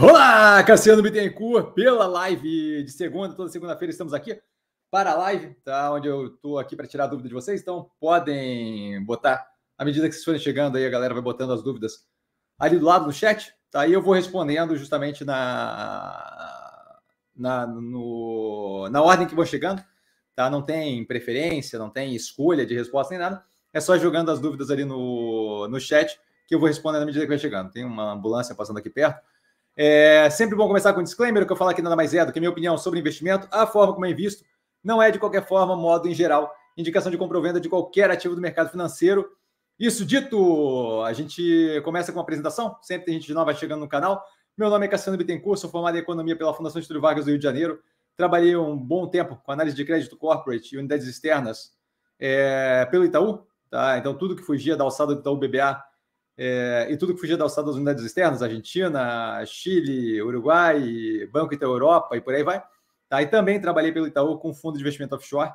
Olá, Cassiano Bittencourt, pela live de segunda, toda segunda-feira estamos aqui para a live, tá? Onde eu estou aqui para tirar a dúvida de vocês, então podem botar, à medida que vocês forem chegando aí, a galera vai botando as dúvidas ali do lado do chat, tá? E eu vou respondendo justamente na, na, no, na ordem que vão chegando, tá? Não tem preferência, não tem escolha de resposta nem nada, é só jogando as dúvidas ali no, no chat que eu vou respondendo à medida que vai chegando. Tem uma ambulância passando aqui perto. É sempre bom começar com um disclaimer, que eu falo aqui nada mais é do que minha opinião sobre investimento, a forma como é invisto, não é de qualquer forma, modo em geral, indicação de compra ou venda de qualquer ativo do mercado financeiro. Isso dito, a gente começa com uma apresentação, sempre tem gente nova chegando no canal. Meu nome é Cassiano Bittencourt, sou formado em Economia pela Fundação Getúlio Vargas do Rio de Janeiro. Trabalhei um bom tempo com análise de crédito corporate e unidades externas é, pelo Itaú. Tá? Então, tudo que fugia da alçada do Itaú BBA é, e tudo que fugia da alçada das unidades externas, Argentina, Chile, Uruguai, Banco Itaú Europa e por aí vai. Tá? E também trabalhei pelo Itaú com fundo de investimento offshore,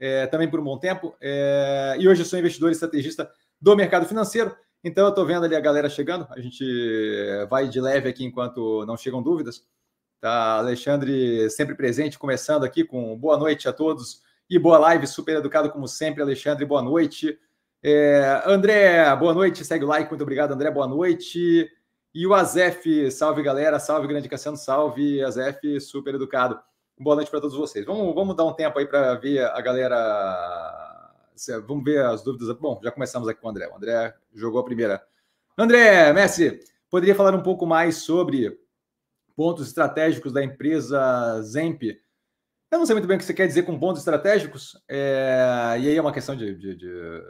é, também por um bom tempo. É, e hoje sou investidor e estrategista do mercado financeiro. Então eu estou vendo ali a galera chegando. A gente vai de leve aqui enquanto não chegam dúvidas. Tá, Alexandre sempre presente, começando aqui com boa noite a todos e boa live, super educado como sempre, Alexandre, boa noite. É, André, boa noite, segue o like, muito obrigado, André, boa noite. E o Azef, salve galera, salve Grande Cassiano, salve Azef, super educado. Boa noite para todos vocês. Vamos, vamos dar um tempo aí para ver a galera. Vamos ver as dúvidas. Bom, já começamos aqui com o André. O André jogou a primeira. André, Messi, poderia falar um pouco mais sobre pontos estratégicos da empresa Zemp? Eu não sei muito bem o que você quer dizer com pontos estratégicos, é... e aí é uma questão de, de, de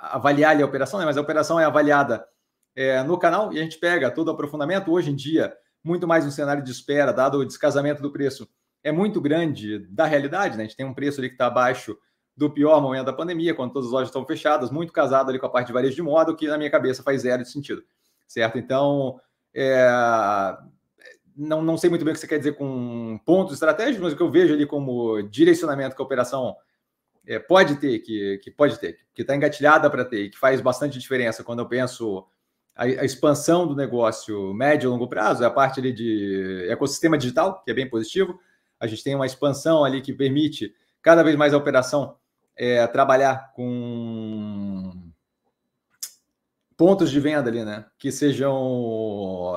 avaliar a operação, né? mas a operação é avaliada é, no canal e a gente pega todo o aprofundamento. Hoje em dia, muito mais um cenário de espera, dado o descasamento do preço, é muito grande da realidade. Né? A gente tem um preço ali que está abaixo do pior momento da pandemia, quando todas as lojas estão fechadas, muito casado ali com a parte de varejo de moda, o que na minha cabeça faz zero de sentido, certo? Então, é, não, não sei muito bem o que você quer dizer com pontos estratégicos, mas o que eu vejo ali como direcionamento que a operação é, pode ter, que, que pode ter, que está engatilhada para ter, e que faz bastante diferença quando eu penso a, a, expansão do negócio médio e longo prazo, é a parte ali de ecossistema digital, que é bem positivo. A gente tem uma expansão ali que permite cada vez mais a operação é, trabalhar com pontos de venda ali, né? Que sejam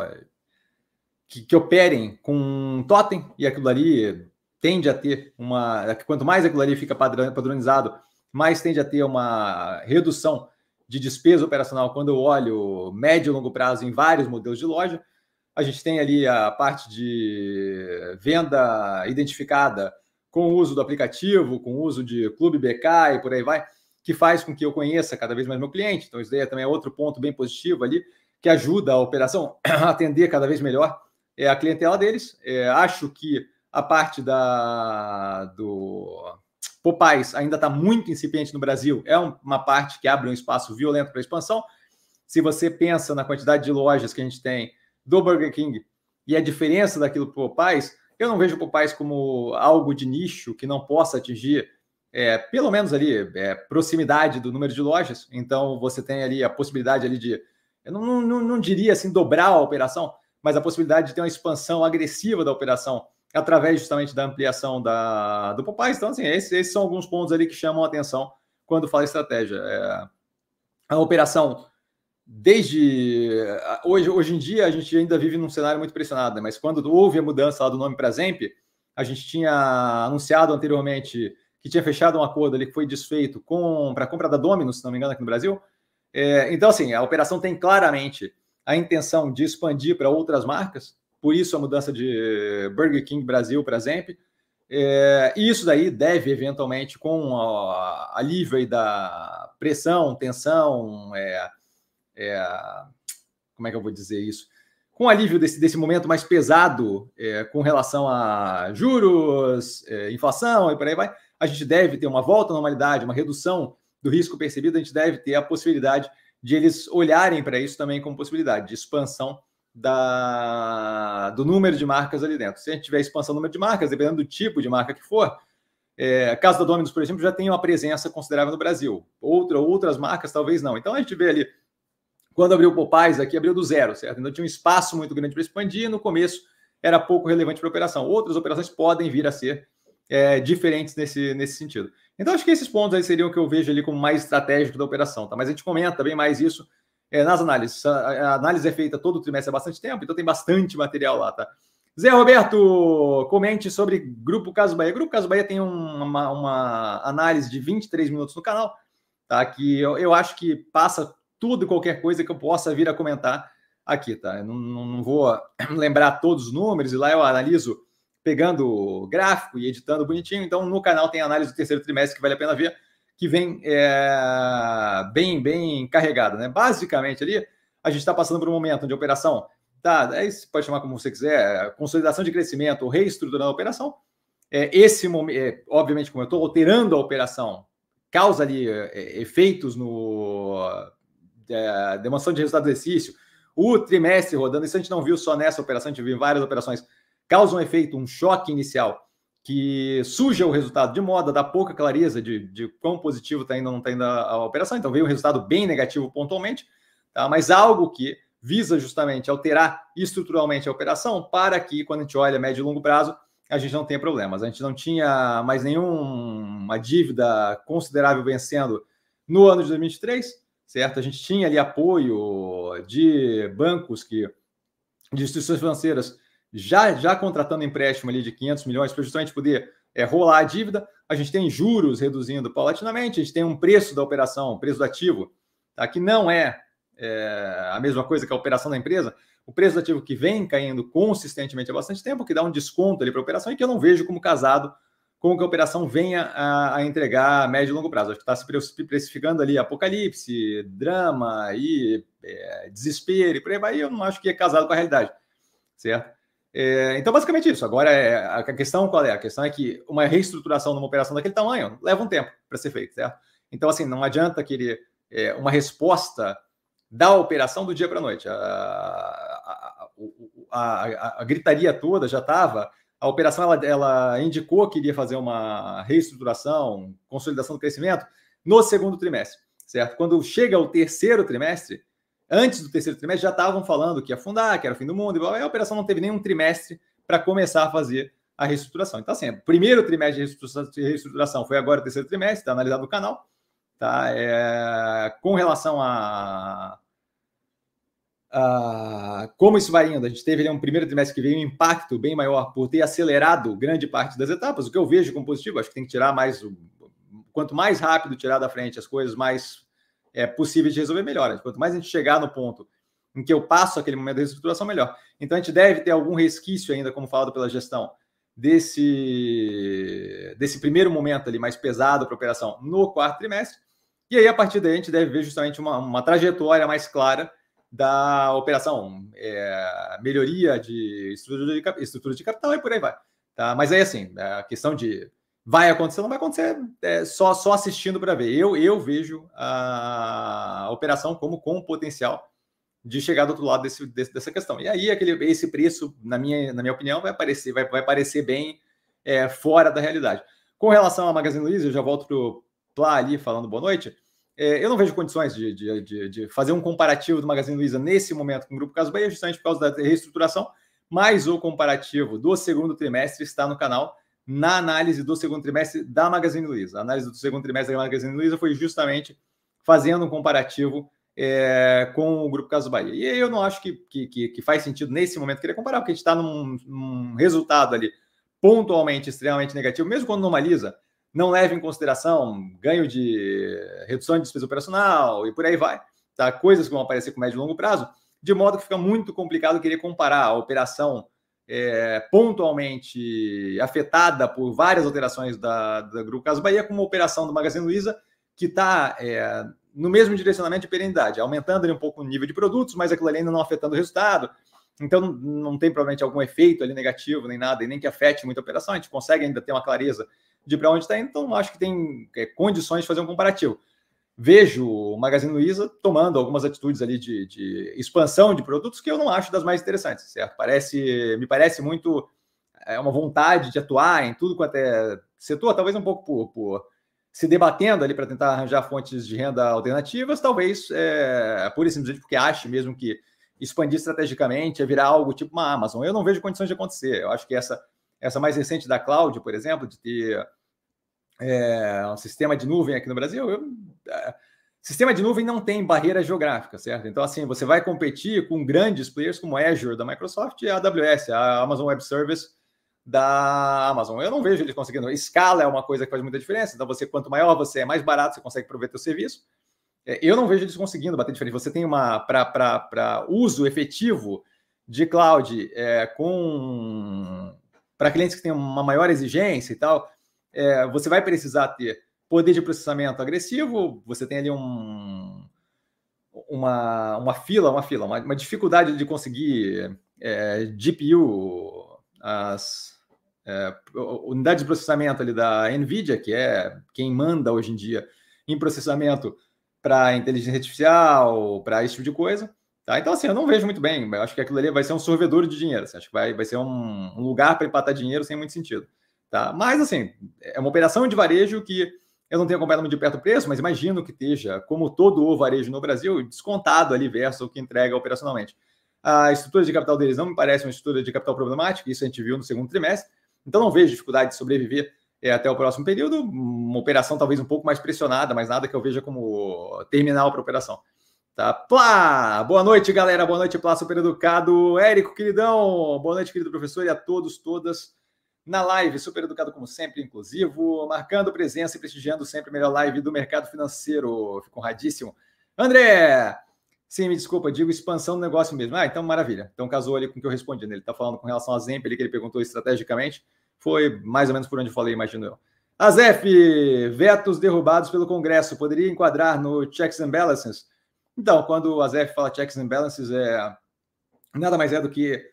que, que operem com totem e aquilo ali tende a ter uma. Quanto mais aquilo ali fica padronizado, mais tende a ter uma redução de despesa operacional quando eu olho médio e longo prazo em vários modelos de loja. A gente tem ali a parte de venda identificada com o uso do aplicativo, com o uso de Clube BK e por aí vai, que faz com que eu conheça cada vez mais meu cliente. Então, isso daí é também é outro ponto bem positivo ali, que ajuda a operação a atender cada vez melhor é, a clientela deles. É, acho que a parte da, do Popais ainda está muito incipiente no Brasil. É uma parte que abre um espaço violento para expansão. Se você pensa na quantidade de lojas que a gente tem do Burger King e a diferença daquilo para o Popais, eu não vejo o Popais como algo de nicho que não possa atingir é, pelo menos ali é, proximidade do número de lojas. Então você tem ali a possibilidade ali de, eu não, não, não diria assim dobrar a operação, mas a possibilidade de ter uma expansão agressiva da operação através justamente da ampliação da, do Popeyes. Então, assim, esses, esses, são alguns pontos ali que chamam a atenção quando fala estratégia. É, a operação, desde hoje, hoje em dia, a gente ainda vive num cenário muito pressionado, né? mas quando houve a mudança lá do nome para Zemp, a gente tinha anunciado anteriormente que tinha fechado um acordo ali que foi desfeito com para a compra da Domino's, se não me engano, aqui no Brasil. É, então, assim, a operação tem claramente a intenção de expandir para outras marcas, por isso a mudança de Burger King Brasil para Zemp. É, e isso daí deve, eventualmente, com o alívio aí da pressão, tensão, é, é, como é que eu vou dizer isso? Com alívio desse, desse momento mais pesado é, com relação a juros, é, inflação e por aí vai, a gente deve ter uma volta à normalidade, uma redução do risco percebido, a gente deve ter a possibilidade de eles olharem para isso também como possibilidade de expansão da, do número de marcas ali dentro. Se a gente tiver expansão do número de marcas, dependendo do tipo de marca que for, é, caso da Domino's, por exemplo, já tem uma presença considerável no Brasil. Outra, outras marcas talvez não. Então a gente vê ali Quando abriu o Popais aqui, abriu do zero, certo? Então tinha um espaço muito grande para expandir. No começo era pouco relevante para a operação. Outras operações podem vir a ser é, diferentes nesse, nesse sentido. Então, acho que esses pontos aí seriam o que eu vejo ali como mais estratégico da operação, tá? Mas a gente comenta bem mais isso é, nas análises. A, análise é feita todo trimestre há bastante tempo, então tem bastante material lá, tá? Zé Roberto, comente sobre Grupo Caso Bahia. Grupo Caso Bahia tem uma, uma análise de 23 minutos no canal, tá? Que eu, eu acho que passa tudo e qualquer coisa que eu possa vir a comentar aqui, tá? Eu não, não vou lembrar todos os números e lá eu analiso pegando gráfico e editando bonitinho. Então, no canal tem análise do terceiro trimestre que vale a pena ver, que vem é, bem, bem carregada, né? Basicamente ali, a gente está passando por um momento de operação, tá? Você pode chamar como você quiser, consolidação de crescimento reestruturando a operação. É, esse momento, é, obviamente, como eu estou alterando a operação, causa ali é, efeitos no é, demonstração de resultado do exercício, o trimestre rodando, isso a gente não viu só nessa operação, a gente viu em várias operações, causa um efeito, um choque inicial que suja o resultado de moda, dá pouca clareza de, de quão positivo está indo ou não está indo a, a, operação. Então veio um resultado bem negativo pontualmente, tá? mas algo que visa justamente alterar estruturalmente a operação para que, quando a gente olha médio e longo prazo, a gente não tenha problemas. A gente não tinha mais nenhuma dívida considerável vencendo no ano de 2023 certo? A gente tinha ali apoio de bancos que de instituições financeiras já já contratando empréstimo ali de 500 milhões para justamente poder é, rolar a dívida. A gente tem juros reduzindo paulatinamente, a gente tem um preço da operação, preço do ativo, tá? que não é, é a mesma coisa que a operação da empresa. O preço do ativo que vem caindo consistentemente há bastante tempo, que dá um desconto ali para a operação e que eu não vejo como casado com que a operação venha a, a entregar a médio e longo prazo. Acho que está se precificando ali apocalipse, drama e é, desespero e por aí vai. Eu não acho que é casado com a realidade, certo? É, então, basicamente isso. Agora, é, a questão qual é? A questão é que uma reestruturação numa operação daquele tamanho leva um tempo para ser feito, certo? Então, assim, não adianta querer é, uma resposta da operação do dia para a noite. A, a, a, a, gritaria toda já estava a operação ela, ela indicou que iria fazer uma reestruturação, consolidação do crescimento no segundo trimestre, certo? Quando chega o terceiro trimestre, antes do terceiro trimestre já estavam falando que ia afundar, que era o fim do mundo, e a operação não teve nenhum trimestre para começar a fazer a reestruturação. Então, assim, o primeiro trimestre de reestruturação foi agora o terceiro trimestre, está analisado no canal, tá? É, com relação a Uh, como isso vai indo? A gente teve ali um primeiro trimestre que veio um impacto bem maior por ter acelerado grande parte das etapas, o que eu vejo como positivo. Acho que tem que tirar mais. Quanto mais rápido tirar da frente as coisas mais é, possíveis de resolver, melhor. Quanto mais a gente chegar no ponto em que eu passo aquele momento de reestruturação, melhor. Então a gente deve ter algum resquício ainda, como falado pela gestão, desse, desse primeiro momento ali mais pesado para a operação no quarto trimestre. E aí, a partir daí, a gente deve ver justamente uma, uma trajetória mais clara da operação, é, melhoria de estrutura, de estrutura de capital e por aí vai. Tá? Mas aí, assim, a questão de vai acontecer não vai acontecer é, só, só assistindo para ver. Eu, eu vejo a operação como com potencial de chegar do outro lado desse, desse, dessa questão. E aí, aquele, esse preço, na minha, na minha opinião, vai aparecer, vai, vai parecer bem é, fora da realidade. Com relação à Magazine Luiza, eu já volto para o Plá ali falando boa noite. É, eu não vejo condições de, de, de, de, fazer um comparativo do Magazine Luiza nesse momento com o Grupo Caso Bahia, justamente por causa da reestruturação, mas o comparativo do segundo trimestre está no canal na análise do segundo trimestre da Magazine Luiza. A análise do segundo trimestre da Magazine Luiza foi justamente fazendo um comparativo é, com o Grupo Caso Bahia. E eu não acho que, que, que, faz sentido nesse momento querer comparar, porque a gente está num, num resultado ali pontualmente extremamente negativo, mesmo quando normaliza não leva em consideração ganho de redução de despesa operacional e por aí vai, tá? Coisas que vão aparecer com médio e longo prazo, de modo que fica muito complicado querer comparar a operação é, pontualmente afetada por várias alterações da, da Grupo Caso Bahia com uma operação do Magazine Luiza que está é, no mesmo direcionamento de perenidade, aumentando ali um pouco o nível de produtos, mas aquilo ali ainda não afetando o resultado. Então, não tem provavelmente algum efeito ali negativo, nem nada, e nem que afete muito a operação. A gente consegue ainda ter uma clareza de para onde está indo, então acho que tem é, condições de fazer um comparativo. Vejo o Magazine Luiza tomando algumas atitudes ali de, de, expansão de produtos que eu não acho das mais interessantes, certo? Parece, me parece muito é, uma vontade de atuar em tudo quanto é setor, talvez um pouco por, por se debatendo ali para tentar arranjar fontes de renda alternativas, talvez é, pura e simplesmente porque ache mesmo que expandir estrategicamente é virar algo tipo uma Amazon. Eu não vejo condições de acontecer. Eu acho que essa, essa mais recente da Cloud, por exemplo, de ter é, um sistema de nuvem aqui no Brasil, eu, é, sistema de nuvem não tem barreira geográfica, certo? Então, assim, você vai competir com grandes players como Azure da Microsoft e a AWS, a Amazon Web Service da Amazon. Eu não vejo eles conseguindo. Escala é uma coisa que faz muita diferença. Então, você quanto maior você é, mais barato você consegue prover seu serviço. É, eu não vejo eles conseguindo bater diferença. Você tem uma para uso efetivo de cloud é, com para clientes que têm uma maior exigência e tal, é, você vai precisar ter poder de processamento agressivo. Você tem ali um uma, uma fila, uma fila, uma, uma dificuldade de conseguir é, GPU, as é, de processamento ali da NVIDIA, que é quem manda hoje em dia em processamento para inteligência artificial, para esse tipo de coisa. Tá? Então, assim, eu não vejo muito bem. Eu acho que aquilo ali vai ser um sorvedor de dinheiro. Assim, acho que vai, vai ser um, um lugar para empatar dinheiro sem muito sentido. Tá? Mas, assim, é uma operação de varejo que eu não tenho acompanhado muito de perto o preço, mas imagino que esteja, como todo o varejo no Brasil, descontado ali versus o que entrega operacionalmente. A estrutura de capital deles não me parece uma estrutura de capital problemática, isso a gente viu no segundo trimestre. Então não vejo dificuldade de sobreviver é, até o próximo período. Uma operação talvez um pouco mais pressionada, mas nada que eu veja como terminal para a operação. Tá? Plá! Boa noite, galera. Boa noite, Plá Super Educado. Érico, queridão. Boa noite, querido professor, e a todos, todas na live. Super Educado, como sempre, inclusivo. Marcando presença e prestigiando sempre a melhor live do mercado financeiro. Fico honradíssimo. André! Sim, me desculpa, digo expansão do negócio mesmo. Ah, então maravilha. Então casou ali com o que eu respondi. Né? Ele está falando com relação a Zemp ali, que ele perguntou estrategicamente. Foi mais ou menos por onde eu falei, imagino eu. Azef, vetos derrubados pelo Congresso, poderia enquadrar no checks and balances? Então, quando o Azef fala checks and balances, é nada mais é do que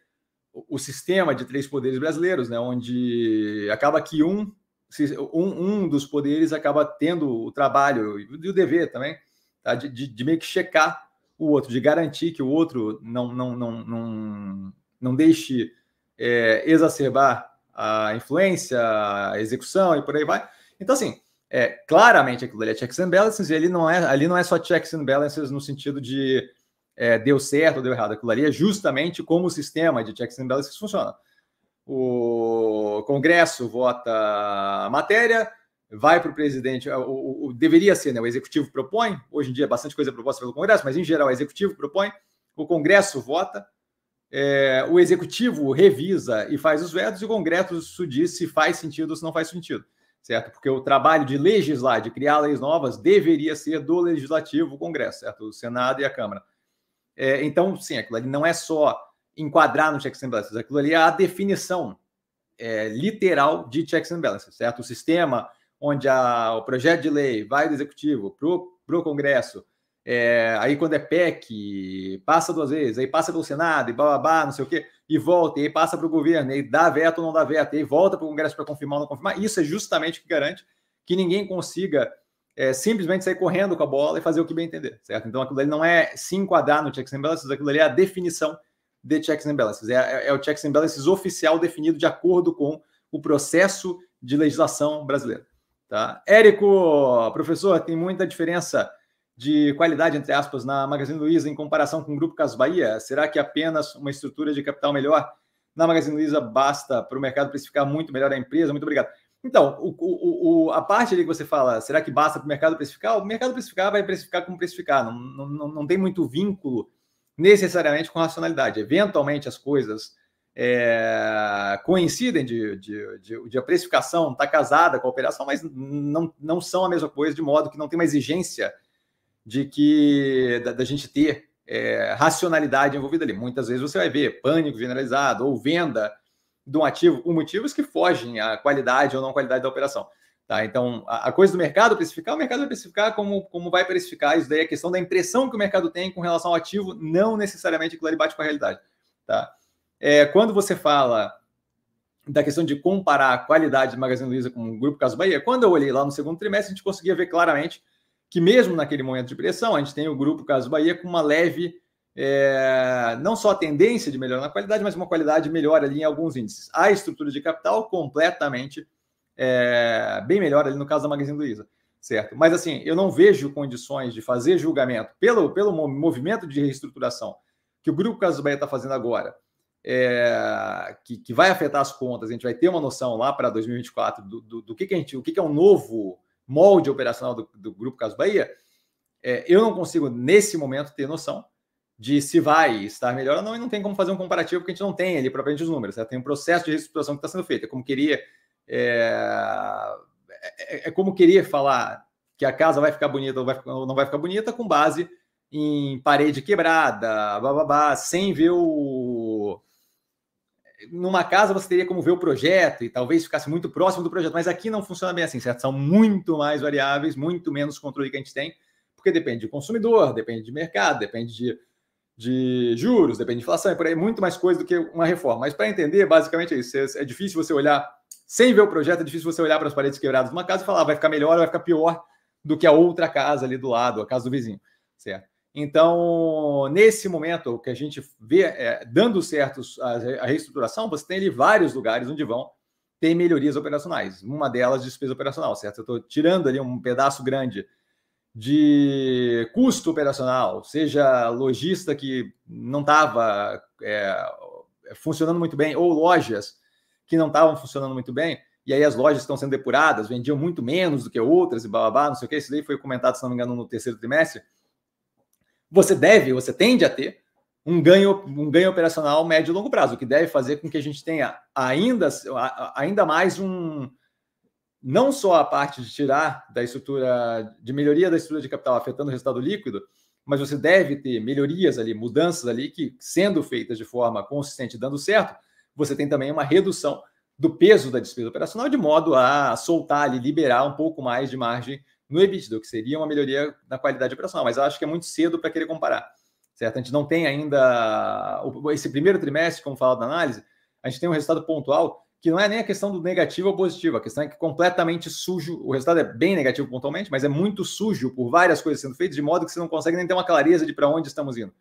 o sistema de três poderes brasileiros, né, onde acaba que um, um, um dos poderes acaba tendo o trabalho e o dever também tá, de, de, de meio que checar o outro, de garantir que o outro não, não, não, não, não deixe é, exacerbar a influência, a execução e por aí vai. Então, assim, é, claramente aquilo ali é checks and balances, e ali não é, ali não é só checks and balances no sentido de é, deu certo ou deu errado. Aquilo ali é justamente como o sistema de checks and balances funciona. O Congresso vota a matéria, vai para o presidente, o, deveria ser, né? O executivo propõe, hoje em dia é bastante coisa proposta pelo Congresso, mas em geral o executivo propõe, o Congresso vota, é, o executivo revisa e faz os vetos, e o Congresso diz se faz sentido ou se não faz sentido, certo? Porque o trabalho de legislar, de criar leis novas, deveria ser do legislativo, o Congresso, certo? O Senado e a Câmara. É, então, sim, aquilo ali não é só enquadrar no checks and balances, aquilo ali é a definição é, literal de checks and balances, certo? O sistema onde a, o projeto de lei vai do executivo para o Congresso, é, aí quando é PEC, passa duas vezes, aí passa pelo Senado, e babá, não sei o quê, e volta, e aí passa para o governo, e dá veto ou não dá veto, e aí volta para o Congresso para confirmar ou não confirmar. Isso é justamente o que garante que ninguém consiga é, simplesmente sair correndo com a bola e fazer o que bem entender, certo? Então aquilo ali não é se enquadrar no checks and balances, aquilo ali é a definição de checks and balances. É, é, é o checks and balances oficial definido de acordo com o processo de legislação brasileira. Tá? Érico, professor, tem muita diferença de qualidade, entre aspas, na Magazine Luiza em comparação com o Grupo Casas Bahia? Será que apenas uma estrutura de capital melhor na Magazine Luiza basta para o mercado precificar muito melhor a empresa? Muito obrigado. Então, o, o, o, a parte ali que você fala, será que basta para o mercado precificar? O mercado precificar vai precificar como precificar, não, não, não tem muito vínculo necessariamente com racionalidade. Eventualmente as coisas é, coincidem de, de, de, de, a precificação está casada com a operação, mas não, não são a mesma coisa, de modo que não tem uma exigência de que da, da gente ter é, racionalidade envolvida ali. Muitas vezes você vai ver pânico generalizado ou venda de um ativo por motivos que fogem à qualidade ou não qualidade da operação. Tá? Então, a, a coisa do mercado precificar, o mercado vai precificar como, como vai precificar, isso daí é questão da impressão que o mercado tem com relação ao ativo, não necessariamente aquilo ali bate com a realidade. Tá? É, quando você fala da questão de comparar a qualidade do Magazine Luiza com o Grupo Caso Bahia, quando eu olhei lá no segundo trimestre, a gente conseguia ver claramente que mesmo naquele momento de pressão, a gente tem o Grupo Caso Bahia com uma leve, é, não só a tendência de melhorar na qualidade, mas uma qualidade melhor ali em alguns índices. A estrutura de capital completamente é, bem melhor ali no caso da Magazine Luiza. certo? Mas assim, eu não vejo condições de fazer julgamento pelo, pelo movimento de reestruturação que o Grupo Casas Bahia está fazendo agora, é, que, que, vai afetar as contas, a gente vai ter uma noção lá para 2024 do, do, do, que, que a gente, o que, que é um novo molde operacional do, do Grupo Casas Bahia, é, eu não consigo, nesse momento, ter noção de se vai estar melhor ou não, e não tem como fazer um comparativo, porque a gente não tem ali propriamente os números. Certo? Tem um processo de reestruturação que está sendo feito. É como queria. É, é, é, como queria falar que a casa vai ficar bonita ou, vai, ou não vai ficar bonita com base em parede quebrada, bababá, sem ver o. Numa casa você teria como ver o projeto e talvez ficasse muito próximo do projeto, mas aqui não funciona bem assim, certo? São muito mais variáveis, muito menos controle que a gente tem, porque depende de consumidor, depende de mercado, depende de de juros, depende de inflação, é por aí, muito mais coisa do que uma reforma. Mas para entender, basicamente é isso. É, é difícil você olhar, sem ver o projeto, é difícil você olhar para as paredes quebradas de uma casa e falar, ah, vai ficar melhor ou vai ficar pior do que a outra casa ali do lado, a casa do vizinho, certo? Então, nesse momento, o que a gente vê é, dando certo a, a reestruturação, você tem ali vários lugares onde vão ter melhorias operacionais. Uma delas, despesa operacional, certo? Eu estou tirando ali um pedaço grande de custo operacional, seja lojista que não estava é, funcionando muito bem, ou lojas que não estavam funcionando muito bem, e aí as lojas estão sendo depuradas, vendiam muito menos do que outras, e blá, não sei o que, isso daí foi comentado, se não me engano, no terceiro trimestre. Você deve, você tende a ter um ganho, um ganho operacional médio e longo prazo, o que deve fazer com que a gente tenha ainda, ainda mais um, não só a parte de tirar da estrutura, de melhoria da estrutura de capital afetando o resultado líquido, mas você deve ter melhorias ali, mudanças ali que, sendo feitas de forma consistente dando certo, você tem também uma redução do peso da despesa operacional, de modo a soltar ali, liberar um pouco mais de margem no EBITDA, que seria uma melhoria na qualidade operacional. Mas eu acho que é muito cedo para querer comparar, certo? A gente não tem ainda esse primeiro trimestre, como falado na análise, a gente tem um resultado pontual que não é nem a questão do negativo ou positivo, a questão é que completamente sujo, o resultado é bem negativo pontualmente, mas é muito sujo por várias coisas sendo feitas, de modo que você não consegue nem ter uma clareza de para onde estamos indo.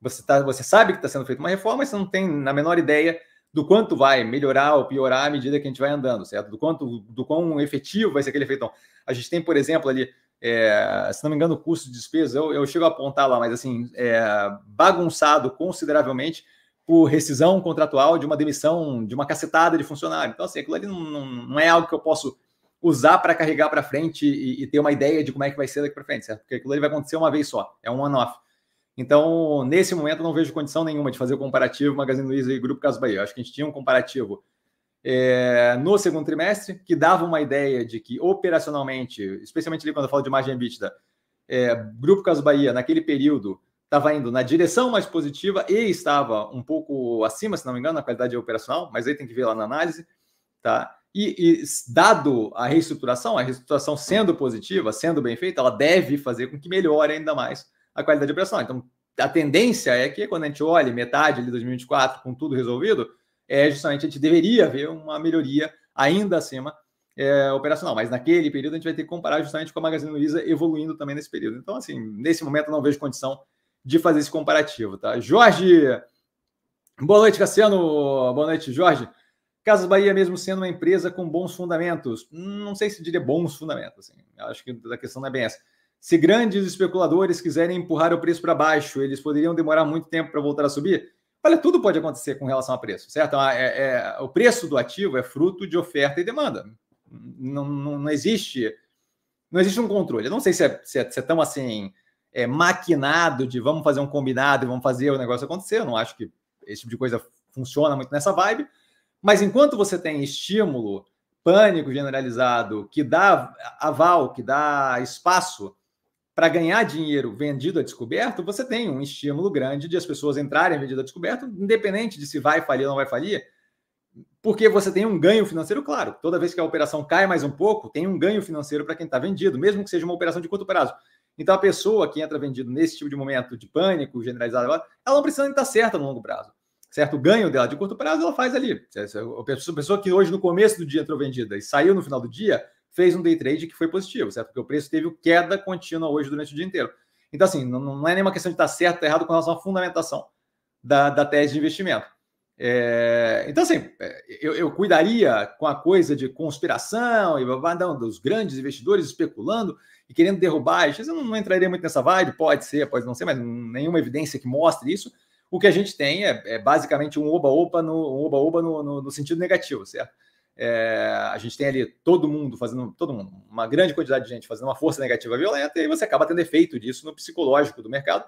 Você, tá, você sabe que está sendo feita uma reforma, mas você não tem na menor ideia do quanto vai melhorar ou piorar à medida que a gente vai andando, certo? Do quanto, do quão efetivo vai ser aquele efeito. A gente tem, por exemplo, ali, é, se não me engano, o custo de despesa, eu, eu chego a apontar lá, mas assim, é, bagunçado consideravelmente por rescisão contratual de uma demissão de uma cacetada de funcionário. Então, assim, aquilo ali não, não, não é algo que eu posso usar para carregar para frente e, e, ter uma ideia de como é que vai ser daqui para frente, certo? Porque aquilo ali vai acontecer uma vez só, é um one-off. Então, nesse momento, não vejo condição nenhuma de fazer o comparativo Magazine Luiza e Grupo Caso Bahia. Eu acho que a gente tinha um comparativo é, no segundo trimestre que dava uma ideia de que operacionalmente, especialmente ali quando eu falo de margem EBITDA, é, Grupo Caso Bahia, naquele período, estava indo na direção mais positiva e estava um pouco acima, se não me engano, na qualidade operacional, mas aí tem que ver lá na análise, tá? E, e, dado a reestruturação, a reestruturação sendo positiva, sendo bem feita, ela deve fazer com que melhore ainda mais a qualidade operacional. Então, a tendência é que quando a gente olha metade de 2024 com tudo resolvido, é justamente a gente deveria ver uma melhoria ainda acima é, operacional. Mas naquele período a gente vai ter que comparar justamente com a Magazine Luiza evoluindo também nesse período. Então, assim, nesse momento não vejo condição de fazer esse comparativo, tá? Jorge, boa noite, Cassiano. Boa noite, Jorge. Casas Bahia, mesmo sendo uma empresa com bons fundamentos, não sei se diria bons fundamentos, assim. acho que a questão não é bem essa. Se grandes especuladores quiserem empurrar o preço para baixo, eles poderiam demorar muito tempo para voltar a subir? Olha, tudo pode acontecer com relação a preço, certo? É, é, o preço do ativo é fruto de oferta e demanda. Não, não, não existe não existe um controle. Eu não sei se é, se é, se é tão assim é, maquinado de vamos fazer um combinado e vamos fazer o negócio acontecer. Eu não acho que esse tipo de coisa funciona muito nessa vibe. Mas enquanto você tem estímulo, pânico generalizado, que dá aval, que dá espaço para ganhar dinheiro vendido a descoberto, você tem um estímulo grande de as pessoas entrarem vendido a descoberto, independente de se vai falir ou não vai falir, porque você tem um ganho financeiro, claro. Toda vez que a operação cai mais um pouco, tem um ganho financeiro para quem está vendido, mesmo que seja uma operação de curto prazo. Então, a pessoa que entra vendido nesse tipo de momento de pânico generalizado, ela não precisa estar certa no longo prazo. Certo? O ganho dela de curto prazo, ela faz ali. A pessoa que hoje, no começo do dia, entrou vendida e saiu no final do dia, fez um day trade que foi positivo, certo? Porque o preço teve queda contínua hoje durante o dia inteiro. Então, assim, não, é nenhuma questão de estar certo ou errado com relação à fundamentação da, da tese de investimento. É, então, assim, é, eu, eu, cuidaria com a coisa de conspiração e não, dos grandes investidores especulando e querendo derrubar. Eu não, não entraria muito nessa vibe, pode ser, pode não ser, mas nenhuma evidência que mostre isso. O que a gente tem é, é basicamente um oba-oba no, um oba -oba no, no, no sentido negativo, certo? É, a gente tem ali todo mundo fazendo, todo mundo, uma grande quantidade de gente fazendo uma força negativa violenta, e você acaba tendo efeito disso no psicológico do mercado.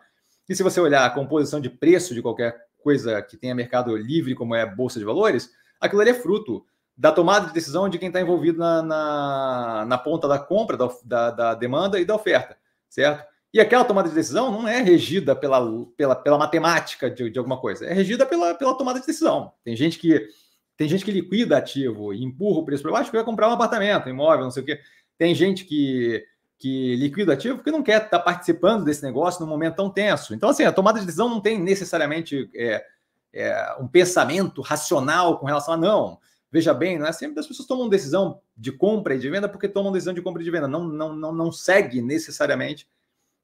E se você olhar a composição de preço de qualquer coisa que tenha mercado livre, como é a Bolsa de Valores, aquilo ali é fruto da tomada de decisão de quem está envolvido na, na, na, ponta da compra, da, da, da, demanda e da oferta, certo? E aquela tomada de decisão não é regida pela, pela, pela matemática de, de alguma coisa, é regida pela, pela tomada de decisão. Tem gente que tem gente que liquida ativo e empurra o preço para baixo porque vai comprar um apartamento, imóvel, não sei o quê. Tem gente que, que liquida ativo porque não quer estar tá participando desse negócio num momento tão tenso. Então, assim, a tomada de decisão não tem necessariamente é, é, um pensamento racional com relação a não. Veja bem, não é sempre as pessoas tomam decisão de compra e de venda porque tomam decisão de compra e de venda. Não, não, não, não segue necessariamente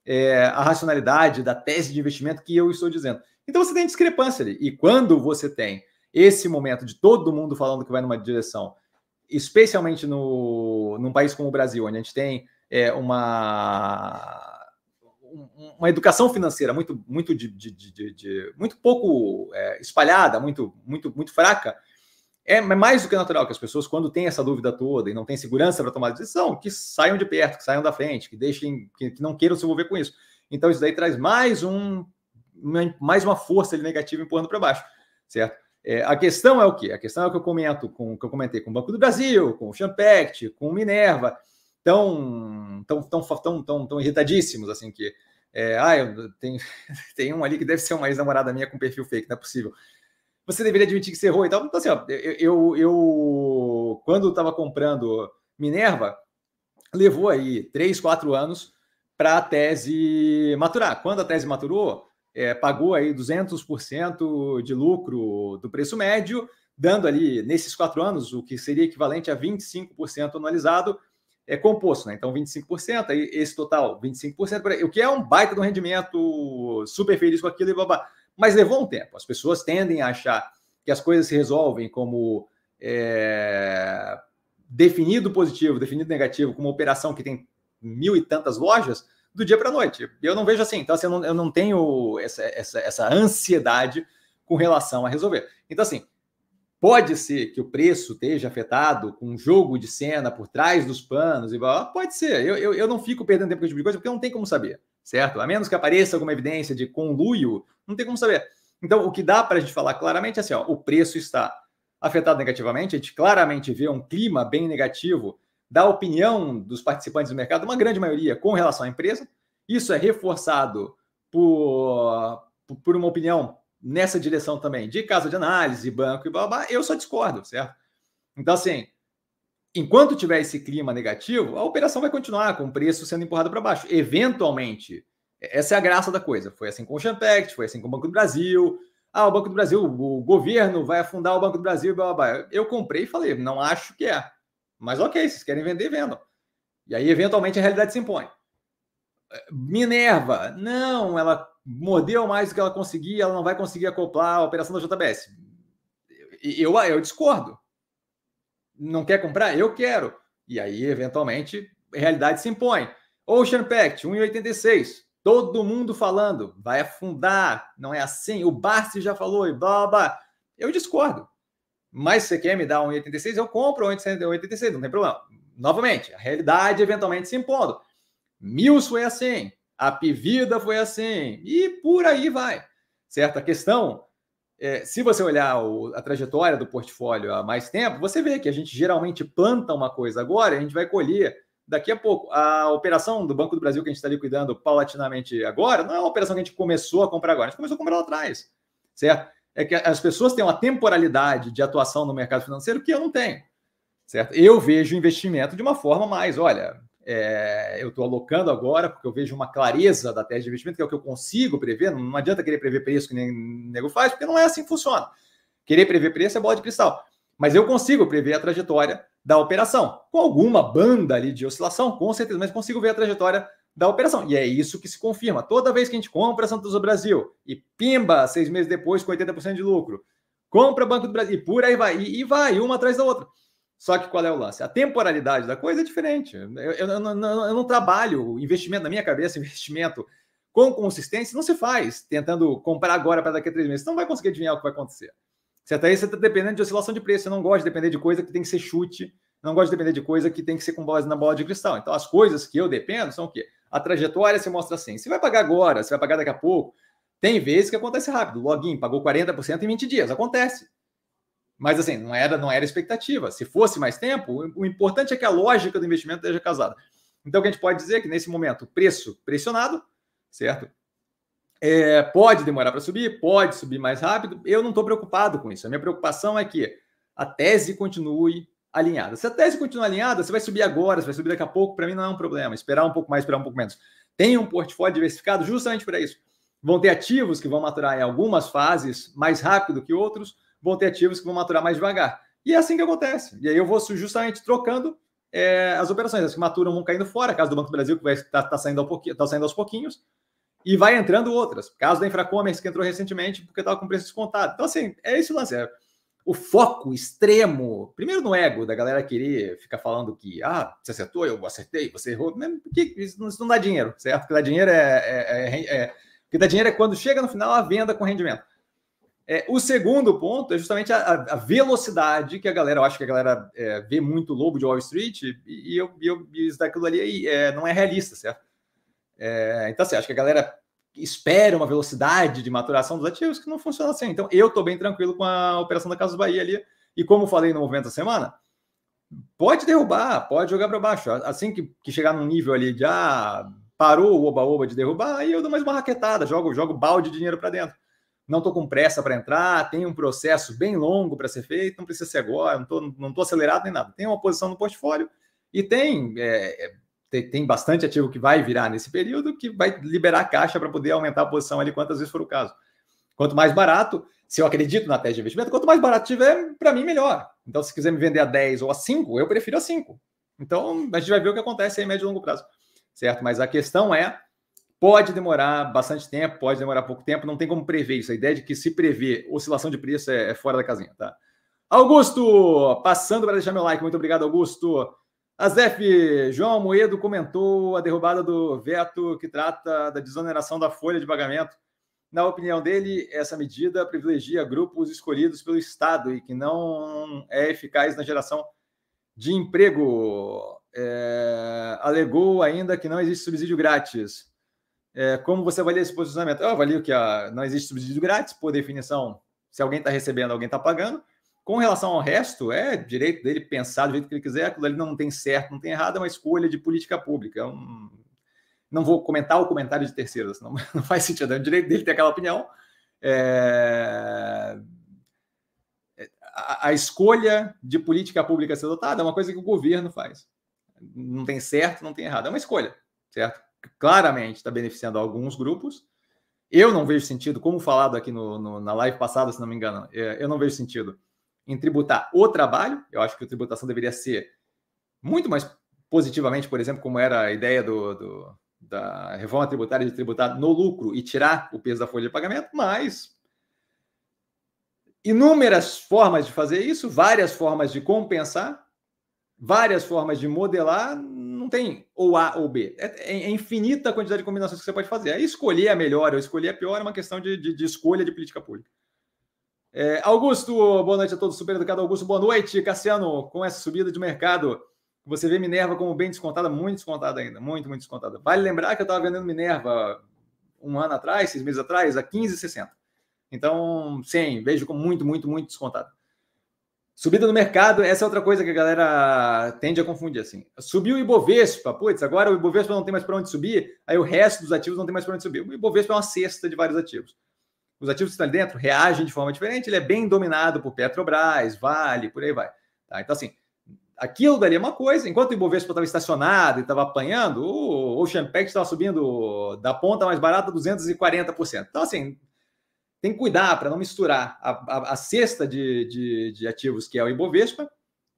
é, a racionalidade da tese de investimento que eu estou dizendo. Então você tem discrepância ali. E quando você tem esse momento de todo mundo falando que vai numa direção, especialmente no, num país como o Brasil, onde a gente tem é, uma uma educação financeira muito muito de, de, de, de muito pouco é, espalhada, muito muito muito fraca, é mais do que natural que as pessoas quando têm essa dúvida toda e não têm segurança para tomar decisão, que saiam de perto, que saiam da frente, que deixem que, que não queiram se envolver com isso. Então isso daí traz mais um mais uma força negativa empurrando para baixo, certo? É, a questão é o quê? A questão é o que eu comento com que eu comentei com o Banco do Brasil, com o Champact, com o Minerva, tão, tão, tão, tão, tão, tão irritadíssimos assim que é, ah, eu tenho, tem um ali que deve ser uma ex-namorada minha com perfil fake, não é possível. Você deveria admitir que você errou e tal. Então, assim, ó, eu, eu, quando estava comprando Minerva, levou aí três, quatro anos para a tese maturar. Quando a tese maturou, é, pagou aí 200% de lucro do preço médio, dando ali, nesses quatro anos, o que seria equivalente a 25% anualizado, é composto, né? Então, 25%, aí esse total, 25%, o que é um baita de um rendimento super feliz com aquilo e babá. Mas levou um tempo. As pessoas tendem a achar que as coisas se resolvem como é, definido positivo, definido negativo, como uma operação que tem mil e tantas lojas, do dia para a noite. Eu não vejo assim. Então, assim, eu, não, eu não tenho essa, essa, essa ansiedade com relação a resolver. Então, assim, pode ser que o preço esteja afetado com um jogo de cena por trás dos panos, e pode ser. Eu, eu, eu não fico perdendo tempo com esse tipo de coisa porque não tem como saber, certo? A menos que apareça alguma evidência de conluio, não tem como saber. Então, o que dá para a gente falar claramente é assim: ó, o preço está afetado negativamente, a gente claramente vê um clima bem negativo da opinião dos participantes do mercado, uma grande maioria com relação à empresa. Isso é reforçado por, por uma opinião nessa direção também de casa de análise, banco e blá, blá, eu só discordo, certo? Então, assim, enquanto tiver esse clima negativo, a operação vai continuar com o preço sendo empurrado para baixo. Eventualmente, essa é a graça da coisa. Foi assim com o Champact, foi assim com o Banco do Brasil. Ah, o Banco do Brasil, o governo vai afundar o Banco do Brasil, blá, blá, blá. Eu comprei e falei, não acho que é. Mas ok, vocês querem vender, vendam. E aí, eventualmente, a realidade se impõe. Minerva, não, ela mordeu mais do que ela conseguia, ela não vai conseguir acoplar a operação da JBS. Eu, eu discordo. Não quer comprar? Eu quero. E aí, eventualmente, a realidade se impõe. Ocean Pact, 1,86. Todo mundo falando, vai afundar, não é assim. O Barsi já falou e blá, blá. Eu discordo. Mas você quer me dar um 86, eu compro um 86, não tem problema. Novamente, a realidade eventualmente se impondo. Mills foi assim, a Pivida foi assim, e por aí vai. Certo? A questão, é, se você olhar o, a trajetória do portfólio há mais tempo, você vê que a gente geralmente planta uma coisa agora, a gente vai colher daqui a pouco. A operação do Banco do Brasil que a gente está liquidando paulatinamente agora, não é uma operação que a gente começou a comprar agora, a gente começou a comprar lá atrás. Certo? é que as pessoas têm uma temporalidade de atuação no mercado financeiro que eu não tenho. Certo? Eu vejo investimento de uma forma mais, olha, é, eu estou alocando agora porque eu vejo uma clareza da tese de investimento, que é o que eu consigo prever. Não, adianta querer prever preço que nem o nego faz, porque não é assim que funciona. Querer prever preço é bola de cristal. Mas eu consigo prever a trajetória da operação. Com alguma banda ali de oscilação, com certeza, mas consigo ver a trajetória da operação. E é isso que se confirma. Toda vez que a gente compra Santos do Brasil e pimba, seis meses depois, com 80% de lucro, compra Banco do Brasil, e por aí vai, e, e vai, uma atrás da outra. Só que qual é o lance? A temporalidade da coisa é diferente. Eu, eu, eu, eu não trabalho investimento na minha cabeça, investimento com consistência, não se faz tentando comprar agora para daqui a três meses. Você não vai conseguir adivinhar o que vai acontecer. Você até aí você está dependendo de oscilação de preço. Você não gosta de depender de coisa que tem que ser chute, não gosta de depender de coisa que tem que ser com base na bola de cristal. Então, as coisas que eu dependo são o quê? A trajetória se mostra assim. Você vai pagar agora, você vai pagar daqui a pouco. Tem vezes que acontece rápido. Login pagou 40% em 20 dias. Acontece. Mas assim, não era, não era expectativa. Se fosse mais tempo, o importante é que a lógica do investimento esteja casada. Então, o que a gente pode dizer é que nesse momento, preço pressionado, certo? É, pode demorar para subir, pode subir mais rápido. Eu não estou preocupado com isso. A minha preocupação é que a tese continue alinhada. Se a tese continuar alinhada, você vai subir agora, você vai subir daqui a pouco, para mim não é um problema. Esperar um pouco mais, esperar um pouco menos. Tem um portfólio diversificado justamente para isso. Vão ter ativos que vão maturar em algumas fases mais rápido que outros, vão ter ativos que vão maturar mais devagar. E é assim que acontece. E aí eu vou justamente trocando é, as operações. As que maturam vão caindo fora, caso do Banco do Brasil, que está tá saindo, tá saindo aos pouquinhos, e vai entrando outras. Caso da Infracommerce, que entrou recentemente, porque estava com preço descontado. Então, assim, é isso o lance. É o foco extremo, primeiro no ego, da galera querer ficar falando que, ah, você acertou, eu acertei, você errou. Porque isso não, dá dinheiro, certo? O que dá dinheiro é, é, é, é, dá dinheiro é quando chega no final a venda com rendimento. É, o segundo ponto é justamente a, a, velocidade que a galera, eu acho que a galera é, vê muito lobo de Wall Street e, e eu, eu isso daquilo ali é, não é realista, certo? É, então, assim, acho que a galera espera uma velocidade de maturação dos ativos que não funciona assim. Então, eu estou bem tranquilo com a operação da Casa Bahia ali. E como falei no movimento da semana, pode derrubar, pode jogar para baixo. Assim que, que chegar num nível ali de ah, parou o oba-oba de derrubar, aí eu dou mais uma raquetada, jogo, jogo balde de dinheiro para dentro não estou com pressa para entrar, tem um processo bem longo para ser feito, não precisa ser agora, não estou não tô acelerado nem nada. Tem uma posição no portfólio e tem, é, é tem, tem, bastante ativo que vai virar nesse período que vai liberar caixa para poder aumentar a posição ali quantas vezes for o caso. Quanto mais barato, se eu acredito na tese de investimento, quanto mais barato tiver, para mim, melhor. Então, se quiser me vender a 10 ou a 5, eu prefiro a 5. Então, a gente vai ver o que acontece aí em médio e longo prazo. Certo? Mas a questão é Pode demorar bastante tempo, pode demorar pouco tempo, não tem como prever isso. A ideia de que se prever oscilação de preço é, é fora da casinha, tá? Augusto, passando para deixar meu like, muito obrigado, Augusto. Azef, João Moedo comentou a derrubada do veto que trata da desoneração da folha de pagamento. Na opinião dele, essa medida privilegia grupos escolhidos pelo Estado e que não é eficaz na geração de emprego. É, alegou ainda que não existe subsídio grátis. É, como você avalia esse posicionamento? Eu avalio que a, não existe subsídio grátis, por definição, se alguém está recebendo, alguém está pagando. Com relação ao resto, é direito dele pensar do jeito que ele quiser, aquilo ali não tem certo, não tem errado, é uma escolha de política pública. É. Não vou comentar o comentário de terceiros, não, não faz sentido. É o direito dele ter aquela opinião. É... A, a escolha de política pública ser adotada é uma coisa que o governo faz. Não tem certo, não tem errado. É uma escolha, certo? Claramente está beneficiando alguns grupos. Eu não vejo sentido, como falado aqui no, no, na live passada, se não me engano, é, eu não vejo sentido em tributar o trabalho. Eu acho que a tributação deveria ser muito mais positivamente, por exemplo, como era a ideia do, do, da reforma tributária de tributar no lucro e tirar o peso da folha de pagamento, mas inúmeras formas de fazer isso, várias formas de compensar, várias formas de modelar, tem ou A ou B. É, é, infinita a quantidade de combinações que você pode fazer. Aí escolher a melhor ou escolher a pior é uma questão de, de, de escolha de política pública. É, Augusto, boa noite a todos. Super educado Augusto, boa noite. Cassiano, com essa subida de mercado, você vê Minerva como bem descontada, muito descontada ainda, muito, muito descontada. Vale lembrar que eu estava vendendo Minerva um ano atrás, seis meses atrás, a 15,60. Então, sim, vejo como muito, muito, muito descontada. Subida no mercado, essa é outra coisa que a galera tende a confundir assim. Subiu o Ibovespa, putz, agora o Ibovespa não tem mais para onde subir, aí o resto dos ativos não tem mais para onde subir. O Ibovespa é uma cesta de vários ativos. Os ativos que estão ali dentro reagem de forma diferente, ele é bem dominado por Petrobras, Vale, por aí vai. Tá? Então, assim, aquilo dali é uma coisa, enquanto o Ibovespa estava estacionado e estava apanhando, o Ocean Pact estava subindo da ponta mais barata 240%. Então, assim, tem que cuidar para não misturar a, a, a cesta de, de, de, ativos, que é o Ibovespa,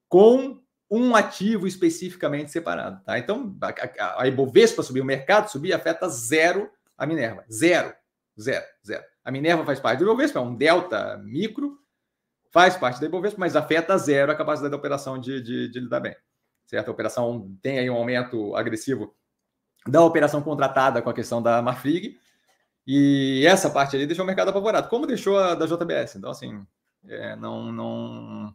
com um ativo especificamente separado. Tá? Então, a, a Ibovespa subir, o mercado subir, afeta zero a Minerva. Zero. Zero. Zero. A Minerva faz parte do Ibovespa, é um delta micro, faz parte da Ibovespa, mas afeta zero a capacidade da operação de, de, de lidar bem. Certo? A operação tem aí um aumento agressivo da operação contratada com a questão da Marfrig, e essa parte ali deixou o mercado apavorado, como deixou a da JBS. Então, assim, é, não, não,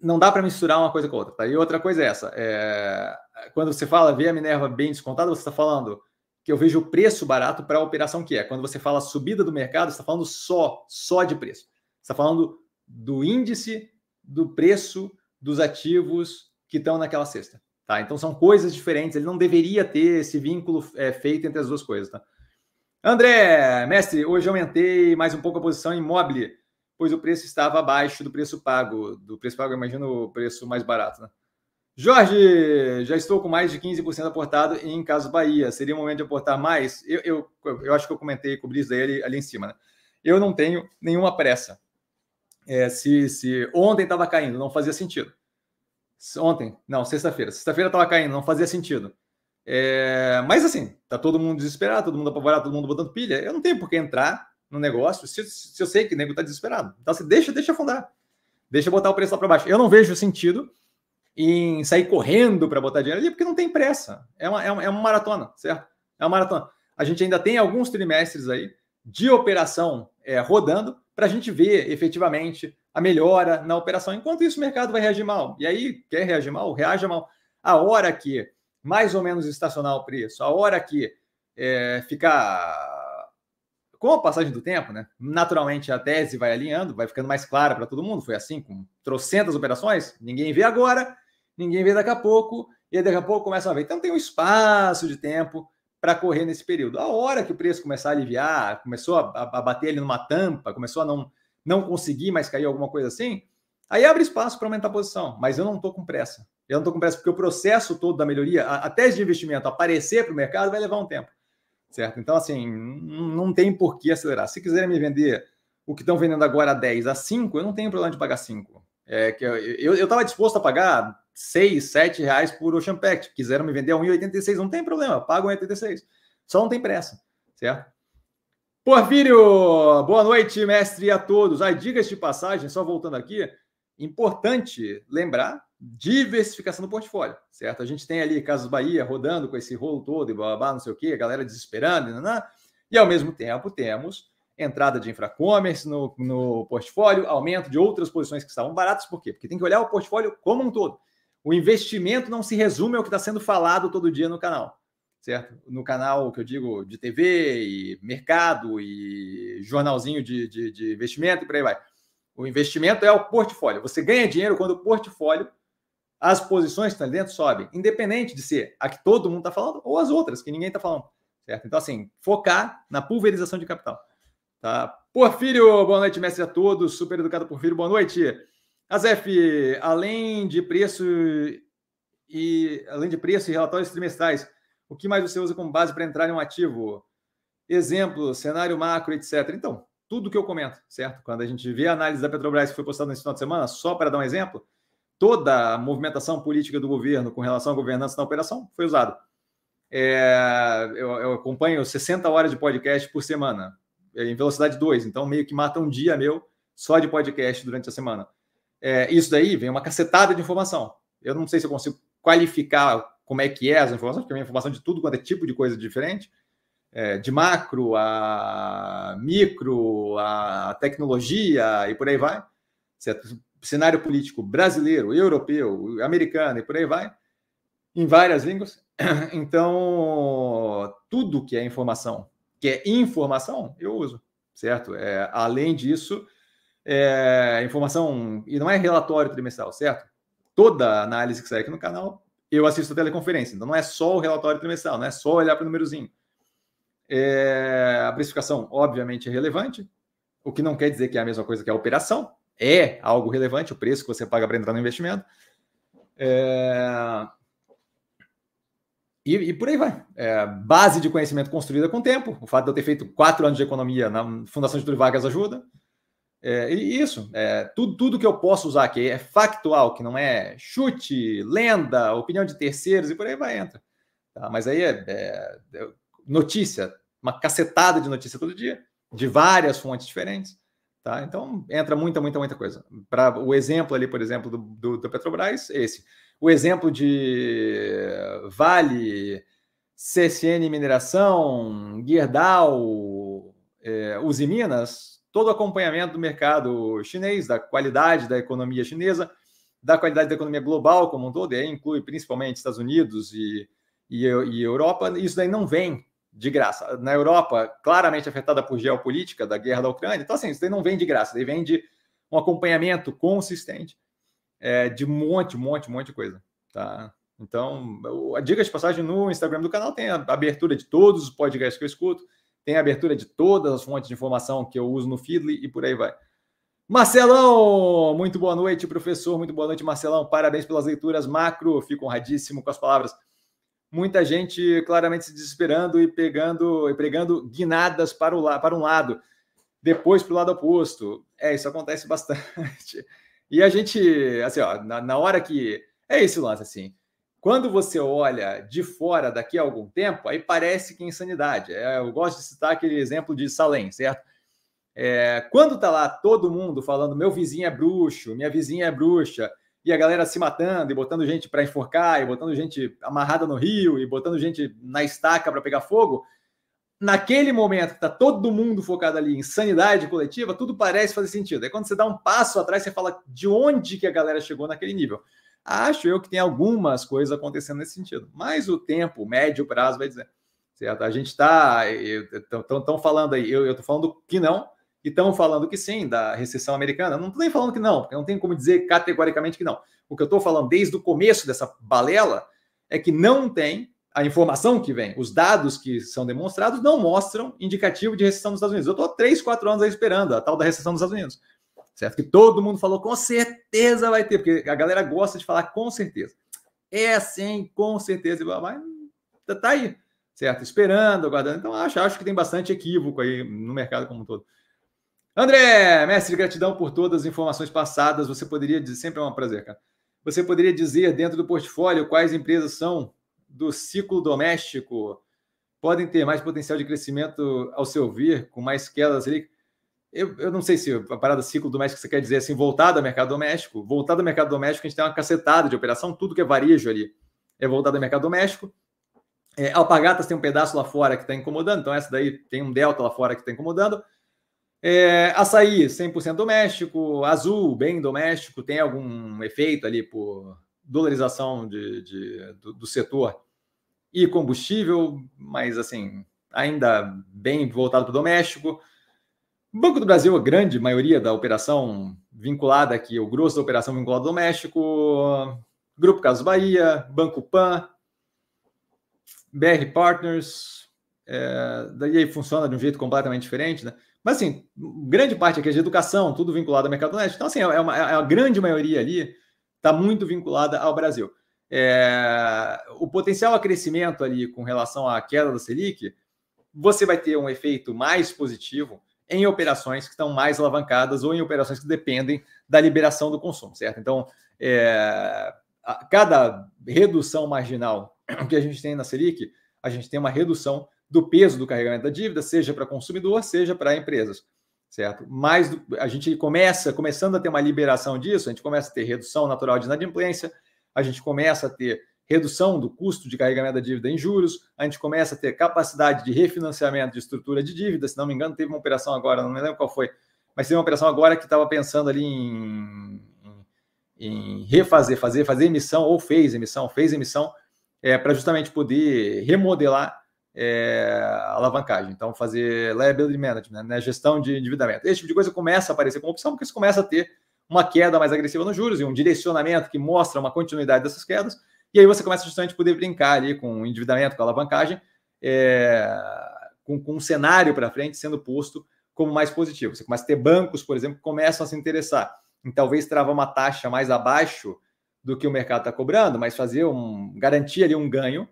não dá para misturar uma coisa com outra. Tá? E outra coisa é essa: é, quando você fala ver a Minerva bem descontada, você está falando que eu vejo o preço barato para a operação que é. Quando você fala subida do mercado, você está falando só, só de preço. Você está falando do índice do preço dos ativos que estão naquela cesta. Tá? Então são coisas diferentes. Ele não deveria ter esse vínculo é, feito entre as duas coisas. Tá? André, mestre, hoje aumentei mais um pouco a posição imóvel, pois o preço estava abaixo do preço pago. Do preço pago, imagino o preço mais barato. Né? Jorge, já estou com mais de 15% aportado em Caso Bahia. Seria o momento de aportar mais? Eu, eu, eu acho que eu comentei, cobri isso daí ali em cima. Né? Eu não tenho nenhuma pressa. É, se, se ontem estava caindo, não fazia sentido. Ontem, não, sexta-feira. Sexta-feira estava caindo, não fazia sentido. É, mas assim, tá todo mundo desesperado, todo mundo apavorado, todo mundo botando pilha. Eu não tenho por que entrar no negócio se, se eu sei que o nego está desesperado. Então, assim, deixa, deixa afundar. Deixa botar o preço lá para baixo. Eu não vejo sentido em sair correndo para botar dinheiro ali, porque não tem pressa. É uma, é uma, é uma maratona, certo? É uma maratona. A gente ainda tem alguns trimestres aí de operação é, rodando para a gente ver efetivamente a melhora na operação. Enquanto isso, o mercado vai reagir mal. E aí, quer reagir mal? Reaja mal. A hora que mais ou menos estacionar o preço, a hora que é, ficar. Com a passagem do tempo, né? Naturalmente a tese vai alinhando, vai ficando mais clara para todo mundo. Foi assim com trocentas operações, ninguém vê agora, ninguém vê daqui a pouco, e daqui a pouco começa a ver. Então tem um espaço de tempo para correr nesse período. A hora que o preço começar a aliviar, começou a, a bater ali numa tampa, começou a não, não conseguir mais cair alguma coisa assim, aí abre espaço para aumentar a posição. Mas eu não estou com pressa. Eu não estou com pressa porque o processo todo da melhoria, a, tese de investimento aparecer para o mercado vai levar um tempo. Certo? Então, assim, não tem por que acelerar. Se quiserem me vender o que estão vendendo agora a 10, a 5, eu não tenho problema de pagar 5. É, que eu estava disposto a pagar 6, 7 reais por Ocean Pact. Quiseram me vender a 1,86, não tem problema, pago 1,86. Só não tem pressa, certo? Porfírio, boa noite, mestre, a todos. Aí, dicas de passagem, só voltando aqui, importante lembrar diversificação do portfólio, certo? A gente tem ali Casas Bahia rodando com esse rolo todo e blá, não sei o quê, a galera desesperando, não, não, e ao mesmo tempo temos entrada de infracommerce no, no portfólio, aumento de outras posições que estavam baratas, por quê? Porque tem que olhar o portfólio como um todo. O investimento não se resume ao que está sendo falado todo dia no canal, certo? No canal que eu digo de TV e mercado e jornalzinho de, de, de investimento e por aí vai. O investimento é o portfólio. Você ganha dinheiro quando o portfólio, as posições que estão ali dentro sobem, independente de ser a que todo mundo está falando ou as outras que ninguém está falando, certo? Então, assim, focar na pulverização de capital. Tá? Porfírio, boa noite, mestre a todos. Super educado Porfírio, boa noite. Azef, além de preço e além de preço e relatórios trimestrais, o que mais você usa como base para entrar em um ativo? Exemplo, cenário macro, etc. Então, tudo que eu comento, certo? Quando a gente vê a análise da Petrobras que foi postada nesse final de semana, só para dar um exemplo, toda a movimentação política do governo com relação à governança da operação foi usado. É, eu, eu, acompanho 60 horas de podcast por semana, em velocidade 2, então meio que mata um dia meu só de podcast durante a semana é, isso daí vem uma cacetada de informação. Eu não sei se eu consigo qualificar como é que é as informações, porque é informação de tudo quanto é tipo de coisa diferente, é, de macro a micro, a tecnologia e por aí vai. Certo? Cenário político brasileiro, europeu, americano e por aí vai, em várias línguas. Então, tudo que é informação, que é informação, eu uso, certo? É, além disso, é, informação, e não é relatório trimestral, certo? Toda análise que sai aqui no canal, eu assisto a teleconferência. Então não é só o relatório trimestral, não é só olhar para o númerozinho. É, a precificação, obviamente, é relevante, o que não quer dizer que é a mesma coisa que a operação. É algo relevante, o preço que você paga para entrar no investimento. É, e, e, por aí vai. É, base de conhecimento construída com o tempo. O fato de eu ter feito quatro anos de economia na Fundação de Vargas ajuda. É, isso, é, tudo, tudo que eu posso usar aqui é factual, que não é chute, lenda, opinião de terceiros e por aí vai, entra. Tá? Mas aí é, é, é, notícia, uma cacetada de notícia todo dia, de várias fontes diferentes. Tá? Então, entra muita, muita, muita coisa. Para o exemplo ali, por exemplo, do, do, do Petrobras, esse. O exemplo de Vale, CSN Mineração, Gerdau, é, Uzi Minas, todo o acompanhamento do mercado chinês, da qualidade da economia chinesa, da qualidade da economia global como um todo, e aí inclui principalmente Estados Unidos e, e, e Europa, isso daí não vem de graça. Na Europa, claramente afetada por geopolítica da guerra da Ucrânia, então assim, isso daí não vem de graça, daí vem de um acompanhamento consistente é, de um monte, um monte, um monte de coisa. Tá? Então, a dica de passagem no Instagram do canal tem a abertura de todos os podcasts que eu escuto, tem a abertura de todas as fontes de informação que eu uso no Feedly e por aí vai. Marcelão, muito boa noite, professor. Muito boa noite, Marcelão. Parabéns pelas leituras macro. Fico honradíssimo com as palavras. Muita gente claramente se desesperando e pegando e pregando guinadas para, o, para um lado, depois para o lado oposto. É, isso acontece bastante. E a gente, assim, ó, na, na hora que. É esse lance, assim. Quando você olha de fora daqui a algum tempo, aí parece que é insanidade. É, eu gosto de citar aquele exemplo de Salem, certo? É, quando tá lá todo mundo falando meu vizinho é bruxo, minha vizinha é bruxa, e a galera se matando e botando gente para enforcar, e botando gente amarrada no rio, e botando gente na estaca para pegar fogo, naquele momento que tá todo mundo focado ali em sanidade coletiva, tudo parece fazer sentido. Aí quando você dá um passo atrás, você fala de onde que a galera chegou naquele nível. Acho eu que tem algumas coisas acontecendo nesse sentido, mas o tempo, o médio prazo vai dizer. Certo? A gente está. Estão falando aí, eu estou falando que não, e estão falando que sim, da recessão americana. Não estou nem falando que não, porque não tem como dizer categoricamente que não. O que eu estou falando desde o começo dessa balela é que não tem a informação que vem, os dados que são demonstrados não mostram indicativo de recessão nos Estados Unidos. Eu estou três, quatro anos aí esperando a tal da recessão nos Estados Unidos certo? Que todo mundo falou com certeza vai ter, porque a galera gosta de falar com certeza. É assim, com certeza, mas tá aí, certo? Esperando, aguardando. Então, acho, acho que tem bastante equívoco aí no mercado como um todo. André, mestre, gratidão por todas as informações passadas. Você poderia dizer, sempre é um prazer, cara. Você poderia dizer dentro do portfólio quais empresas são do ciclo doméstico podem ter mais potencial de crescimento ao seu ver, com mais quedas ali? Eu, eu não sei se a parada ciclo doméstico você quer dizer assim, voltado ao mercado doméstico. Voltado ao mercado doméstico, a gente tem uma cacetada de operação, tudo que é varejo ali é voltado ao mercado doméstico. É, Alpagatas tem um pedaço lá fora que está incomodando, então essa daí tem um delta lá fora que está incomodando. É, açaí, 100% doméstico. Azul, bem doméstico. Tem algum efeito ali por dolarização de, de do, do, setor e combustível, mas assim, ainda bem voltado para o doméstico. Banco do Brasil, a grande maioria da operação vinculada aqui, o grosso da operação vinculada ao México, Grupo Caso Bahia, Banco Pan, BR Partners, é, daí funciona de um jeito completamente diferente, né? Mas assim, grande parte aqui é de educação, tudo vinculado ao mercado doméstico. Então, assim, é uma, é a grande maioria ali está muito vinculada ao Brasil. É, o potencial a crescimento ali com relação à queda da Selic, você vai ter um efeito mais positivo em operações que estão mais alavancadas ou em operações que dependem da liberação do consumo, certo? Então, é, a, cada redução marginal que a gente tem na Selic, a gente tem uma redução do peso do carregamento da dívida, seja para consumidor, seja para empresas, certo? Mas a gente começa, começando a ter uma liberação disso, a gente começa a ter redução natural de inadimplência, a gente começa a ter redução do custo de carregamento da dívida em juros, a gente começa a ter capacidade de refinanciamento de estrutura de dívida. Se não me engano, teve uma operação agora, não me lembro qual foi, mas teve uma operação agora que estava pensando ali em, em, em, refazer, fazer, fazer emissão, ou fez emissão, fez emissão, é, para justamente poder remodelar é, alavancagem. Então, fazer liability management, né, gestão de endividamento. Esse tipo de coisa começa a aparecer como opção, porque você começa a ter uma queda mais agressiva nos juros e um direcionamento que mostra uma continuidade dessas quedas e aí você começa justamente a poder brincar ali com endividamento, com alavancagem, é, com, com um cenário para frente sendo posto como mais positivo. Você começa a ter bancos, por exemplo, que começam a se interessar em talvez travar uma taxa mais abaixo do que o mercado está cobrando, mas fazer um garantir ali um ganho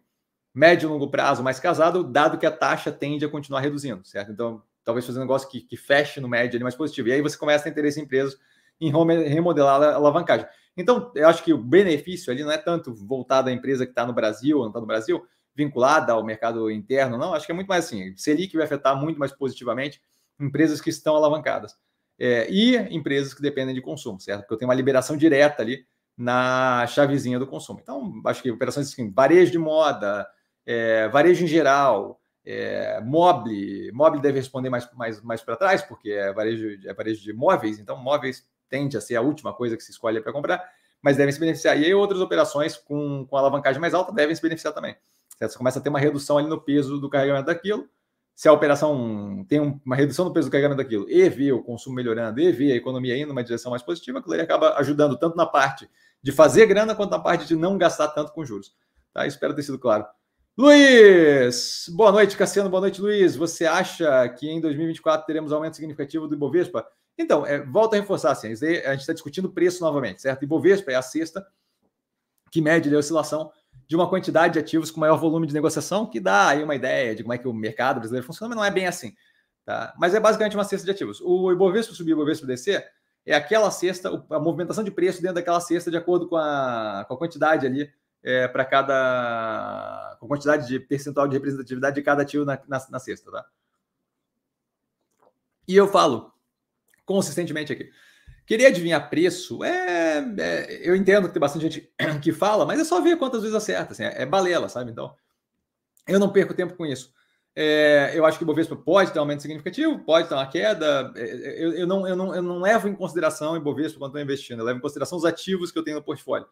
médio e longo prazo mais casado, dado que a taxa tende a continuar reduzindo, certo? Então, talvez fazer um negócio que, que feche no médio ali mais positivo. E aí você começa a ter interesse em empresas em remodelar a alavancagem. Então, eu acho que o benefício ali não é tanto voltado à empresa que está no Brasil ou não está no Brasil, vinculada ao mercado interno, não. Acho que é muito mais assim. Selic vai afetar muito mais positivamente empresas que estão alavancadas. é, e empresas que dependem de consumo, certo? Porque eu tenho uma liberação direta ali na chavezinha do consumo. Então, acho que operações assim, varejo de moda, é, varejo em geral, é, mobile, mobile deve responder mais, mais, mais para trás, porque é varejo, é varejo de móveis, então móveis tende a ser a última coisa que se escolhe para comprar, mas devem se beneficiar. E aí outras operações com, com alavancagem mais alta devem se beneficiar também. Certo? Você começa a ter uma redução ali no peso do carregamento daquilo, se a operação tem uma redução do peso do carregamento daquilo e vê o consumo melhorando e vê a economia indo numa direção mais positiva, aquilo aí acaba ajudando tanto na parte de fazer grana quanto na parte de não gastar tanto com juros. Tá? Espero ter sido claro. Luiz! Boa noite, Cassiano. Boa noite, Luiz. Você acha que em 2024 teremos aumento significativo do Ibovespa? Então, é, volta a reforçar, assim, a gente está discutindo preço novamente, certo? Ibovespa é a sexta que mede a oscilação de uma quantidade de ativos com maior volume de negociação, que dá aí uma ideia de como é que o mercado brasileiro funciona, mas não é bem assim. Tá? Mas é basicamente uma cesta de ativos. O Ibovespa subir, o Ibovespa descer, é aquela cesta, a movimentação de preço dentro daquela cesta, de acordo com a, com a quantidade ali é, para cada. com quantidade de percentual de representatividade de cada ativo na, na, na. Tá? E eu falo consistentemente aqui. Querer adivinhar preço é, é, Eu entendo que tem bastante gente que fala, mas é só ver quantas vezes acerta. Assim, é, é balela, sabe? Então, eu não perco tempo com isso. É, eu acho que o Ibovespa pode ter um aumento significativo, pode ter uma queda. É, eu, eu, não, eu, não, eu não levo em consideração o Ibovespa quando estou investindo, eu levo em consideração os ativos que eu tenho no portfólio.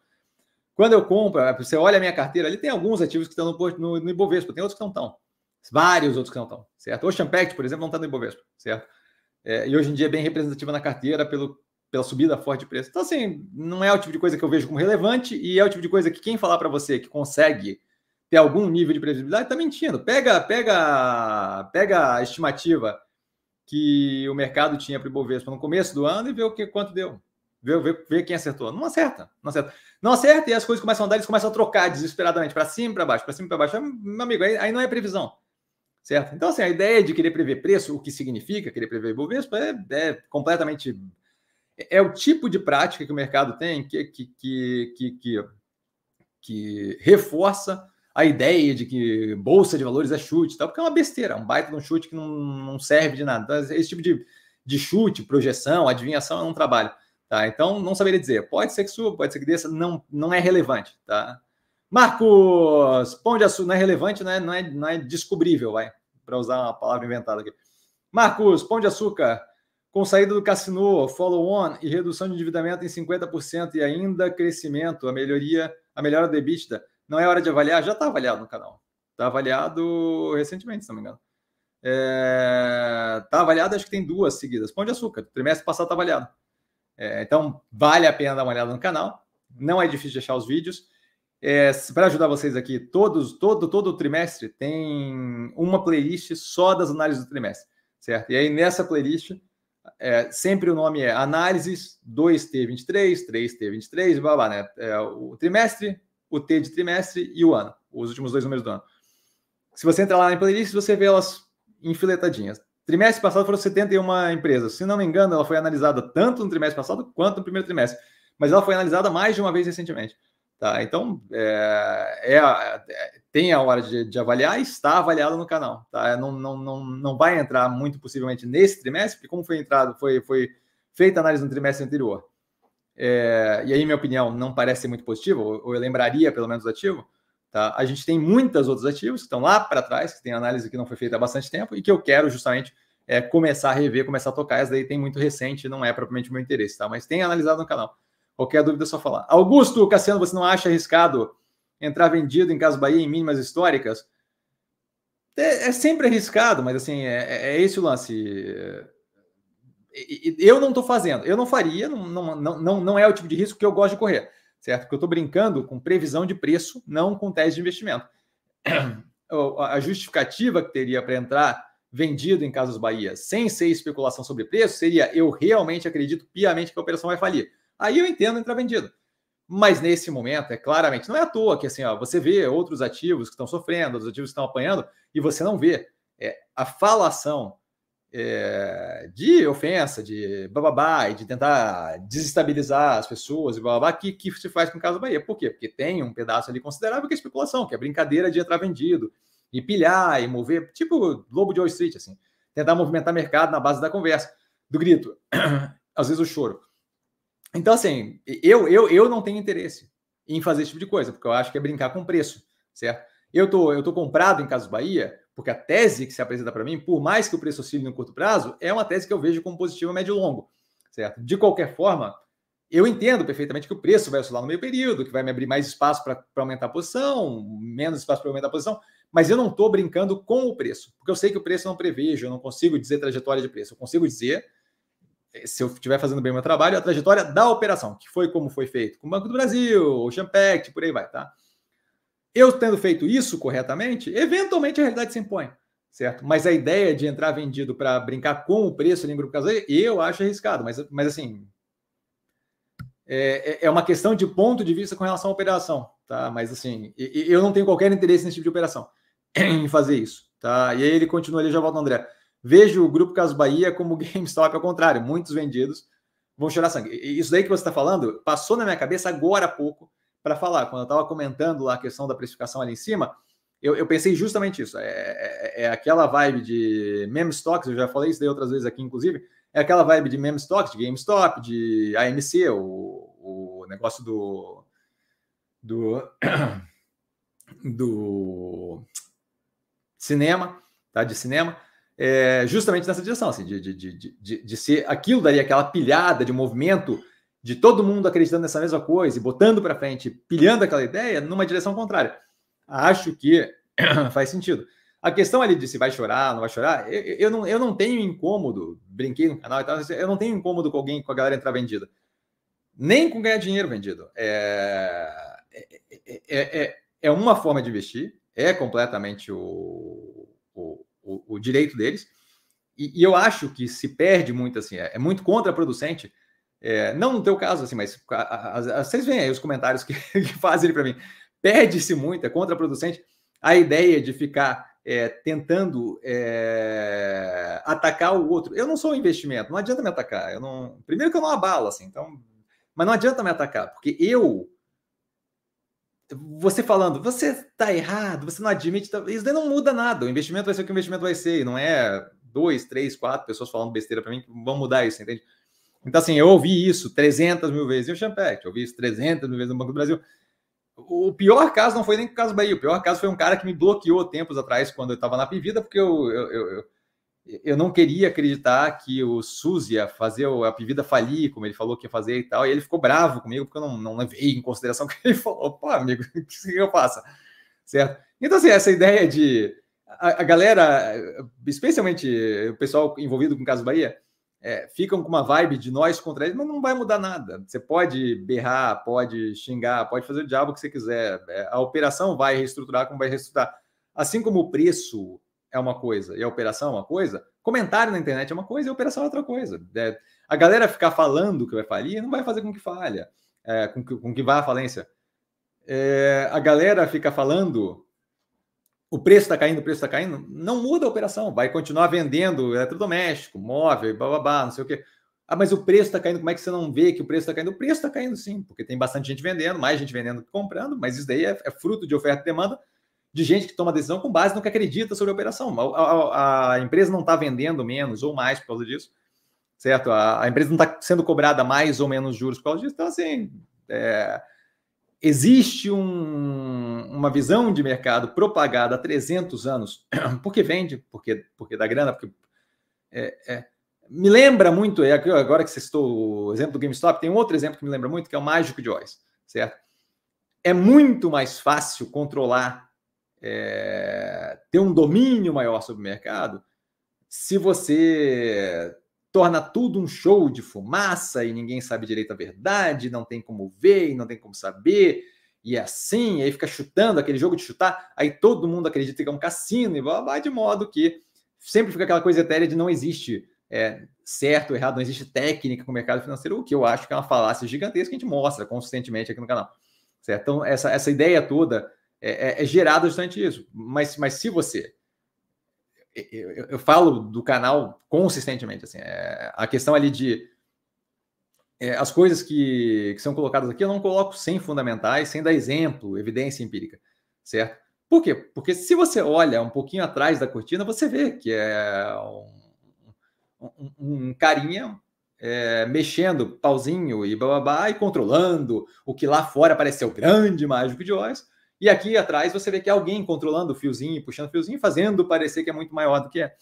Quando eu compro, você olha a minha carteira, ali tem alguns ativos que estão no, no, no Ibovespa, tem outros que não estão. Vários outros que não estão, certo? O Champact, por exemplo, não está no Ibovespa, certo? É, e hoje em dia é bem representativa na carteira pelo, pela subida forte de preço. Então, assim, não é o tipo de coisa que eu vejo como relevante e é o tipo de coisa que quem falar para você que consegue ter algum nível de previsibilidade está mentindo. Pega, pega, pega a estimativa que o mercado tinha para o Ibovespa no começo do ano e vê o que quanto deu. Vê, vê, vê quem acertou. Não acerta, não acerta. Não acerta e as coisas começam a andar, eles começam a trocar desesperadamente para cima, para baixo, para cima, para baixo. Meu amigo, aí, aí, não é previsão. Certo? Então, assim, a ideia de querer prever preço, o que significa querer prever Ibovespa, é, é completamente é o tipo de prática que o mercado tem que, que, que, que, que reforça a ideia de que bolsa de valores é chute, tal, porque é uma besteira, um baita de um chute que não, não serve de nada. Então, esse tipo de, de chute, projeção, adivinhação é um trabalho. Tá? Então, não saberia dizer. Pode ser que suba, pode ser que desça, não, não é relevante. Tá? Marcos, pão de açúcar não é relevante, não é, não é, não é descobrível, vai, para usar uma palavra inventada aqui. Marcos, pão de açúcar, com saída do cassino, follow-on e redução de endividamento em 50% e ainda crescimento, a melhoria, a melhora do EBITDA, não é hora de avaliar? Já está avaliado no canal. Está avaliado recentemente, se não me engano. Está é... Tá avaliado, acho que tem duas seguidas. Pão de açúcar, trimestre passado está avaliado. É, então, vale a pena dar uma olhada no canal. Não é difícil de achar os vídeos. É, Para ajudar vocês aqui, todos, todo, todo trimestre tem uma playlist só das análises do trimestre, certo? E aí, nessa playlist, é, sempre o nome é análises 2T23, 3T23, blá, blá, né? É, o trimestre, o T de trimestre e o ano, os últimos dois números do ano. Se você entrar lá na playlist, você vê elas enfiletadinhas. Trimestre passado foram 71 empresas. Se não me engano, ela foi analisada tanto no trimestre passado quanto no primeiro trimestre. Mas ela foi analisada mais de uma vez recentemente. Tá? Então, é, é, é, tem a hora de, de, avaliar e está avaliado no canal. Tá? Não, não, não, não vai entrar muito possivelmente nesse trimestre, porque como foi entrado, foi, foi feita a análise no trimestre anterior. É, e aí, minha opinião, não parece ser muito positiva, ou eu lembraria pelo menos do ativo. Tá? A gente tem muitos outros ativos que estão lá para trás, que tem análise que não foi feita há bastante tempo e que eu quero justamente é, começar a rever, começar a tocar. Essa daí tem muito recente, não é propriamente o meu interesse, tá? mas tem analisado no canal. Qualquer dúvida é só falar. Augusto Cassiano, você não acha arriscado entrar vendido em Casa Bahia em mínimas históricas? É, é sempre arriscado, mas assim, é, é, é esse o lance. Eu não estou fazendo, eu não faria, não, não, não, não é o tipo de risco que eu gosto de correr, certo? Porque eu estou brincando com previsão de preço, não com tese de investimento. A justificativa que teria para entrar vendido em Casas Bahia sem ser especulação sobre preço seria eu realmente acredito piamente que a operação vai falir aí eu entendo entrar vendido. Mas nesse momento, é claramente, não é à toa que assim, ó, você vê outros ativos que estão sofrendo, outros ativos que estão apanhando, e você não vê é, a falação é, de ofensa, de bababá, e de tentar desestabilizar as pessoas e bababá, que, que se faz com o caso Bahia. Por quê? Porque tem um pedaço ali considerável que é especulação, que é brincadeira de entrar vendido, e pilhar, e mover, tipo Lobo de Wall Street, assim, tentar movimentar mercado na base da conversa. do grito, às vezes o choro. Então, assim, eu, eu, eu não tenho interesse em fazer esse tipo de coisa, porque eu acho que é brincar com preço, certo? Eu tô, eu tô comprado em Casas Bahia, porque a tese que se apresenta para mim, por mais que o preço oscile no curto prazo, é uma tese que eu vejo como positiva médio e longo, certo? De qualquer forma, eu entendo perfeitamente que o preço vai oscilar no meio período, que vai me abrir mais espaço para aumentar a posição, menos espaço para aumentar a posição, mas eu não estou brincando com o preço, porque eu sei que o preço eu não prevejo, eu não consigo dizer trajetória de preço, eu consigo dizer, eh, se eu estiver fazendo bem o meu trabalho, a trajetória da operação, que foi como foi feito com o Banco do Brasil, o Champact, por aí vai, tá? Eu tendo feito isso corretamente, eventualmente a realidade se impõe, certo? Mas a ideia de entrar vendido para brincar com o preço ali em grupo caseiro, eu acho arriscado, mas, mas assim, é, é, é uma questão de ponto de vista com relação à operação, tá? Mas assim, eu não tenho qualquer interesse nesse tipo de operação em fazer isso, tá? E aí ele continua ali, já volta André. Vejo o Grupo Caso Bahia como GameStop ao contrário, muitos vendidos vão chorar sangue. Isso daí que você está falando passou na minha cabeça agora há pouco para falar. Quando eu estava comentando lá a questão da precificação ali em cima, eu, eu pensei justamente isso. É, é, é, aquela vibe de meme stocks, eu já falei isso daí outras vezes aqui, inclusive, é aquela vibe de meme stocks, de GameStop, de AMC, o, o negócio do, do, do cinema, tá? De cinema, é justamente nessa direção, assim, de, de, de, de, de ser aquilo daria aquela pilhada de movimento de todo mundo acreditando nessa mesma coisa e botando para frente, pilhando aquela ideia numa direção contrária. Acho que faz sentido. A questão ali de se vai chorar, não vai chorar, eu, eu, não, eu não tenho incômodo, brinquei no canal e tal, eu não tenho incômodo com alguém, com a galera entrar vendida. Nem com ganhar dinheiro vendido. É, é, é, é, é uma forma de investir, é completamente o, o, o, o direito deles. E, e, eu acho que se perde muito, assim, é, é muito contraproducente. É, não no teu caso, assim, mas a, a, a, vocês veem aí os comentários que, que fazem para mim. Perde-se muito, é contraproducente a ideia de ficar é, tentando é, atacar o outro. Eu não sou um investimento, não adianta me atacar. Eu não, primeiro que eu não abalo, assim, então, mas não adianta me atacar, porque eu você falando, você está errado, você não admite, tá, isso daí não muda nada. O investimento vai ser o que o investimento vai ser, e não é dois, três, quatro pessoas falando besteira para mim que vão mudar isso, entende? Então, assim, eu ouvi isso 300 mil vezes em Champagne, eu ouvi isso 300 mil vezes no Banco do Brasil. O pior caso não foi nem o caso Bahia, o pior caso foi um cara que me bloqueou tempos atrás quando eu estava na Pivida, porque eu, eu, eu, eu, não queria acreditar que o SUS ia fazer a Pivida falir, como ele falou que ia fazer e tal, e ele ficou bravo comigo porque eu não, não levei em consideração que ele falou, pô, amigo, o que eu faça? Certo? Então, assim, essa ideia de a, a galera, especialmente o pessoal envolvido com o caso Bahia, é, ficam com uma vibe de nós contra eles, mas não vai mudar nada. Você pode berrar, pode xingar, pode fazer o diabo que você quiser. É, a operação vai reestruturar como vai reestruturar. Assim como o preço é uma coisa e a operação é uma coisa, comentário na internet é uma coisa e a operação é outra coisa. É, a galera ficar falando que vai falir não vai fazer com que falha, é, com, que, com que vá à falência. É, a galera fica falando o preço está caindo, o preço está caindo, não muda a operação, vai continuar vendendo eletrodoméstico, móvel, bababá, não sei o quê. Ah, mas o preço está caindo, como é que você não vê que o preço está caindo? O preço está caindo sim, porque tem bastante gente vendendo, mais gente vendendo que comprando, mas isso daí é, é, fruto de oferta e demanda de gente que toma decisão com base no que acredita sobre a operação. A, a, a empresa não está vendendo menos ou mais por causa disso, certo? A, a empresa não está sendo cobrada mais ou menos juros por causa disso. Então, assim, é, existe um, uma visão de mercado propagada há 300 anos, porque vende, porque, porque dá grana, porque é, é, me lembra muito, é, agora que você citou o exemplo do GameStop, tem um outro exemplo que me lembra muito, que é o Mágico de Oz, certo? É muito mais fácil controlar, é, ter um domínio maior sobre o mercado, se você torna tudo um show de fumaça e ninguém sabe direito a verdade, não tem como ver não tem como saber, e é assim, aí fica chutando aquele jogo de chutar, aí todo mundo acredita que é um cassino e blá de modo que sempre fica aquela coisa etérea de não existe é, certo ou errado, não existe técnica com o mercado financeiro, o que eu acho que é uma falácia gigantesca que a gente mostra consistentemente aqui no canal. Certo? Então, essa, essa ideia toda é, é, é gerada justamente isso. Mas, mas se você eu, eu, falo do canal consistentemente, assim, é, a questão ali de é, as coisas que, que, são colocadas aqui eu não coloco sem fundamentais, sem dar exemplo, evidência empírica, certo? Por quê? Porque se você olha um pouquinho atrás da cortina, você vê que é um, um, um carinha é, mexendo pauzinho e bababá e controlando o que lá fora parece ser o grande mágico de Oz. E aqui atrás você vê que é alguém controlando o fiozinho, puxando o fiozinho, fazendo parecer que é muito maior do que é.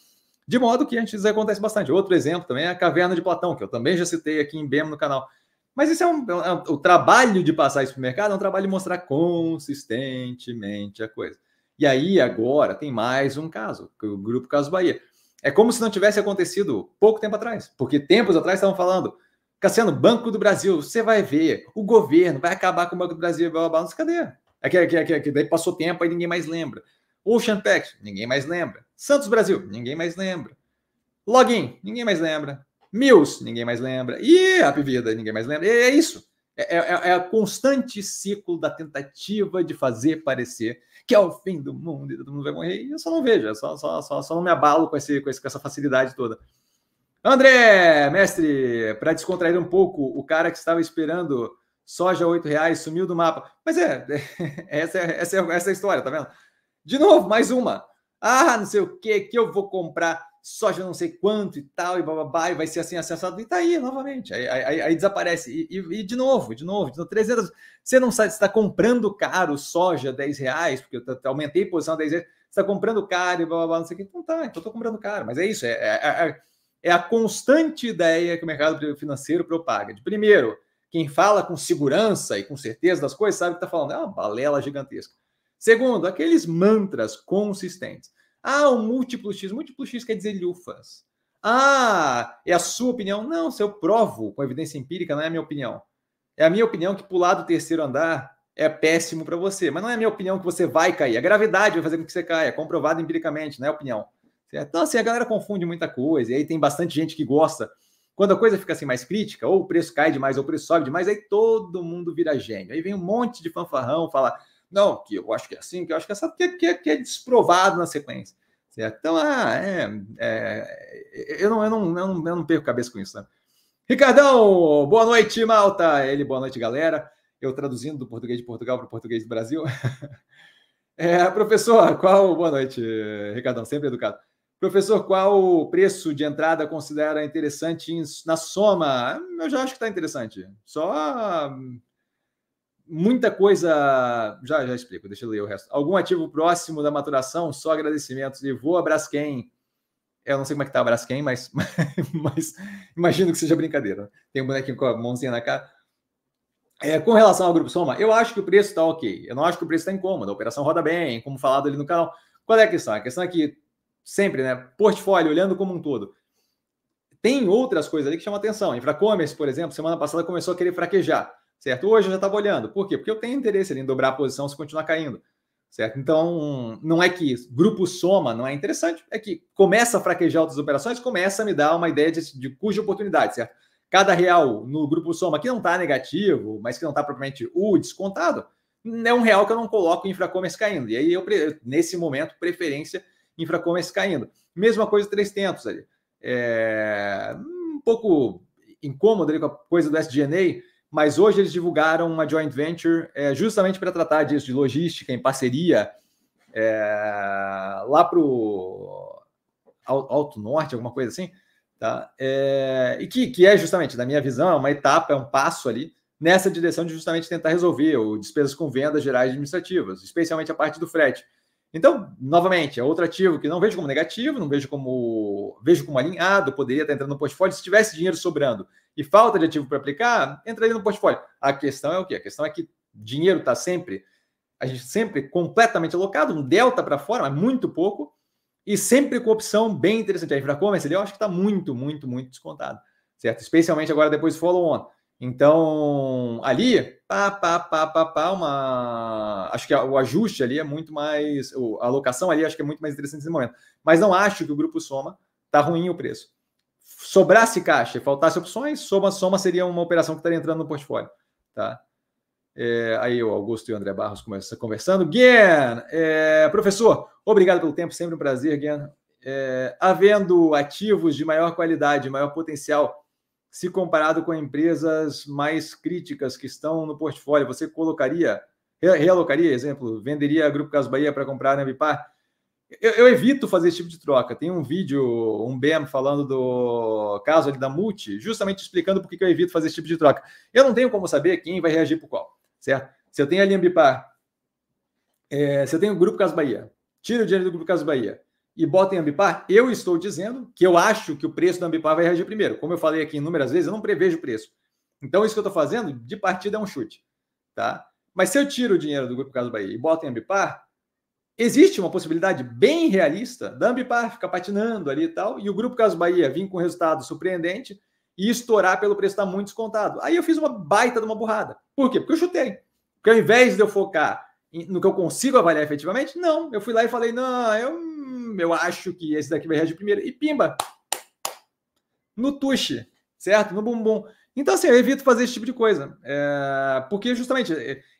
De modo que antes acontece bastante. Outro exemplo também é a caverna de Platão, que eu também já citei aqui em BEM no canal. Mas isso é um, é um, o trabalho de passar isso para o mercado é um trabalho de mostrar consistentemente a coisa. E aí, agora, tem mais um caso, o Grupo Caso Bahia. É como se não tivesse acontecido pouco tempo atrás, porque tempos atrás estavam falando, Cassiano, Banco do Brasil, você vai ver, o governo vai acabar com o Banco do Brasil, blá, blá, blá. cadê? É que, é que, é que, daí passou tempo, aí ninguém mais lembra. Ocean Pact, ninguém mais lembra. Santos Brasil, ninguém mais lembra. Login, ninguém mais lembra. Mills, ninguém mais lembra. E a Vida, ninguém mais lembra. É, é isso. É, é, é, constante ciclo da tentativa de fazer parecer que é o fim do mundo e todo mundo vai morrer. E eu só não vejo, só, só, só, só não me abalo com, esse, com, esse, com essa facilidade toda. André, mestre, para descontrair um pouco, o cara que estava esperando soja R$ reais sumiu do mapa. Mas é, essa é, essa é, essa é a história, tá vendo? De novo, mais uma. Ah, não sei o que, que eu vou comprar soja não sei quanto e tal, e bababá, e vai ser assim acessado, e tá aí novamente. Aí, aí, aí desaparece. E, e, e, de novo, de novo, de novo, 300. Você não sabe, está comprando caro soja 10 reais, porque eu aumentei a posição 10 reais, você está comprando caro e bababá, não sei o que. Então tá, então tô comprando caro. Mas é isso, é, é, é, é a constante ideia que o mercado financeiro propaga. De primeiro, quem fala com segurança e com certeza das coisas sabe que está falando, é uma balela gigantesca. Segundo, aqueles mantras consistentes. Ah, o múltiplo X. Múltiplo X quer dizer lufas. Ah, é a sua opinião? Não, se eu provo com evidência empírica, não é a minha opinião. É a minha opinião que pular do terceiro andar é péssimo para você, mas não é a minha opinião que você vai cair. A gravidade vai fazer com que você caia, comprovado empiricamente, não é opinião. Então, assim, a galera confunde muita coisa, e aí tem bastante gente que gosta. Quando a coisa fica assim mais crítica, ou o preço cai demais, ou o preço sobe demais, aí todo mundo vira gênio. Aí vem um monte de fanfarrão falar: não, que eu acho que é assim, que eu acho que é que, que, que é desprovado na sequência. Certo? Então, ah, é, é, eu, não, eu, não, eu, não, eu não perco cabeça com isso. Né? Ricardão, boa noite, malta. Ele, boa noite, galera. Eu traduzindo do português de Portugal para o português do Brasil. É, professor, qual. Boa noite, Ricardão, sempre educado. Professor, qual o preço de entrada considera interessante na soma? Eu já acho que está interessante. Só muita coisa. Já, já explico, deixa eu ler o resto. Algum ativo próximo da maturação, só agradecimentos. E vou a Braskem. Eu não sei como é que tá a Braskem, mas, mas imagino que seja brincadeira. Tem um bonequinho com a mãozinha na cara. É, com relação ao Grupo Soma, eu acho que o preço está ok. Eu não acho que o preço está incômodo. A operação roda bem, como falado ali no canal. Qual é a questão? A questão é que, sempre, né? Portfólio, olhando como um todo. Tem outras coisas ali que chamam atenção. Infracommerce, por exemplo, semana passada começou a querer fraquejar certo? Hoje eu já estava olhando. Por quê? Porque eu tenho interesse ali em dobrar a posição se continuar caindo, certo? Então, não é que grupo soma não é interessante, é que começa a fraquejar outras operações, começa a me dar uma ideia de, de cuja oportunidade, certo? Cada real no grupo soma que não está negativo, mas que não está propriamente o descontado, é um real que eu não coloco em infracommerce caindo. E aí, eu, nesse momento, preferência infracommerce caindo. Mesma coisa 300 ali. É, um pouco incômodo ali com a coisa do SGNA, mas hoje eles divulgaram uma joint venture é, justamente para tratar disso, de logística em parceria é, lá para o Alto Norte, alguma coisa assim, tá? É, e que, que é justamente, na minha visão, é uma etapa, é um passo ali nessa direção de justamente tentar resolver o despesas com vendas gerais administrativas, especialmente a parte do frete. Então, novamente, é outro ativo que não vejo como negativo, não vejo como vejo como alinhado, poderia estar entrando no portfólio se tivesse dinheiro sobrando e falta de ativo para aplicar, entraria no portfólio. A questão é o quê? A questão é que dinheiro está sempre, a gente sempre completamente alocado, um delta para fora, mas muito pouco, e sempre com opção bem interessante. A Infracommerce, eu acho que está muito, muito, muito descontado, certo? Especialmente agora depois do follow-on. Então, ali, pá, pá, pá, pá, pá, uma... acho que o ajuste ali é muito mais, a alocação ali acho que é muito mais interessante nesse momento. Mas não acho que o grupo soma está ruim o preço sobrasse caixa faltasse opções, soma, soma seria uma operação que estaria entrando no portfólio. Tá? É, aí o Augusto e o André Barros começam conversando. Guian, é, professor, obrigado pelo tempo, sempre um prazer, Guian. É, havendo ativos de maior qualidade, maior potencial, se comparado com empresas mais críticas que estão no portfólio, você colocaria, realocaria, exemplo, venderia a Grupo Caso Bahia para comprar na Ambipar? eu, eu, evito fazer esse tipo de troca. Tem um vídeo, um BEM, falando do caso ali da Multi, justamente explicando por que eu evito fazer esse tipo de troca. Eu não tenho como saber quem vai reagir por qual, certo? Se eu tenho ali Ambipar, é, se eu tenho o Grupo Caso Bahia, tiro o dinheiro do Grupo Caso Bahia e boto em Ambipar, eu estou dizendo que eu acho que o preço da Ambipar vai reagir primeiro. Como eu falei aqui inúmeras vezes, eu não prevejo o preço. Então, isso que eu estou fazendo, de partida, é um chute. Tá? Mas se eu tiro o dinheiro do Grupo Caso Bahia e boto em Ambipar, existe uma possibilidade bem realista da Ambipar ficar patinando ali e tal, e o Grupo Caso Bahia vir com um resultado surpreendente e estourar pelo preço estar tá muito descontado. Aí eu fiz uma baita de uma burrada. Por quê? Porque eu chutei. Porque ao invés de eu focar no que eu consigo avaliar efetivamente, não. Eu fui lá e falei, não, eu, eu acho que esse daqui vai reagir primeiro. E pimba! No tuxe, certo? No bumbum. Então, assim, eu evito fazer esse tipo de coisa. É, porque, justamente,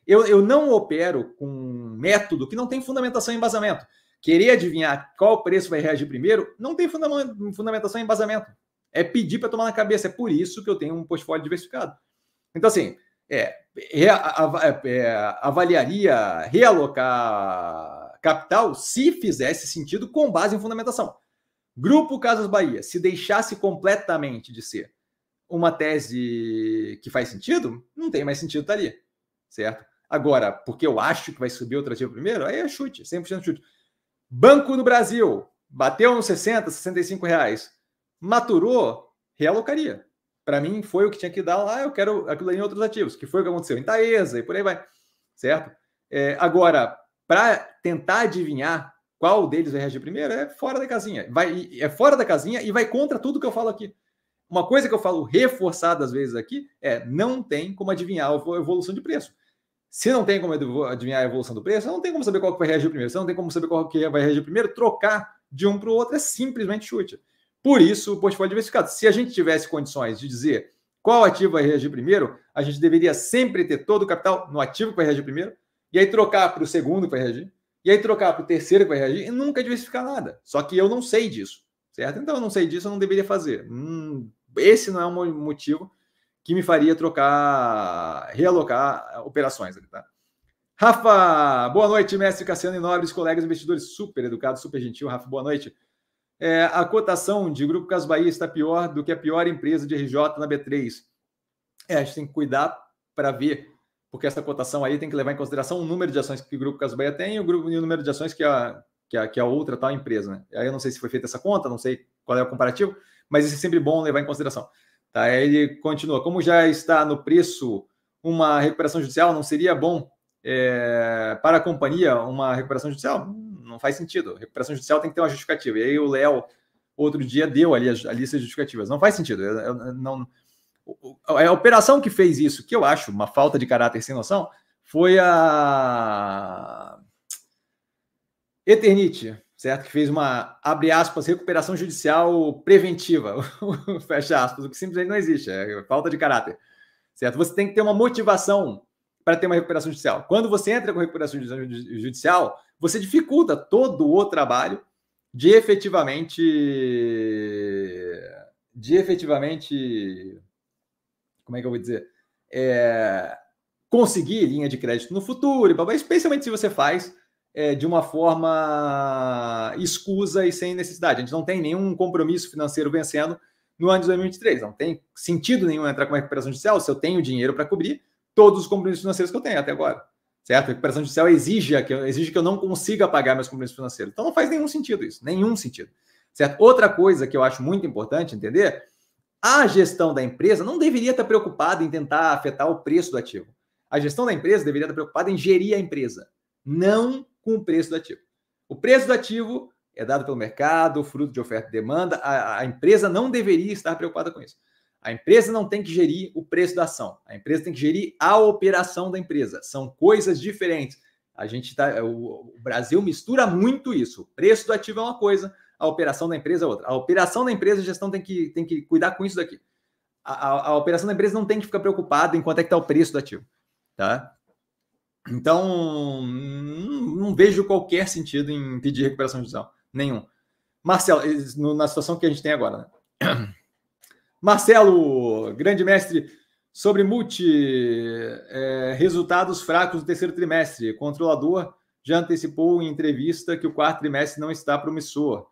eu, eu não opero com um método que não tem fundamentação e embasamento. Querer adivinhar qual preço vai reagir primeiro não tem fundamentação e embasamento. É pedir para tomar na cabeça. É por isso que eu tenho um portfólio diversificado. Então, assim, é, avaliaria realocar capital se fizesse sentido com base em fundamentação. Grupo Casas Bahia, se deixasse completamente de ser uma tese que faz sentido, não tem mais sentido estar ali, certo? Agora, porque eu acho que vai subir o ativo primeiro, aí é chute, 100% chute. Banco do Brasil, bateu nos 60, 65 reais, maturou, realocaria. Para mim, foi o que tinha que dar lá, eu quero aquilo em outros ativos, que foi o que aconteceu em Taesa e por aí vai, certo? É, agora, para tentar adivinhar qual deles vai reagir primeiro, é fora da casinha. Vai, é fora da casinha e vai contra tudo que eu falo aqui. Uma coisa que eu falo reforçada às vezes aqui é não tem como adivinhar a evolução de preço. Se não tem como adivinhar a evolução do preço, não tem como saber qual que vai reagir primeiro. Se não tem como saber qual que vai reagir primeiro, trocar de um para o outro é simplesmente chute. Por isso, o portfólio diversificado. Se a gente tivesse condições de dizer qual ativo vai reagir primeiro, a gente deveria sempre ter todo o capital no ativo que vai reagir primeiro, e aí trocar para o segundo que vai reagir, e aí trocar para o terceiro que vai reagir, e nunca diversificar nada. Só que eu não sei disso, certo? Então eu não sei disso, eu não deveria fazer. Hum, esse não é um motivo que me faria trocar, realocar operações. Tá? Rafa, boa noite, mestre Cassiano e nobres colegas investidores, super educado, super gentil. Rafa, boa noite. É, a cotação de Grupo Cas Bahia está pior do que a pior empresa de RJ na B3. É, a gente tem que cuidar para ver, porque essa cotação aí tem que levar em consideração o número de ações que o Grupo Cas Bahia tem e o, grupo, e o número de ações que a, que a, que a outra tal empresa. Né? Aí eu não sei se foi feita essa conta, não sei qual é o comparativo, mas isso é sempre bom levar em consideração. Tá? Ele continua. Como já está no preço uma recuperação judicial, não seria bom é, para a companhia uma recuperação judicial? Não faz sentido. Recuperação judicial tem que ter uma justificativa. E aí o Léo, outro dia, deu ali a, lista de justificativas. Não faz sentido. Eu, eu, não, a operação que fez isso, que eu acho uma falta de caráter sem noção, foi a Eternite certo? Que fez uma, abre aspas, recuperação judicial preventiva, fecha aspas, o que simplesmente não existe, é falta de caráter, certo? Você tem que ter uma motivação para ter uma recuperação judicial. Quando você entra com recuperação judicial, você dificulta todo o trabalho de efetivamente de efetivamente como é que eu vou dizer é, conseguir linha de crédito no futuro, especialmente se você faz é, de uma forma escusa e sem necessidade. A gente não tem nenhum compromisso financeiro vencendo no ano de 2023. Não tem sentido nenhum entrar com uma recuperação judicial se eu tenho dinheiro para cobrir todos os compromissos financeiros que eu tenho até agora. Certo? A recuperação judicial exige que, eu, exige que eu não consiga pagar meus compromissos financeiros. Então não faz nenhum sentido isso. Nenhum sentido. Certo? Outra coisa que eu acho muito importante entender a gestão da empresa não deveria estar preocupada em tentar afetar o preço do ativo. A gestão da empresa deveria estar preocupada em gerir a empresa, não com o preço do ativo. O preço do ativo é dado pelo mercado, fruto de oferta e demanda. A, a, empresa não deveria estar preocupada com isso. A empresa não tem que gerir o preço da ação. A empresa tem que gerir a operação da empresa. São coisas diferentes. A gente tá, o, o Brasil mistura muito isso. O preço do ativo é uma coisa, a operação da empresa é outra. A operação da empresa, a gestão tem que, tem que cuidar com isso daqui. A, a, a operação da empresa não tem que ficar preocupada em quanto é que está o preço do ativo. Tá? Então, não vejo qualquer sentido em pedir recuperação judicial. Nenhum. Marcelo, na situação que a gente tem agora. Né? Marcelo, grande mestre, sobre multi, é, resultados fracos do terceiro trimestre. Controlador já antecipou em entrevista que o quarto trimestre não está promissor.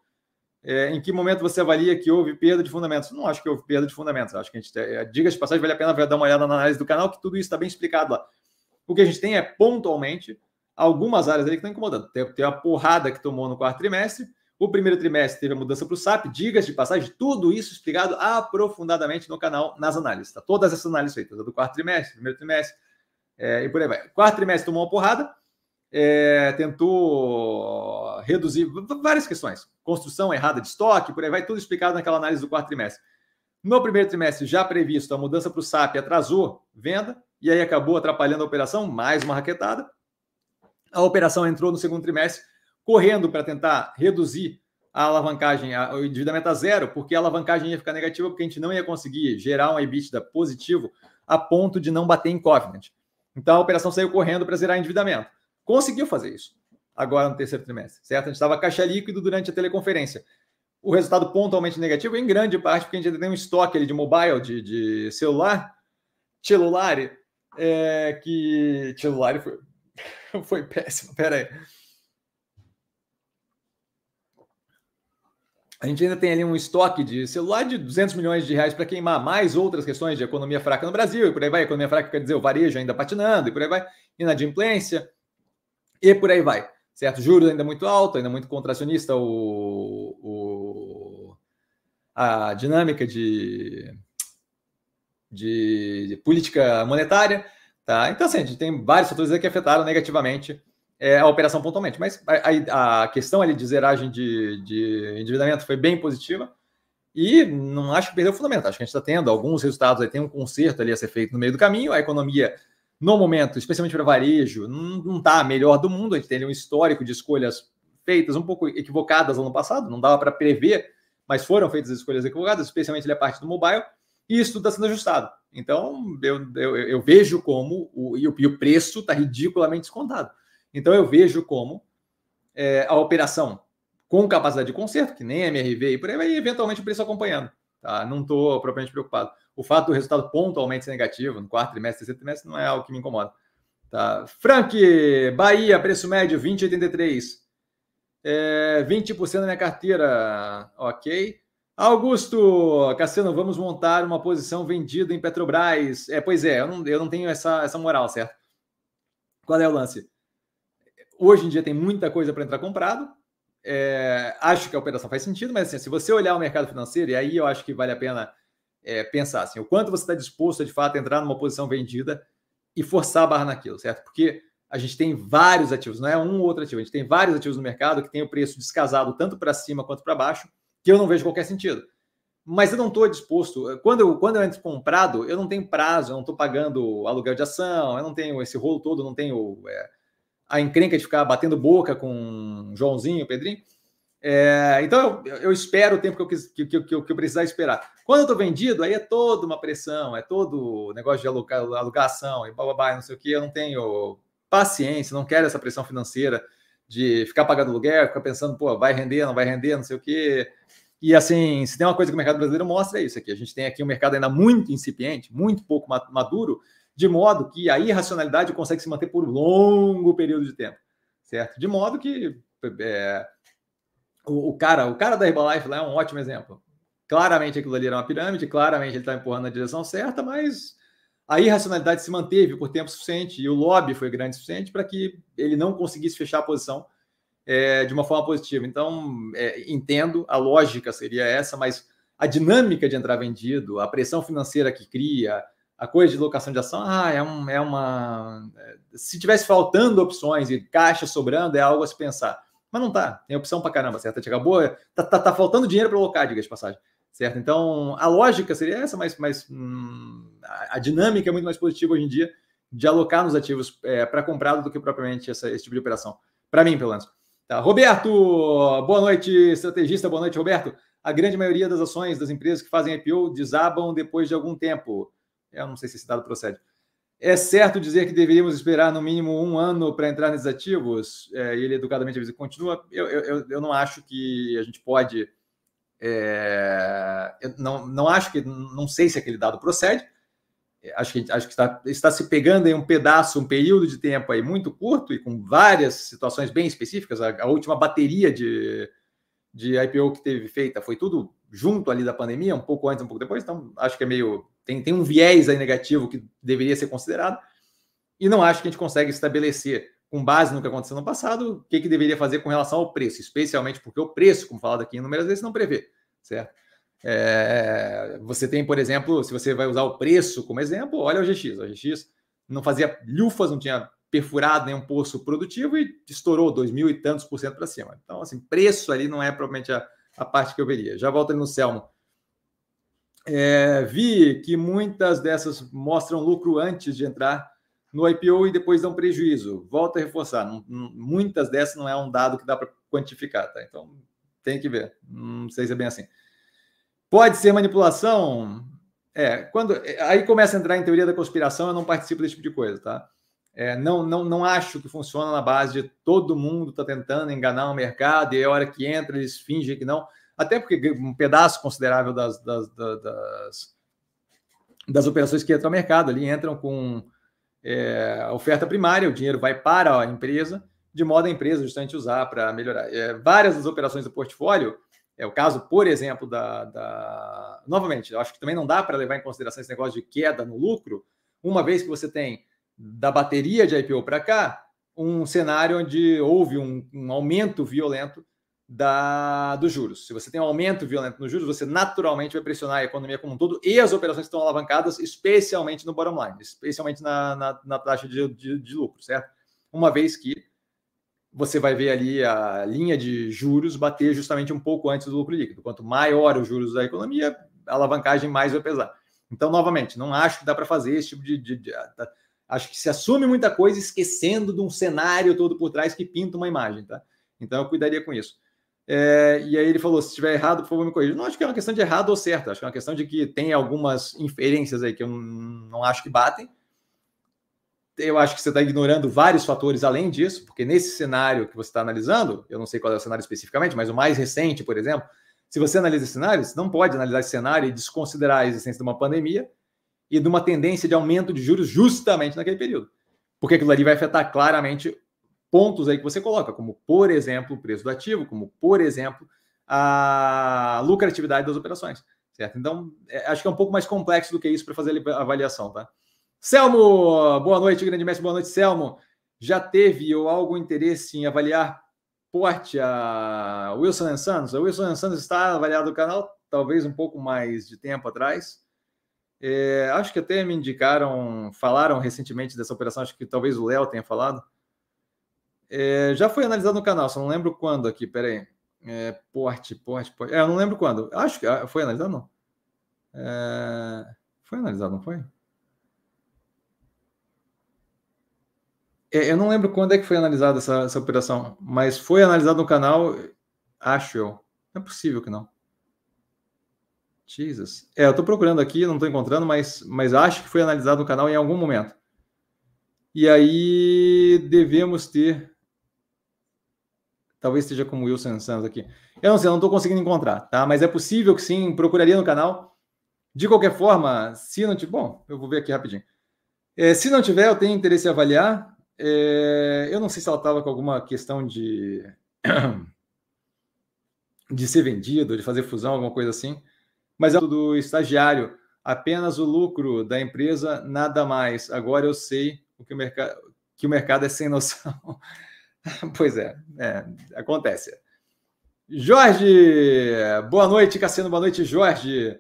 É, em que momento você avalia que houve perda de fundamentos? Não acho que houve perda de fundamentos. Acho que a gente, é, diga de passagem, vale a pena dar uma olhada na análise do canal, que tudo isso está bem explicado lá. O que a gente tem é pontualmente algumas áreas ali que estão incomodando. Tem, tem a porrada que tomou no quarto trimestre. O primeiro trimestre teve a mudança para o SAP, digas de passagem, tudo isso explicado aprofundadamente no canal, nas análises. Tá? Todas essas análises feitas, do quarto trimestre, primeiro trimestre, é, e por aí vai. Quarto trimestre tomou uma porrada, é, tentou reduzir várias questões. Construção errada de estoque, por aí vai, tudo explicado naquela análise do quarto trimestre. No primeiro trimestre, já previsto, a mudança para o SAP atrasou venda, e aí acabou atrapalhando a operação, mais uma raquetada. A operação entrou no segundo trimestre, correndo para tentar reduzir a alavancagem, o endividamento a zero, porque a alavancagem ia ficar negativa, porque a gente não ia conseguir gerar um EBITDA positivo a ponto de não bater em covenant. Então a operação saiu correndo para zerar endividamento. Conseguiu fazer isso agora no terceiro trimestre, certo? A gente estava caixa líquido durante a teleconferência. O resultado pontualmente negativo, em grande parte, porque a gente ainda tem um estoque ali de mobile, de, de celular, celular, é, que. Celular foi, foi péssimo, pera aí. A gente ainda tem ali um estoque de celular de 200 milhões de reais para queimar, mais outras questões de economia fraca no Brasil, e por aí vai. Economia fraca quer dizer o varejo ainda patinando, e por aí vai. Inadimplência, e por aí vai. Certo? Juros ainda muito alto, ainda muito contracionista o, o a dinâmica de, de, de, política monetária. Tá? Então, assim, a gente tem vários fatores que afetaram negativamente é, a operação pontualmente. Mas a, a, questão ali de zeragem de, de endividamento foi bem positiva. E não acho que perdeu o fundamento. Acho que a gente está tendo alguns resultados, aí tem um conserto ali a ser feito no meio do caminho. A economia, no momento, especialmente para varejo, não está a melhor do mundo. A gente tem um histórico de escolhas feitas um pouco equivocadas ano passado, não dava para prever, mas foram feitas escolhas equivocadas, especialmente a parte do mobile, e isso tudo está sendo ajustado. Então, eu, eu, eu vejo como o, e o preço está ridiculamente descontado. Então eu vejo como é, a operação com capacidade de conserto, que nem MRV e por aí vai, eventualmente o preço acompanhando. Tá? Não estou propriamente preocupado. O fato do resultado pontualmente ser negativo no quarto trimestre, terceiro trimestre, não é algo que me incomoda. Tá? Frank, Bahia, preço médio 20,83. É, 20% na minha carteira. Ok. Augusto, Cassiano, vamos montar uma posição vendida em Petrobras. É, pois é, eu não, eu não tenho essa, essa moral, certo? Qual é o lance? Hoje em dia tem muita coisa para entrar comprado. É, acho que a operação faz sentido, mas assim, se você olhar o mercado financeiro, e aí eu acho que vale a pena é, pensar assim, o quanto você está disposto a, de fato a entrar numa posição vendida e forçar a barra naquilo, certo? Porque a gente tem vários ativos, não é um ou outro ativo, a gente tem vários ativos no mercado que tem o preço descasado tanto para cima quanto para baixo, que eu não vejo qualquer sentido. Mas eu não estou disposto. Quando eu, quando eu entro comprado, eu não tenho prazo, eu não estou pagando aluguel de ação, eu não tenho esse rolo todo, não tenho é, a encrenca de ficar batendo boca com Joãozinho, Pedrinho. É, então eu, eu, espero o tempo que eu, quis, que, que, que, eu, que eu precisar esperar. Quando eu estou vendido, aí é toda uma pressão, é todo negócio de alugação e bababá, não sei o que. Eu não tenho paciência, não quero essa pressão financeira de ficar pagando aluguel, ficar pensando, pô, vai render, não vai render, não sei o que. E assim, se tem uma coisa que o mercado brasileiro mostra, é isso aqui. A gente tem aqui um mercado ainda muito incipiente, muito pouco maduro, de modo que a irracionalidade consegue se manter por um longo período de tempo, certo? De modo que é, o, o, cara, o cara da Herbalife lá é um ótimo exemplo. Claramente aquilo ali era uma pirâmide, claramente ele está empurrando na direção certa, mas a irracionalidade se manteve por tempo suficiente e o lobby foi grande o suficiente para que ele não conseguisse fechar a posição é, de uma forma positiva. Então, é, entendo, a lógica seria essa, mas a dinâmica de entrar vendido, a pressão financeira que cria, a coisa de locação de ação, ah, é, um, é uma. É, se tivesse faltando opções e caixa sobrando, é algo a se pensar. Mas não tá, tem opção para caramba, certo? A gente acabou, tá, tá, tá faltando dinheiro para alocar, diga de passagem, certo? Então, a lógica seria essa, mas, mas hum, a, a, dinâmica é muito mais positiva hoje em dia de alocar nos ativos é, para comprado do que propriamente essa, esse tipo de operação. Para mim, pelo menos. Tá. Roberto, boa noite, estrategista, boa noite, Roberto. A grande maioria das ações das empresas que fazem IPO desabam depois de algum tempo. Eu não sei se esse dado procede. É certo dizer que deveríamos esperar no mínimo um ano para entrar nesses ativos? É, e ele educadamente avisa continua. Eu, eu, eu não acho que a gente pode. É, eu não, não acho que. Não sei se aquele dado procede. acho que, acho que está, está se pegando em um pedaço, um período de tempo aí muito curto e com várias situações bem específicas. A, a última bateria de, de IPO que teve feita foi tudo junto ali da pandemia, um pouco antes, um pouco depois, então acho que é meio. Tem, tem um viés aí negativo que deveria ser considerado, e não acho que a gente consegue estabelecer, com base no que aconteceu no passado, o que, que deveria fazer com relação ao preço, especialmente porque o preço, como falado aqui inúmeras vezes, não prevê, certo? É, você tem, por exemplo, se você vai usar o preço como exemplo, olha o GX. O GX não fazia lufas, não tinha perfurado nenhum poço produtivo e estourou dois mil e tantos por cento para cima. Então, assim, preço ali não é provavelmente a, a parte que eu veria. Já volto ali no Selmo. É, vi que muitas dessas mostram lucro antes de entrar no IPO e depois dão prejuízo. Volto a reforçar, não, muitas dessas não é um dado que dá para quantificar, tá? Então tem que ver. Não sei se é bem assim. Pode ser manipulação? É, quando aí começa a entrar em teoria da conspiração, eu não participo desse tipo de coisa, tá? É, não, não, não acho que funciona na base de todo mundo está tentando enganar o mercado e a hora que entra eles fingem que não. Até porque um pedaço considerável das, das, das, das operações que entram ao mercado ali entram com é, oferta primária, o dinheiro vai para a empresa, de modo a empresa justamente usar para melhorar. É, várias das operações do portfólio, é o caso, por exemplo, da, da... Novamente, eu acho que também não dá para levar em consideração esse negócio de queda no lucro, uma vez que você tem da bateria de IPO para cá, um cenário onde houve um, um aumento violento da, dos juros. Se você tem um aumento violento nos juros, você naturalmente vai pressionar a economia como um todo e as operações estão alavancadas, especialmente no bottom line, especialmente na, na, na taxa de, de, de, lucro, certo? Uma vez que você vai ver ali a linha de juros bater justamente um pouco antes do lucro líquido. Quanto maior os juros da economia, a alavancagem mais vai pesar. Então, novamente, não acho que dá para fazer esse tipo de, de, de Acho que se assume muita coisa esquecendo de um cenário todo por trás que pinta uma imagem, tá? Então eu cuidaria com isso. É, e aí ele falou: se estiver errado, por favor, me corrija. Não acho que é uma questão de errado ou certo, acho que é uma questão de que tem algumas inferências aí que eu não acho que batem. Eu acho que você está ignorando vários fatores além disso, porque nesse cenário que você está analisando, eu não sei qual é o cenário especificamente, mas o mais recente, por exemplo, se você analisa cenários, não pode analisar esse cenário e desconsiderar a existência de uma pandemia e de uma tendência de aumento de juros justamente naquele período. Porque aquilo ali vai afetar claramente pontos aí que você coloca, como, por exemplo, o preço do ativo, como, por exemplo, a lucratividade das operações. Certo? Então, é, acho que é um pouco mais complexo do que isso para fazer a avaliação, tá? Selmo, boa noite, grande mestre, boa noite, Selmo. Já teve ou algum interesse em avaliar porte a Wilson Santos? A Wilson Santos está avaliado no canal, talvez um pouco mais de tempo atrás. É, acho que até me indicaram, falaram recentemente dessa operação, acho que talvez o Léo tenha falado. É, já foi analisado no canal, só não lembro quando aqui, peraí. É, porte, porte, porte. É, eu não lembro quando. Acho que ah, foi analisado, não. É, foi analisado, não foi? É, eu não lembro quando é que foi analisada essa, essa operação, mas foi analisado no canal, acho eu. Não é possível que não. Jesus. É, eu estou procurando aqui, não estou encontrando, mas, mas acho que foi analisado no canal em algum momento. E aí devemos ter. Talvez esteja como Wilson Santos aqui. Eu não sei, não estou conseguindo encontrar, tá? Mas é possível que sim, procuraria no canal. De qualquer forma, se não tiver. Bom, eu vou ver aqui rapidinho. É, se não tiver, eu tenho interesse em avaliar. É, eu não sei se ela estava com alguma questão de. de ser vendido, de fazer fusão, alguma coisa assim mas é do estagiário, apenas o lucro da empresa, nada mais. Agora eu sei o que o mercado, que o mercado é sem noção. pois é, é, acontece. Jorge, boa noite, Cassiano, boa noite, Jorge.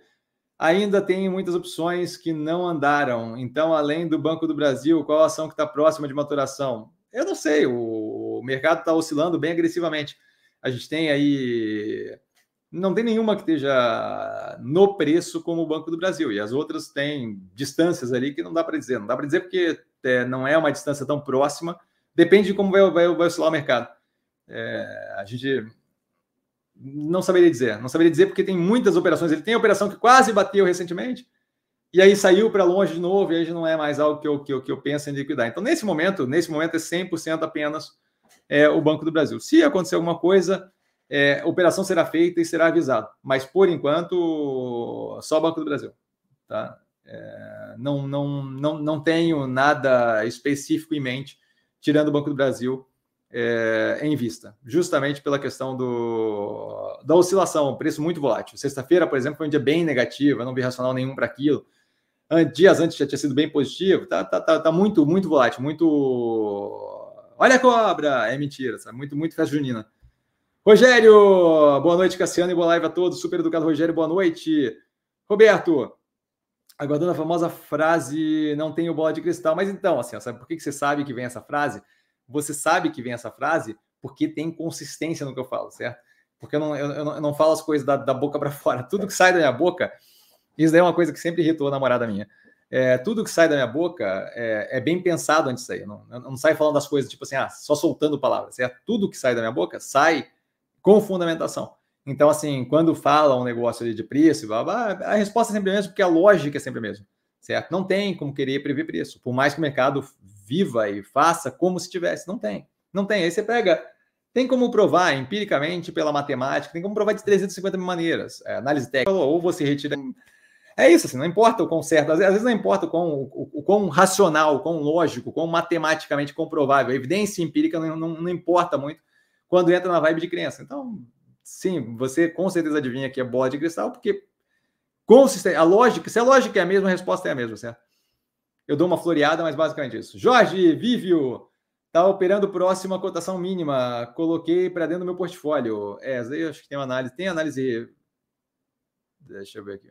Ainda tem muitas opções que não andaram. Então, além do Banco do Brasil, qual a ação que está próxima de maturação? Eu não sei, o mercado está oscilando bem agressivamente. A gente tem aí não tem nenhuma que esteja no preço como o Banco do Brasil, e as outras têm distâncias ali que não dá para dizer. Não dá para dizer porque é, não é uma distância tão próxima, depende de como vai, vai, vai oscilar o mercado. É, a gente não saberia dizer, não saberia dizer porque tem muitas operações. Ele tem operação que quase bateu recentemente, e aí saiu para longe de novo, e aí não é mais algo que eu, que eu, que eu penso em liquidar. Então, nesse momento, nesse momento é 100% apenas é, o Banco do Brasil. Se acontecer alguma coisa é, operação será feita e será avisado. Mas, por enquanto, só o Banco do Brasil. Tá? É, não, não, não, não tenho nada específico em mente, tirando o Banco do Brasil, é, em vista, justamente pela questão do, da oscilação, preço muito volátil. Sexta-feira, por exemplo, foi um dia bem negativo, eu não vi racional nenhum para aquilo. Dias antes já tinha sido bem positivo, tá, tá, tá, tá muito, muito volátil, muito. Olha a cobra! É mentira, sabe? Muito, muito festa junina. Rogério, boa noite, Cassiano, e boa live a todos. Super educado, Rogério, boa noite. Roberto, aguardando a famosa frase, não tenho bola de cristal. Mas então, assim, sabe por que você sabe que vem essa frase? você sabe que vem essa frase porque tem consistência no que eu falo, certo? Porque eu não, eu, eu não falo as coisas da, da boca para fora. Tudo que sai da minha boca, isso daí é uma coisa que sempre irritou a namorada minha. É, tudo que sai da minha boca é, é bem pensado antes de sair. Eu não, eu não saio falando das coisas tipo assim, ah, só soltando palavras, certo? Tudo que sai da minha boca sai com fundamentação. Então, assim, quando fala um negócio de preço, a resposta é sempre a mesma, porque a lógica é sempre a mesma, certo? Não tem como querer prever preço. Por mais que o mercado viva e faça como se tivesse. Não tem. Não tem. Aí você pega. Tem como provar empiricamente pela matemática, tem como provar de 350 mil maneiras. É, análise técnica, ou você retira. É isso, assim, não importa o quão certo, às vezes não importa o quão, o, o quão racional, o quão lógico, o quão matematicamente comprovável. A evidência empírica não, não, não importa muito quando entra na vibe de crença. Então, sim, você com certeza adivinha que é bola de cristal, porque consistente, a lógica, se a lógica é a mesma, a resposta é a mesma, certo? eu dou uma floreada, mas basicamente isso. Jorge Vívio está operando próximo à cotação mínima. Coloquei para dentro do meu portfólio. É, aí eu acho que tem uma análise. Tem análise. Deixa eu ver aqui.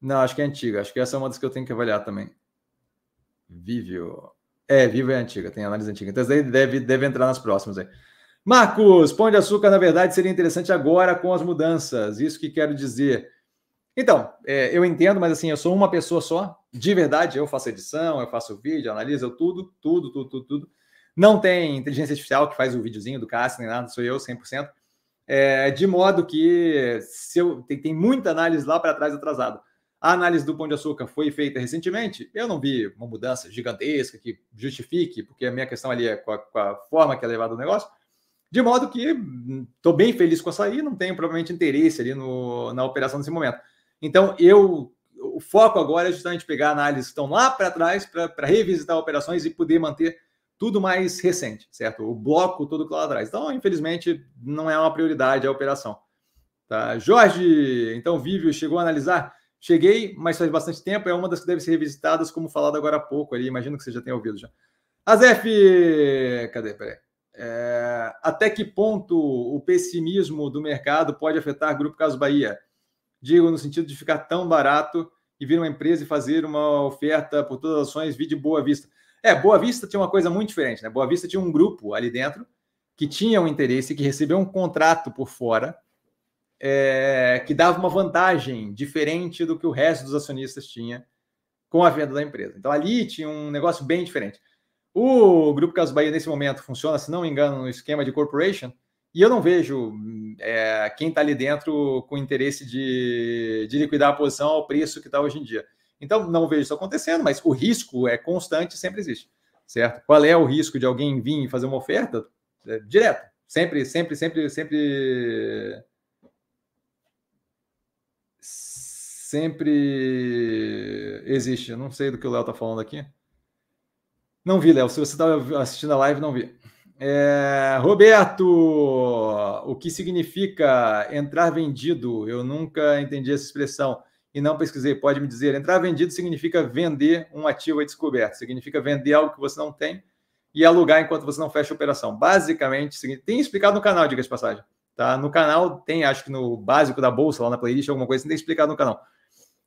Não, acho que é antiga. Acho que essa é uma das que eu tenho que avaliar também. Vívio. É, Vivo é antiga, tem análise antiga. Então, daí deve, deve entrar nas próximas aí. Marcos, pão de açúcar, na verdade, seria interessante agora com as mudanças. Isso que quero dizer. Então, é, eu entendo, mas assim, eu sou uma pessoa só, de verdade. Eu faço edição, eu faço vídeo, analiso tudo, tudo, tudo, tudo, tudo. Não tem inteligência artificial que faz o videozinho do Cássio, nem nada, sou eu 100%. É, de modo que se eu, tem, tem muita análise lá para trás atrasada. A análise do Pão de Açúcar foi feita recentemente. Eu não vi uma mudança gigantesca que justifique, porque a minha questão ali é com a, com a forma que é levado o negócio. De modo que estou hum, bem feliz com essa aí, não tenho provavelmente interesse ali no, na operação nesse momento. Então, eu o foco agora é justamente pegar análises que estão lá para trás para revisitar operações e poder manter tudo mais recente, certo? O bloco todo lá atrás. Então, infelizmente, não é uma prioridade a operação. Tá? Jorge, então, Vívio, chegou a analisar? Cheguei, mas faz bastante tempo. É uma das que deve ser revisitadas, como falado agora há pouco ali. Imagino que você já tenha ouvido já. Azef, cadê? Peraí. É, até que ponto o pessimismo do mercado pode afetar Grupo Caso Bahia? digo no sentido de ficar tão barato e vir uma empresa e fazer uma oferta por todas as ações, de Boa Vista. É, Boa Vista tinha uma coisa muito diferente, né? Boa Vista tinha um grupo ali dentro que tinha um interesse, que recebeu um contrato por fora, é, que dava uma vantagem diferente do que o resto dos acionistas tinha com a venda da empresa. Então ali tinha um negócio bem diferente. O Grupo Caso Bahia, nesse momento, funciona, se não me engano, no esquema de corporation, e eu não vejo é, quem está ali dentro com interesse de, de liquidar a posição ao preço que está hoje em dia. Então, não vejo isso acontecendo, mas o risco é constante, sempre existe, certo? Qual é o risco de alguém vir fazer uma oferta? É, direto. Sempre, sempre, sempre, sempre. Sempre existe. Eu não sei do que o Léo está falando aqui. Não vi, Léo. Se você está assistindo a live, não vi. É, Roberto, o que significa entrar vendido? Eu nunca entendi essa expressão e não pesquisei. Pode me dizer? Entrar vendido significa vender um ativo descoberto, significa vender algo que você não tem e alugar enquanto você não fecha a operação. Basicamente, tem explicado no canal, diga de passagem. Tá? No canal tem, acho que no básico da bolsa, lá na playlist, alguma coisa, tem explicado no canal.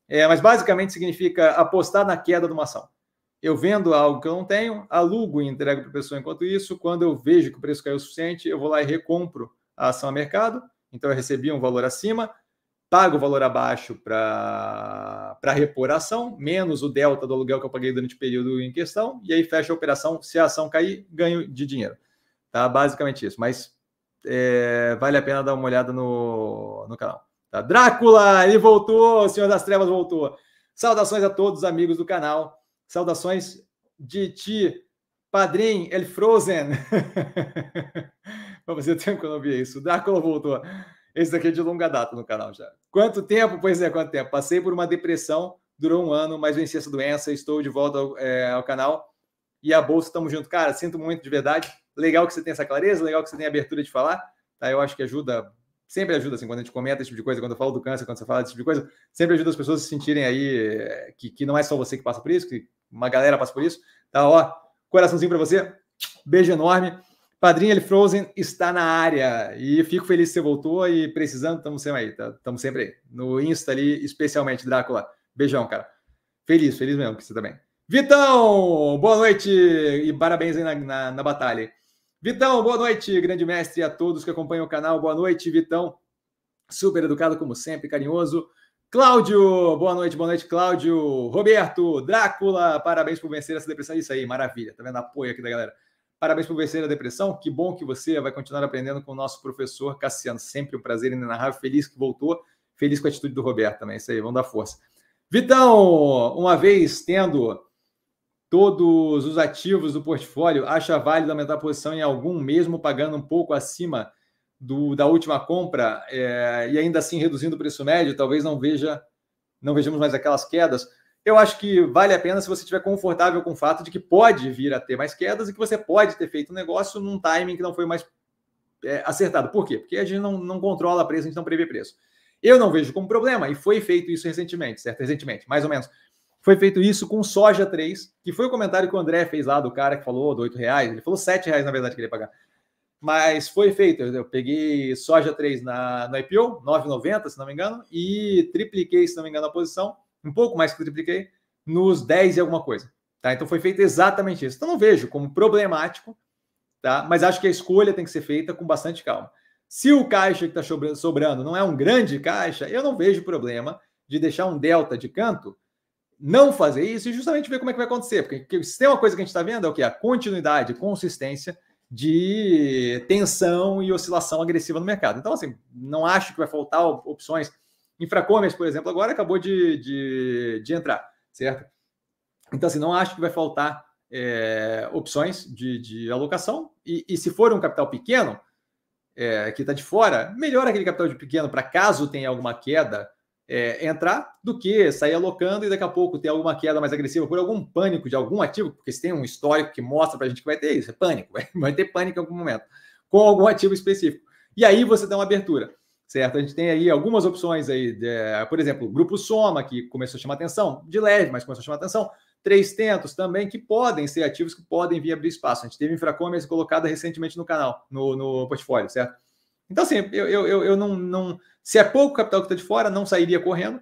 É, mas basicamente significa apostar na queda de uma ação eu vendo algo que eu não tenho, alugo e entrego para a pessoa enquanto isso. Quando eu vejo que o preço caiu o suficiente, eu vou lá e recompro a ação a mercado. Então, eu recebi um valor acima, pago o valor abaixo para repor a ação, menos o delta do aluguel que eu paguei durante o período em questão, e aí fecha a operação. Se a ação cair, ganho de dinheiro. Tá? Basicamente isso. Mas é, vale a pena dar uma olhada no, no canal. Tá? Drácula, ele voltou, o Senhor das Trevas voltou. Saudações a todos os amigos do canal. Saudações de ti, Padrim El Frozen. Fazia tempo que eu não isso. O Drácula voltou. Esse daqui é de longa data no canal já. Quanto tempo? Pois é, quanto tempo? Passei por uma depressão, durou um ano, mas venci essa doença, estou de volta ao, é, ao canal. E a bolsa, estamos junto. Cara, sinto muito de verdade. Legal que você tem essa clareza, legal que você tem abertura de falar. Tá? Eu acho que ajuda, sempre ajuda, assim, quando a gente comenta esse tipo de coisa, quando eu falo do câncer, quando você fala desse tipo de coisa, sempre ajuda as pessoas a se sentirem aí é, que, que não é só você que passa por isso, que uma galera passa por isso. Tá, ó, coraçãozinho para você. Beijo enorme. Padrinho Ele Frozen está na área e fico feliz que você voltou e precisando, estamos sempre aí, estamos tá? sempre aí. No Insta ali, especialmente, Drácula. Beijão, cara. Feliz, feliz mesmo que você também. Vitão, boa noite e parabéns aí na, na, na batalha. Vitão, boa noite, grande mestre, a todos que acompanham o canal. Boa noite, Vitão. Super educado, como sempre, carinhoso. Cláudio, boa noite, boa noite, Cláudio. Roberto, Drácula, parabéns por vencer essa depressão. Isso aí, maravilha. Tá vendo apoio aqui da galera? Parabéns por vencer a depressão. Que bom que você vai continuar aprendendo com o nosso professor Cassiano. Sempre um prazer inenarrável. Feliz que voltou. Feliz com a atitude do Roberto também. Isso aí, vamos dar força. Vitão, uma vez tendo todos os ativos do portfólio, acha válido aumentar a posição em algum, mesmo pagando um pouco acima do, da última compra é, e ainda assim reduzindo o preço médio? Talvez não veja, não vejamos mais aquelas quedas eu acho que vale a pena se você estiver confortável com o fato de que pode vir a ter mais quedas e que você pode ter feito um negócio num timing que não foi mais é, acertado. Por quê? Porque a gente não, não controla preço, a gente não prevê preço. Eu não vejo como problema, e foi feito isso recentemente, certo? Recentemente, mais ou menos. Foi feito isso com soja 3, que foi o comentário que o André fez lá do cara que falou do 8 reais. Ele falou 7 reais, na verdade, que ele ia pagar. Mas foi feito. Eu, peguei soja 3 na, no IPO, 9,90, se não me engano, e tripliquei, se não me engano, a posição um pouco mais que tripliquei, nos 10 e alguma coisa. Tá? Então foi feito exatamente isso. Então não vejo como problemático, tá? mas acho que a escolha tem que ser feita com bastante calma. Se o caixa que está sobrando não é um grande caixa, eu não vejo problema de deixar um delta de canto, não fazer isso e justamente ver como é que vai acontecer. Porque se tem uma coisa que a gente está vendo é o que? A continuidade, consistência de tensão e oscilação agressiva no mercado. Então, assim, não acho que vai faltar opções Infracommerce, por exemplo, agora acabou de, de, de entrar, certo? Então, assim, não acho que vai faltar é, opções de, de alocação. E, e, se for um capital pequeno, é, que está de fora, melhor aquele capital de pequeno para caso tenha alguma queda é, entrar do que sair alocando e daqui a pouco ter alguma queda mais agressiva por algum pânico de algum ativo, porque se tem um histórico que mostra para a gente que vai ter isso, é pânico, vai, ter pânico em algum momento, com algum ativo específico. E aí você dá uma abertura certo? A gente tem aí algumas opções aí, de, por exemplo, o Grupo Soma, que começou a chamar atenção, de leve, mas começou a chamar atenção, três tentos também, que podem ser ativos, que podem vir abrir espaço. A gente teve Infracommerce colocada recentemente no canal, no, no portfólio, certo? Então, assim, eu, eu, eu não, não. Se é pouco capital que está de fora, não sairia correndo,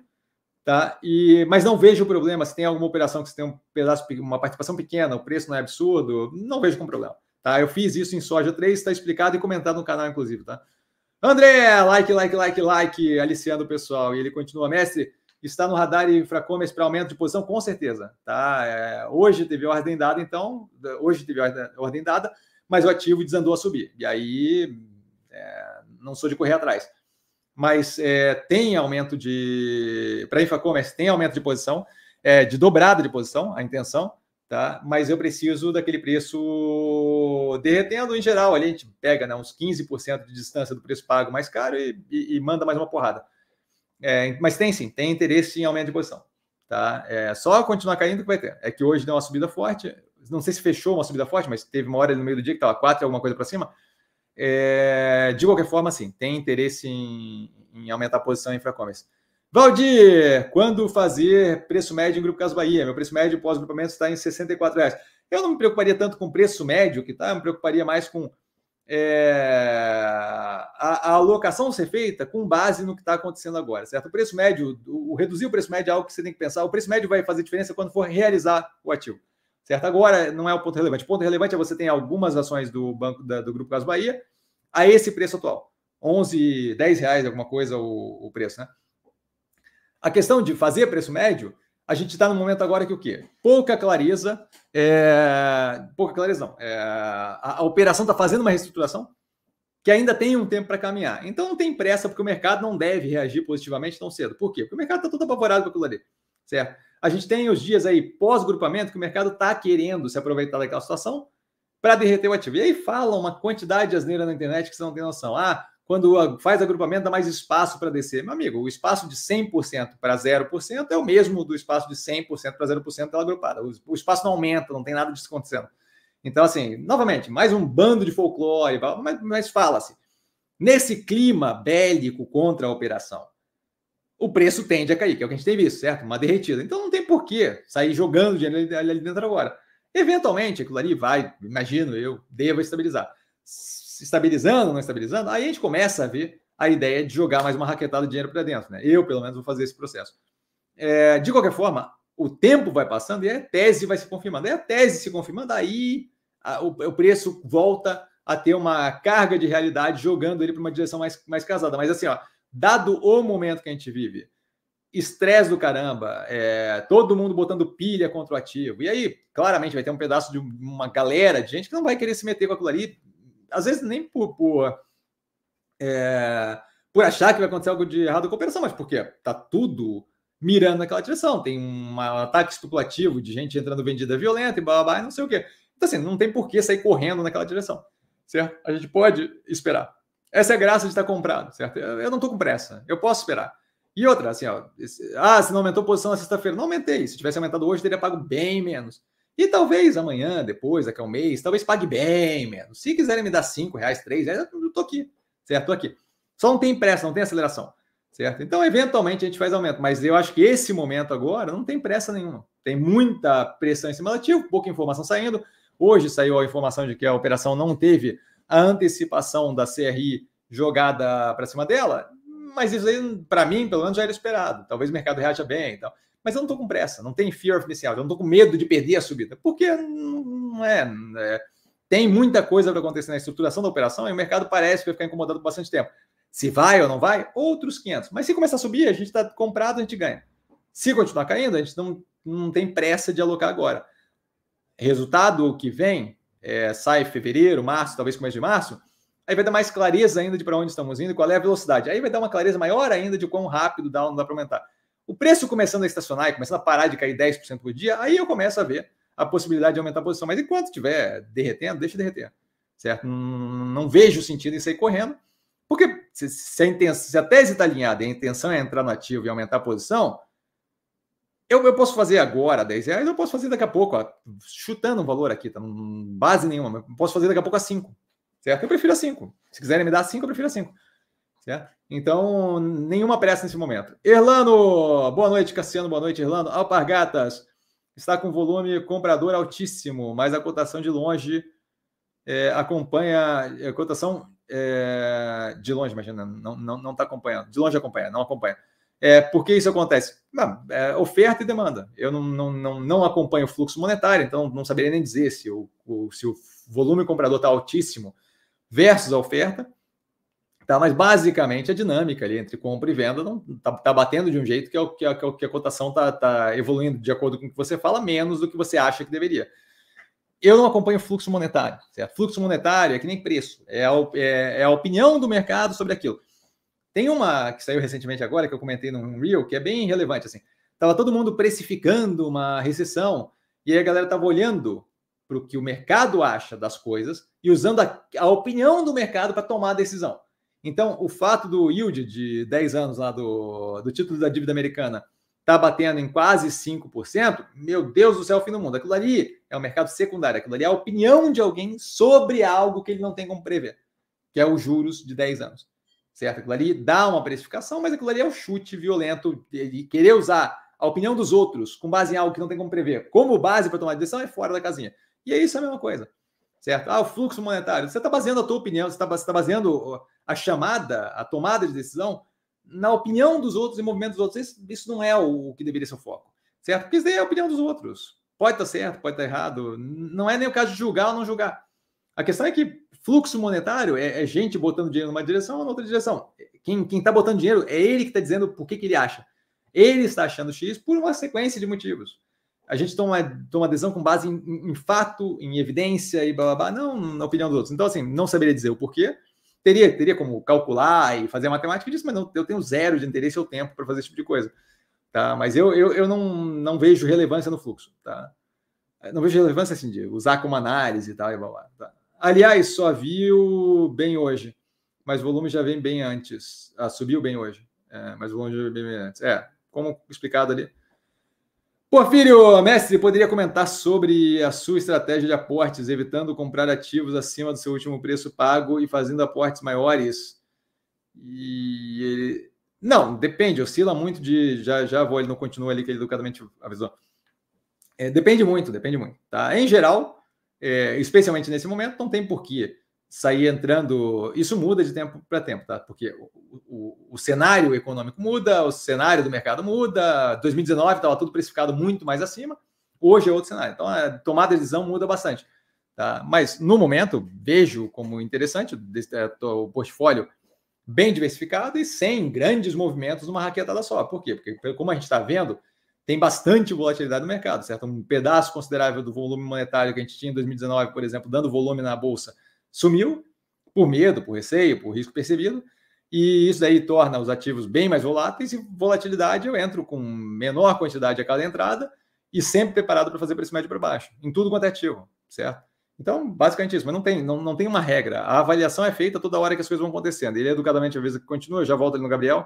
tá? E, mas não vejo problema. Se tem alguma operação que você tem um pedaço, uma participação pequena, o preço não é absurdo, não vejo com problema. Tá? Eu fiz isso em soja 3, está explicado e comentado no canal, inclusive, tá? André, like, like, like, like, aliciando o pessoal. E ele continua, mestre, está no radar e Fracommerce para aumento de posição? Com certeza. Tá? É, hoje teve ordem dada, então, hoje teve ordem dada, mas o ativo desandou a subir. E aí, é, não sou de correr atrás. Mas é, tem aumento de. Para Infracommerce, tem aumento de posição, é, de dobrada de posição, a intenção tá? Mas eu preciso daquele preço derretendo em geral. Ali a gente pega né, uns 15% de distância do preço pago mais caro e, e, e manda mais uma porrada. É, mas tem sim, tem interesse em aumento de posição. Tá? É só continuar caindo que vai ter. É que hoje deu uma subida forte. Não sei se fechou uma subida forte, mas teve uma hora no meio do dia que estava 4 alguma coisa para cima. É, de qualquer forma, sim, tem interesse em, em aumentar a posição em Infracommerce. Valdir, quando fazer preço médio em Grupo Caso Bahia? Meu preço médio pós-grupamento está em 64 reais. Eu não me preocuparia tanto com preço médio, que tá? Eu me preocuparia mais com é, a, a, alocação ser feita com base no que está acontecendo agora, certo? O preço médio, o, o, reduzir o preço médio é algo que você tem que pensar. O preço médio vai fazer diferença quando for realizar o ativo, certo? Agora não é o ponto relevante. O ponto relevante é você ter algumas ações do banco da, do Grupo Caso Bahia a esse preço atual, 11, 10 reais alguma coisa o, o preço, né? A questão de fazer preço médio, a gente está no momento agora que o quê? Pouca clareza, é... pouca clareza não. É... A, a, operação está fazendo uma reestruturação que ainda tem um tempo para caminhar. Então não tem pressa, porque o mercado não deve reagir positivamente tão cedo. Por quê? Porque o mercado está todo apavorado com aquilo ali, certo? A gente tem os dias aí pós-grupamento que o mercado está querendo se aproveitar daquela situação para derreter o ativo. E aí fala uma quantidade de asneira na internet que você não tem noção. Ah, quando faz agrupamento, dá mais espaço para descer. Meu amigo, o espaço de 100% para 0% é o mesmo do espaço de 100% para 0% pela agrupada. O espaço não aumenta, não tem nada disso acontecendo. Então, assim, novamente, mais um bando de folclore, mas, mas fala-se. Nesse clima bélico contra a operação, o preço tende a cair, que é o que a gente tem visto, certo? Uma derretida. Então não tem por que sair jogando dinheiro ali dentro agora. Eventualmente, aquilo ali vai, imagino eu, deva estabilizar. Estabilizando, não estabilizando, aí a gente começa a ver a ideia de jogar mais uma raquetada de dinheiro para dentro. Né? Eu, pelo menos, vou fazer esse processo. É, de qualquer forma, o tempo vai passando e a tese vai se confirmando. Aí a tese se confirmando, aí a, o, o, preço volta a ter uma carga de realidade jogando ele para uma direção mais, mais casada. Mas assim, ó, dado o momento que a gente vive, estresse do caramba, é, todo mundo botando pilha contra o ativo. E aí, claramente, vai ter um pedaço de uma galera de gente que não vai querer se meter com aquilo ali, às vezes nem por, por, é, por achar que vai acontecer algo de errado com a operação, mas porque tá tudo mirando naquela direção. Tem um ataque especulativo de gente entrando vendida violenta e blá, blá, blá, não sei o quê. Então, assim, não tem por que sair correndo naquela direção, certo? A gente pode esperar. Essa é a graça de estar comprado, certo? Eu não estou com pressa, eu posso esperar. E outra, assim, ó, ah, se não aumentou a posição na sexta-feira, não aumentei. Se tivesse aumentado hoje, teria pago bem menos. E talvez amanhã, depois, daqui a um mês, talvez pague bem menos. Se quiserem me dar cinco reais, três reais, eu tô aqui, certo? Tô aqui. Só não tem pressa, não tem aceleração, certo? Então, eventualmente, a gente faz aumento. Mas eu acho que esse momento agora não tem pressa nenhuma. Tem muita pressão em cima do ativo, pouca informação saindo. Hoje saiu a informação de que a operação não teve a antecipação da CRI jogada para cima dela, mas isso aí, para mim, pelo menos já era esperado. Talvez o mercado reaja bem e tal. Mas eu não estou com pressa, não tem fear of missing out, eu não estou com medo de perder a subida, porque não é. é tem muita coisa para acontecer na estruturação da operação e o mercado parece que vai ficar incomodado por bastante tempo. Se vai ou não vai, outros 500. Mas se começar a subir, a gente está comprado, a gente ganha. Se continuar caindo, a gente não, não tem pressa de alocar agora resultado que vem, é, sai fevereiro, março, talvez começo de março, aí vai dar mais clareza ainda de para onde estamos indo, qual é a velocidade. Aí vai dar uma clareza maior ainda de quão rápido dá ou não dá para aumentar. O preço começando a estacionar e começando a parar de cair 10% por dia, aí eu começo a ver a possibilidade de aumentar a posição. Mas enquanto estiver derretendo, deixa derreter. Certo? Não, não vejo sentido em sair correndo, porque se, se, a, intenção, se a tese está alinhada e a intenção é entrar no ativo e aumentar a posição, eu, eu posso fazer agora 10 reais, eu posso fazer daqui a pouco, ó, chutando um valor aqui, tá? Não, base nenhuma, posso fazer daqui a pouco a 5. Certo? Eu prefiro a 5. Se quiserem me dar 5, eu prefiro a 5. Certo? Então, nenhuma pressa nesse momento. Erlano, boa noite, Cassiano, boa noite, Erlano. Alpargatas, está com volume comprador altíssimo, mas a cotação de longe é, acompanha, a cotação é, de longe, imagina, não está não, não tá acompanhando, de longe acompanha, não acompanha. É, por que isso acontece? Não, é, oferta e demanda. Eu não, não, não, não, acompanho o fluxo monetário, então não saberia nem dizer se o, o se o volume comprador está altíssimo versus a oferta. Tá, mas basicamente a dinâmica ali entre compra e venda não tá, tá batendo de um jeito que, é o, que, a, que a cotação está tá evoluindo de acordo com o que você fala, menos do que você acha que deveria. Eu não acompanho fluxo monetário, certo? Fluxo monetário é que nem preço, é a, é, é a opinião do mercado sobre aquilo. Tem uma que saiu recentemente agora, que eu comentei no Real, que é bem relevante, assim. Tava todo mundo precificando uma recessão, e aí a galera tava olhando para o que o mercado acha das coisas e usando a, a opinião do mercado para tomar a decisão. Então, o fato do yield de 10 anos lá do, do título da dívida americana tá batendo em quase 5%, meu Deus do céu, fim do mundo. Aquilo ali é o mercado secundário, aquilo ali é a opinião de alguém sobre algo que ele não tem como prever, que é os juros de 10 anos certo? Aquilo ali dá uma precificação, mas aquilo ali é um chute violento de querer usar a opinião dos outros com base em algo que não tem como prever como base para tomar decisão é fora da casinha. E é isso a mesma coisa, certo? Ah, o fluxo monetário. Você está baseando a tua opinião, você está tá baseando a chamada, a tomada de decisão na opinião dos outros e movimento dos outros. Isso, isso não é o, que deveria ser o foco, certo? Porque isso daí é a opinião dos outros. Pode estar tá certo, pode estar tá errado. Não é nem o caso de julgar ou não julgar. A questão é que Fluxo monetário é, é, gente botando dinheiro numa direção ou na outra direção. Quem está botando dinheiro é ele que está dizendo por que, que ele acha. Ele está achando X por uma sequência de motivos. A gente toma, toma decisão com base em, em, em, fato, em evidência e blá, blá, blá, não na opinião dos outros. Então, assim, não saberia dizer o porquê. Teria, teria como calcular e fazer a matemática disso, mas não, eu tenho zero de interesse ou tempo para fazer esse tipo de coisa. Tá? Mas eu, eu, eu não, não vejo relevância no fluxo. Tá? Não vejo relevância assim, de usar como análise e tal. E blá, blá, tá? Aliás, só viu bem hoje. mas o volume já vem bem antes. Ah, subiu bem hoje, é, mas o volume já vem bem antes. É, como explicado ali. Porfírio, mestre, poderia comentar sobre a sua estratégia de aportes, evitando comprar ativos acima do seu último preço pago e fazendo aportes maiores? E. Não, depende, oscila muito de. Já, já vou, ele não continua ali que ele educadamente avisou. É, depende muito, depende muito. Tá? Em geral, é, especialmente nesse momento, não tem porquê sair entrando. Isso muda de tempo para tempo, tá? Porque o, o, o, cenário econômico muda, o cenário do mercado muda. 2019 estava tudo precificado muito mais acima, hoje é outro cenário. Então a tomada de decisão muda bastante. Tá? Mas no momento, vejo como interessante é, o portfólio bem diversificado e sem grandes movimentos numa raquetada só. Por quê? Porque, como a gente está vendo, tem bastante volatilidade no mercado, certo? Um pedaço considerável do volume monetário que a gente tinha em 2019, por exemplo, dando volume na bolsa, sumiu por medo, por receio, por risco percebido, e isso daí torna os ativos bem mais voláteis e volatilidade eu entro com menor quantidade a cada entrada e sempre preparado para fazer preço médio para baixo, em tudo quanto é ativo, certo? Então, basicamente isso, mas não tem, não, não tem uma regra. A avaliação é feita toda hora que as coisas vão acontecendo. Ele educadamente, às vezes, continua, já volta ali no Gabriel.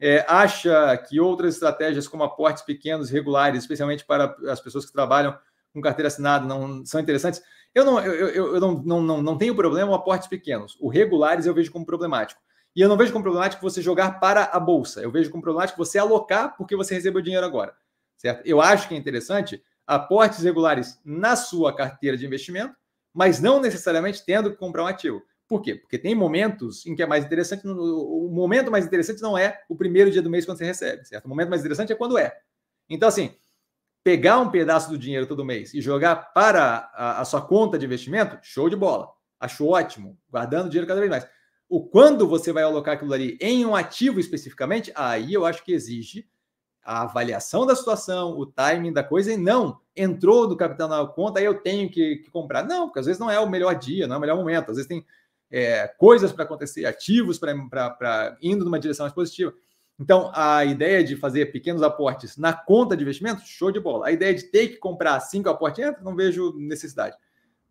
É, acha que outras estratégias, como aportes pequenos, regulares, especialmente para as pessoas que trabalham com carteira assinada, não são interessantes? Eu não, eu, eu, eu não, não, não, não tenho problema com aportes pequenos. O regulares eu vejo como problemático. E eu não vejo como problemático você jogar para a bolsa. Eu vejo como problemático você alocar porque você recebeu dinheiro agora. Certo? Eu acho que é interessante aportes regulares na sua carteira de investimento, mas não necessariamente tendo que comprar um ativo. Por quê? Porque tem momentos em que é mais interessante. O momento mais interessante não é o primeiro dia do mês quando você recebe, certo? O momento mais interessante é quando é. Então, assim, pegar um pedaço do dinheiro todo mês e jogar para a, a sua conta de investimento, show de bola. Acho ótimo, guardando dinheiro cada vez mais. O quando você vai alocar aquilo ali em um ativo especificamente, aí eu acho que exige a avaliação da situação, o timing da coisa, e não entrou do capital na conta, aí eu tenho que, que, comprar. Não, porque às vezes não é o melhor dia, não é o melhor momento, às vezes tem é, coisas para acontecer, ativos para indo numa direção mais positiva. Então, a ideia de fazer pequenos aportes na conta de investimento, show de bola. A ideia de ter que comprar cinco aportes, não vejo necessidade.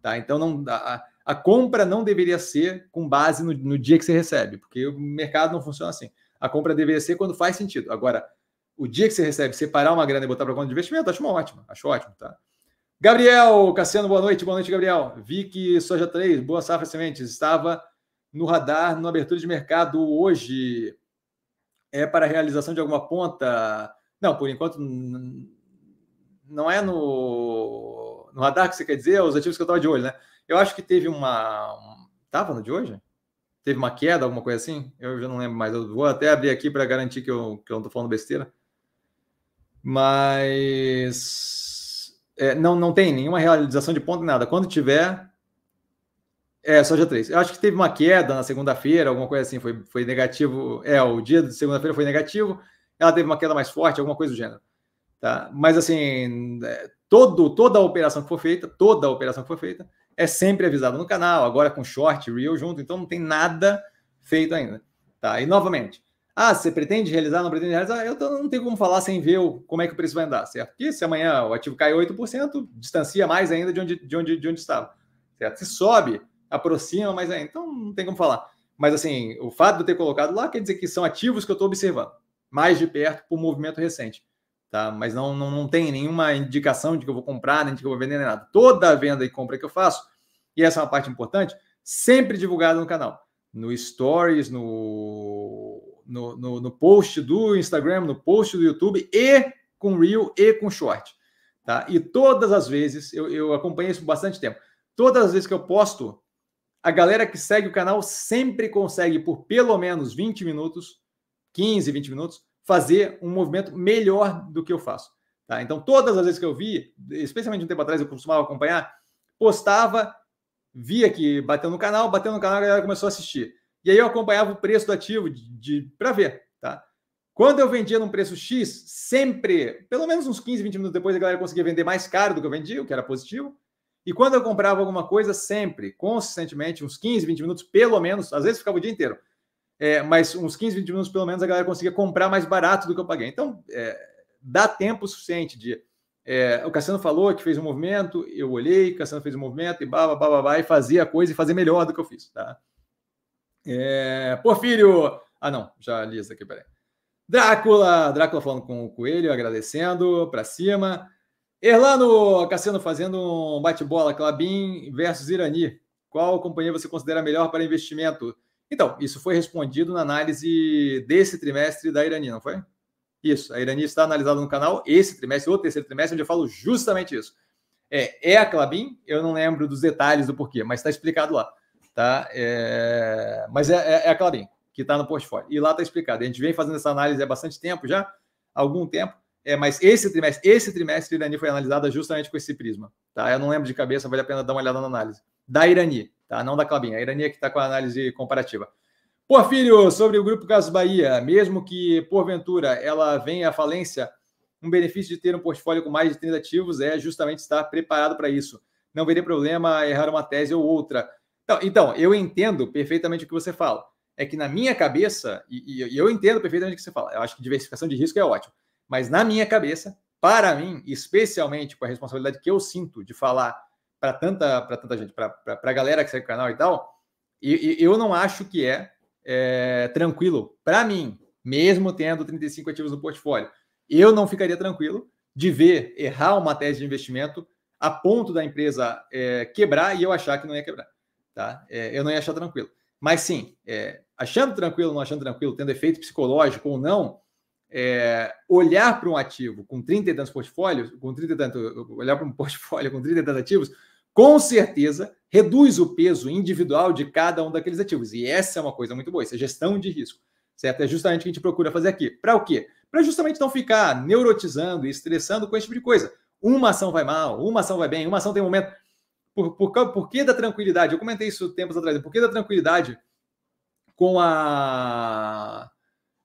Tá? Então, não, a, a compra não deveria ser com base no, no, dia que você recebe, porque o mercado não funciona assim. A compra deveria ser quando faz sentido. Agora, o dia que você recebe, separar uma grana e botar para conta de investimento, acho ótimo, acho ótimo, tá? Gabriel Cassiano, boa noite, boa noite, Gabriel. Vi que Soja 3, Boa Safra Sementes, estava no radar na abertura de mercado hoje é para a realização de alguma ponta? Não, por enquanto não é no, no radar que você quer dizer, os ativos que eu estava de olho, né? Eu acho que teve uma. Estava no de hoje? Teve uma queda, alguma coisa assim? Eu já não lembro mais. Eu vou até abrir aqui para garantir que eu, que eu não estou falando besteira. Mas. É, não, não tem nenhuma realização de ponta, nada. Quando tiver, é, soja 3. Eu acho que teve uma queda na segunda-feira, alguma coisa assim, foi, foi negativo. É, o dia de segunda-feira foi negativo, ela teve uma queda mais forte, alguma coisa do gênero. Tá? Mas assim, é, todo, toda a operação que for feita, toda a operação que for feita, é sempre avisada no canal, agora com short, real junto, então não tem nada feito ainda. Tá? E novamente, ah, você pretende realizar, não pretende realizar? Eu não tenho como falar sem ver o, como é que o preço vai andar, certo? Porque se amanhã o ativo cai 8%, distancia mais ainda de onde, de onde, de onde estava. Certo? Se sobe, aproxima, mas é, então não tem como falar. Mas assim, o fato de eu ter colocado lá quer dizer que são ativos que eu estou observando mais de perto por movimento recente. Tá? Mas não, não, não tem nenhuma indicação de que eu vou comprar, nem de que eu vou vender, nem nada. Toda venda e compra que eu faço, e essa é uma parte importante, sempre divulgada no canal. No Stories, no, no, no, no post do Instagram, no post do YouTube e com Reel e com Short. Tá? E todas as vezes, eu, eu acompanhei isso por bastante tempo, todas as vezes que eu posto a galera que segue o canal sempre consegue, por pelo menos 20 minutos, 15, 20 minutos, fazer um movimento melhor do que eu faço. Tá? Então, todas as vezes que eu vi, especialmente um tempo atrás, eu costumava acompanhar, postava, via que bateu no canal, bateu no canal, a galera começou a assistir. E aí eu acompanhava o preço do ativo de, de para ver. Tá? Quando eu vendia num preço X, sempre, pelo menos uns 15, 20 minutos depois, a galera conseguia vender mais caro do que eu vendia, o que era positivo. E quando eu comprava alguma coisa, sempre, consistentemente, uns 15, 20 minutos, pelo menos, às vezes ficava o dia inteiro, é, mas uns 15, 20 minutos, pelo menos, a galera conseguia comprar mais barato do que eu paguei. Então, é, dá tempo suficiente de. É, o Cassiano falou que fez um movimento, eu olhei, o Cassiano fez um movimento e blá, blá, blá, blá, e fazia a coisa e fazer melhor do que eu fiz. Tá? É, Porfírio. Ah, não, já li isso aqui, peraí. Drácula, Drácula falando com o Coelho, agradecendo, para cima. Erlano Cassiano fazendo um bate-bola, Clabin versus Irani. Qual companhia você considera melhor para investimento? Então, isso foi respondido na análise desse trimestre da Irani, não foi? Isso, a Irani está analisada no canal esse trimestre, ou terceiro trimestre, onde eu falo justamente isso. É, é a Clabin, eu não lembro dos detalhes do porquê, mas está explicado lá. Tá? É, mas é, é, é a Clabin que está no portfólio. E lá está explicado. A gente vem fazendo essa análise há bastante tempo já, algum tempo. É, mas esse trimestre, esse trimestre Irani foi analisada justamente com esse prisma. Tá? Eu não lembro de cabeça, vale a pena dar uma olhada na análise. Da Irani, tá? Não da Clabin. A Irani é que está com a análise comparativa. Porfírio, sobre o Grupo Caso Bahia, mesmo que porventura ela venha à falência, um benefício de ter um portfólio com mais de 30 ativos é justamente estar preparado para isso. Não veria problema errar uma tese ou outra. Então, então, eu entendo perfeitamente o que você fala é que na minha cabeça, e, e, eu entendo perfeitamente o que você fala, eu acho que diversificação de risco é ótimo, mas na minha cabeça, para mim, especialmente com a responsabilidade que eu sinto de falar para tanta, tanta gente, para a galera que segue o canal e tal, e, e eu não acho que é, é tranquilo para mim, mesmo tendo 35 ativos no portfólio. Eu não ficaria tranquilo de ver errar uma tese de investimento a ponto da empresa é, quebrar e eu achar que não ia quebrar. Tá? É, eu não ia achar tranquilo. Mas sim, é, achando tranquilo, não achando tranquilo, tendo efeito psicológico ou não, é, olhar para um ativo com 30 e tantos portfólios, com 30 e olhar para um portfólio com 30 e tantos ativos, com certeza reduz o peso individual de cada um daqueles ativos. E essa é uma coisa muito boa, isso é gestão de risco, certo? É justamente o que a gente procura fazer aqui. Para o quê? Para justamente não ficar neurotizando e estressando com esse tipo de coisa. Uma ação vai mal, uma ação vai bem, uma ação tem um momento. Por, por, por que da tranquilidade? Eu comentei isso tempos atrás. Por que da tranquilidade com a,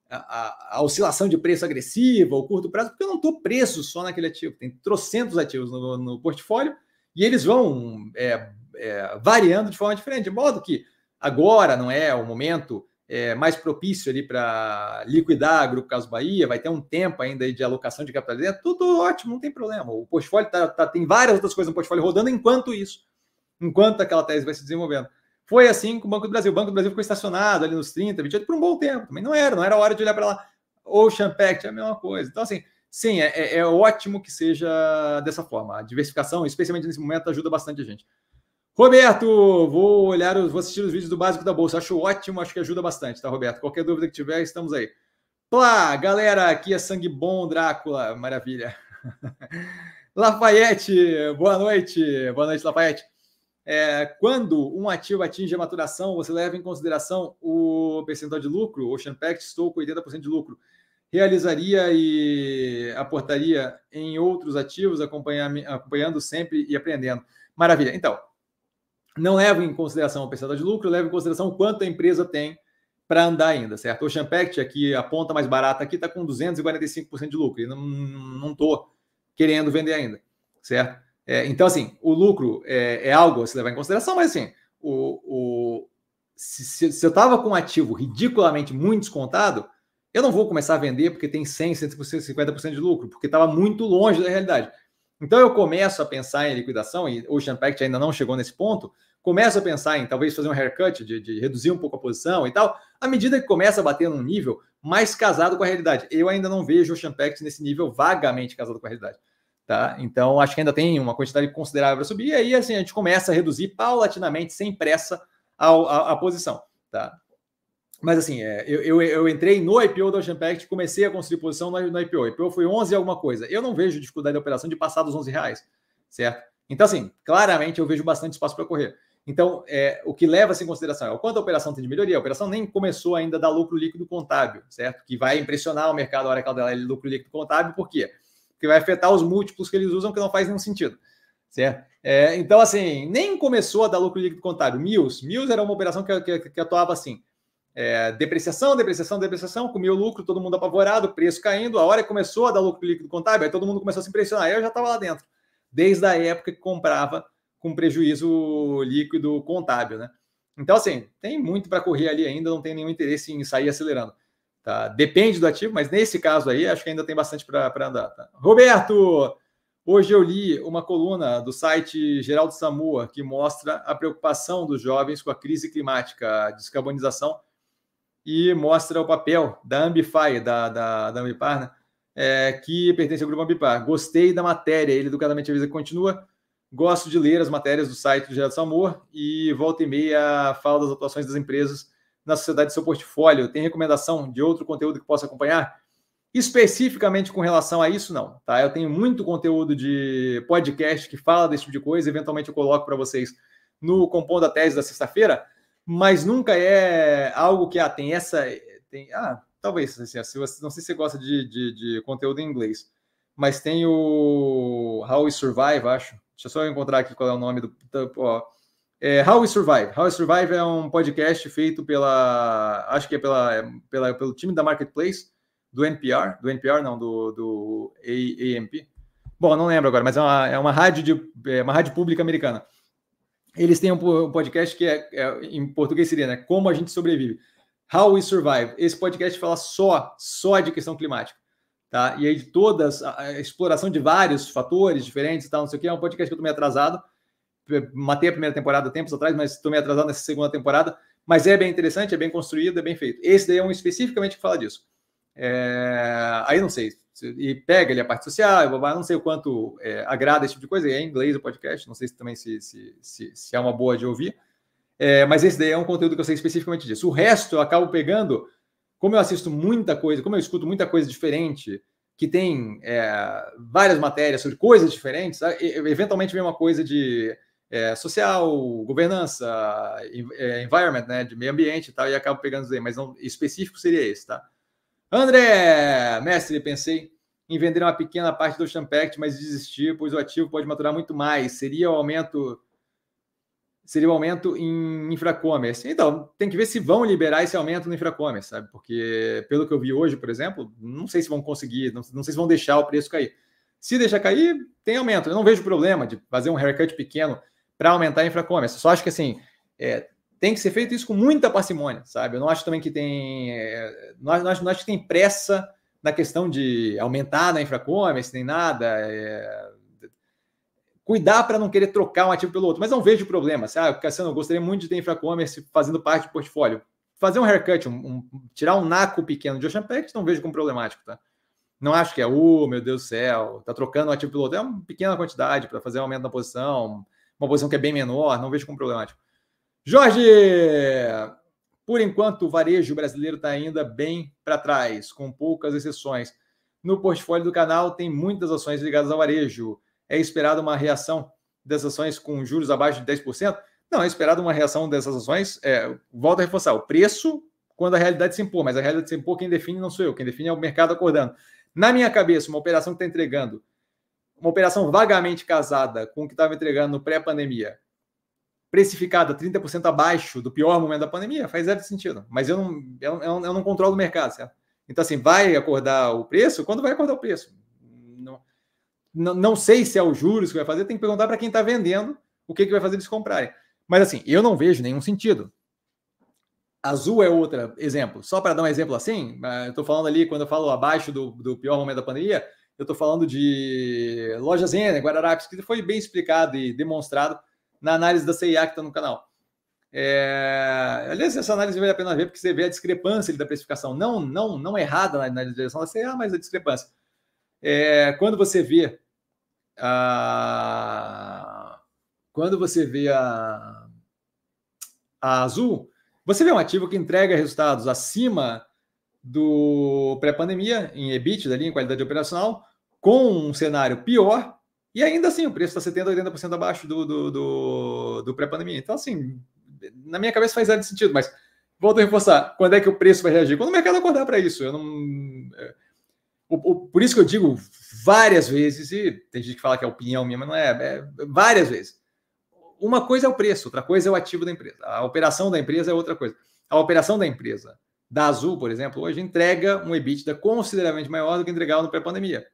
a, a, oscilação de preço agressiva, o curto prazo, porque eu não estou preso só naquele ativo. Tem trocentos ativos no, no portfólio e eles vão é, é, variando de forma diferente. De modo que agora não é o momento é, mais propício ali para liquidar Grupo Caso Bahia, vai ter um tempo ainda de alocação de capital dentro, tudo ótimo, não tem problema. O portfólio tá, tá, tem várias outras coisas no portfólio rodando enquanto isso, enquanto aquela tese vai se desenvolvendo. Foi assim com o Banco do Brasil. O Banco do Brasil ficou estacionado ali nos 30, 28 por um bom tempo. Também não era, não era hora de olhar para lá. Ocean Pact é a mesma coisa. Então, assim, sim, é, é, é ótimo que seja dessa forma. A diversificação, especialmente nesse momento, ajuda bastante a gente. Roberto, vou olhar, vou assistir os vídeos do básico da bolsa. Acho ótimo, acho que ajuda bastante, tá, Roberto? Qualquer dúvida que tiver, estamos aí. Plá, galera, aqui é sangue bom, Drácula, maravilha. Lafayette, boa noite, boa noite, Lafayette. É, quando um ativo atinge a maturação, você leva em consideração o percentual de lucro. Ocean Pact estou com 80% de lucro. Realizaria e aportaria em outros ativos, acompanhando sempre e aprendendo. Maravilha. Então, não levo em consideração o percentual de lucro, levo em consideração o quanto a empresa tem para andar ainda, certo? O Ocean Pact, aqui, a ponta mais barata aqui, está com 245% de lucro. E não estou querendo vender ainda, certo? É, então, assim, o lucro é, é, algo a se levar em consideração, mas assim, o, o se, se, eu estava com um ativo ridiculamente muito descontado, eu não vou começar a vender porque tem 100, 150% de lucro, porque estava muito longe da realidade. Então eu começo a pensar em liquidação, e o Ocean Pact ainda não chegou nesse ponto, começo a pensar em talvez fazer um haircut, de, de reduzir um pouco a posição e tal, à medida que começa a bater num nível mais casado com a realidade. Eu ainda não vejo o Ocean Pact nesse nível vagamente casado com a realidade. Tá? Então, acho que ainda tem uma quantidade considerável para subir, e aí assim, a gente começa a reduzir paulatinamente, sem pressa, a, a, a posição. Tá? Mas assim, é, eu, eu, eu, entrei no IPO da Ocean Pact, comecei a construir posição no, no IPO. O IPO foi 11 alguma coisa. Eu não vejo dificuldade de operação de passar dos 11 reais, certo? Então, assim, claramente eu vejo bastante espaço para correr. Então, é, o que leva-se em consideração é o quanto a operação tem de melhoria. A operação nem começou ainda a dar lucro líquido contábil, certo? Que vai impressionar o mercado a hora que ela der lucro líquido contábil, por quê? que vai afetar os múltiplos que eles usam, que não faz nenhum sentido. Certo? É, então, assim, nem começou a dar lucro líquido contábil. Mills, Mills era uma operação que, que, que atuava assim. É, depreciação, depreciação, depreciação, comia o lucro, todo mundo apavorado, preço caindo. A hora que começou a dar lucro líquido contábil, aí todo mundo começou a se impressionar. Eu já estava lá dentro, desde a época que comprava com prejuízo líquido contábil, né? Então, assim, tem muito para correr ali ainda, não tem nenhum interesse em sair acelerando. Tá? Depende do ativo, mas nesse caso aí, acho que ainda tem bastante para andar. Tá? Roberto, Hoje eu li uma coluna do site Geraldo Samua que mostra a preocupação dos jovens com a crise climática, a descarbonização, e mostra o papel da Ambify, da, da, da Ambipar, né? é, que pertence ao grupo Ambipar. Gostei da matéria, ele educadamente avisa que continua. Gosto de ler as matérias do site do Geraldo Samor e volta e meia fala das atuações das empresas na sociedade do seu portfólio. Tem recomendação de outro conteúdo que possa acompanhar? Especificamente com relação a isso, não. Tá? Eu tenho muito conteúdo de podcast que fala desse tipo de coisa, eventualmente eu coloco para vocês no Compondo a Tese da sexta-feira, mas nunca é algo que ah, tem essa. Tem, ah, talvez, assim, se você, não sei se você gosta de, de, de, conteúdo em inglês, mas tem o How We Survive, acho. Deixa eu só encontrar aqui qual é o nome do. Ó, é How We Survive. How We Survive é um podcast feito pela. Acho que é pela, pela, pelo time da Marketplace do NPR, do NPR não, do, do AMP. Bom, não lembro agora, mas é uma, é uma rádio de é uma rádio pública americana. Eles têm um, podcast que é, é, em português seria, né? Como a gente sobrevive. How We Survive. Esse podcast fala só, só de questão climática. Tá? E aí de todas, a, exploração de vários fatores diferentes e tal, não sei o que, é um podcast que eu tô meio atrasado. Matei a primeira temporada tempos atrás, mas estou meio atrasado nessa segunda temporada. Mas é bem interessante, é bem construído, é bem feito. Esse daí é um especificamente que fala disso. É... Aí não sei. E pega ele a parte social, não sei o quanto é, agrada esse tipo de coisa. É em inglês o podcast, não sei se também se, se, se, se é uma boa de ouvir. É, mas esse daí é um conteúdo que eu sei especificamente disso. O resto eu acabo pegando, como eu assisto muita coisa, como eu escuto muita coisa diferente, que tem é, várias matérias sobre coisas diferentes, eventualmente vem uma coisa de é, social, governança, é, environment, né, de meio ambiente e tal, e acabo pegando isso aí, mas não específico seria esse, tá? André, mestre, pensei em vender uma pequena parte do Champact, mas desistir, pois o ativo pode maturar muito mais. Seria o aumento seria o aumento em infracommerce. Então, tem que ver se vão liberar esse aumento no infracommerce, sabe? Porque, pelo que eu vi hoje, por exemplo, não sei se vão conseguir, não, não sei se vão deixar o preço cair. Se deixar cair, tem aumento. Eu não vejo problema de fazer um haircut pequeno para aumentar a infracommerce. Só acho que, assim, é, tem que ser feito isso com muita parcimônia, sabe? Eu não acho também que tem. Não, acho, não acho que tem pressa na questão de aumentar na infracommerce, nem nada. É, cuidar para não querer trocar um ativo pelo outro, mas não vejo problema. Ah, Cassiano, eu gostaria muito de ter infracommerce fazendo parte do portfólio. Fazer um haircut, um, um, tirar um naco pequeno de Ocean Pact, não vejo como problemático, tá? Não acho que é, oh, meu Deus do céu, tá trocando um ativo pelo outro. É uma pequena quantidade para fazer um aumento na posição, uma posição que é bem menor, não vejo como problemático. Jorge, por enquanto, o varejo brasileiro está ainda bem para trás, com poucas exceções. No portfólio do canal tem muitas ações ligadas ao varejo. É esperado uma reação dessas ações com juros abaixo de 10%? Não, é esperado uma reação dessas ações. É, volto a reforçar: o preço quando a realidade se impor, mas a realidade se impor, quem define não sou eu, quem define é o mercado acordando. Na minha cabeça, uma operação que está entregando, uma operação vagamente casada com o que estava entregando no pré-pandemia, precificada 30% abaixo do pior momento da pandemia, faz zero sentido. Mas eu não, eu, eu, eu não controlo o mercado, certo? Então, assim, vai acordar o preço? Quando vai acordar o preço? Não, não, não sei se é o juros que vai fazer, tem que perguntar para quem está vendendo o que, que vai fazer eles comprarem. Mas, assim, eu não vejo nenhum sentido. Azul é outro exemplo. Só para dar um exemplo assim, eh, eu estou falando ali, quando eu falo abaixo do, do pior momento da pandemia, eu estou falando de lojas N, Guararapes, que foi bem explicado e demonstrado na análise da CIA que está no canal. É... Aliás, essa análise vale a pena ver porque você vê a discrepância da precificação, não, não, não errada na, direção da CIA, mas a discrepância. É... Quando você vê a... quando você vê a... a Azul, você vê um ativo que entrega resultados acima do pré-pandemia em EBITDA, em qualidade operacional, com um cenário pior, e ainda assim, o preço está 70%, 80% abaixo do, do, do, do pré-pandemia. Então, assim, na minha cabeça faz zero sentido, mas volto a reforçar: quando é que o preço vai reagir? Quando o mercado acordar para isso. Eu não. É, o, o, por isso que eu digo várias vezes, e tem gente que fala que é opinião minha, mas não é, é várias vezes. Uma coisa é o preço, outra coisa é o ativo da empresa. A operação da empresa é outra coisa. A operação da empresa, da Azul, por exemplo, hoje entrega um EBITDA consideravelmente maior do que entregava no pré-pandemia.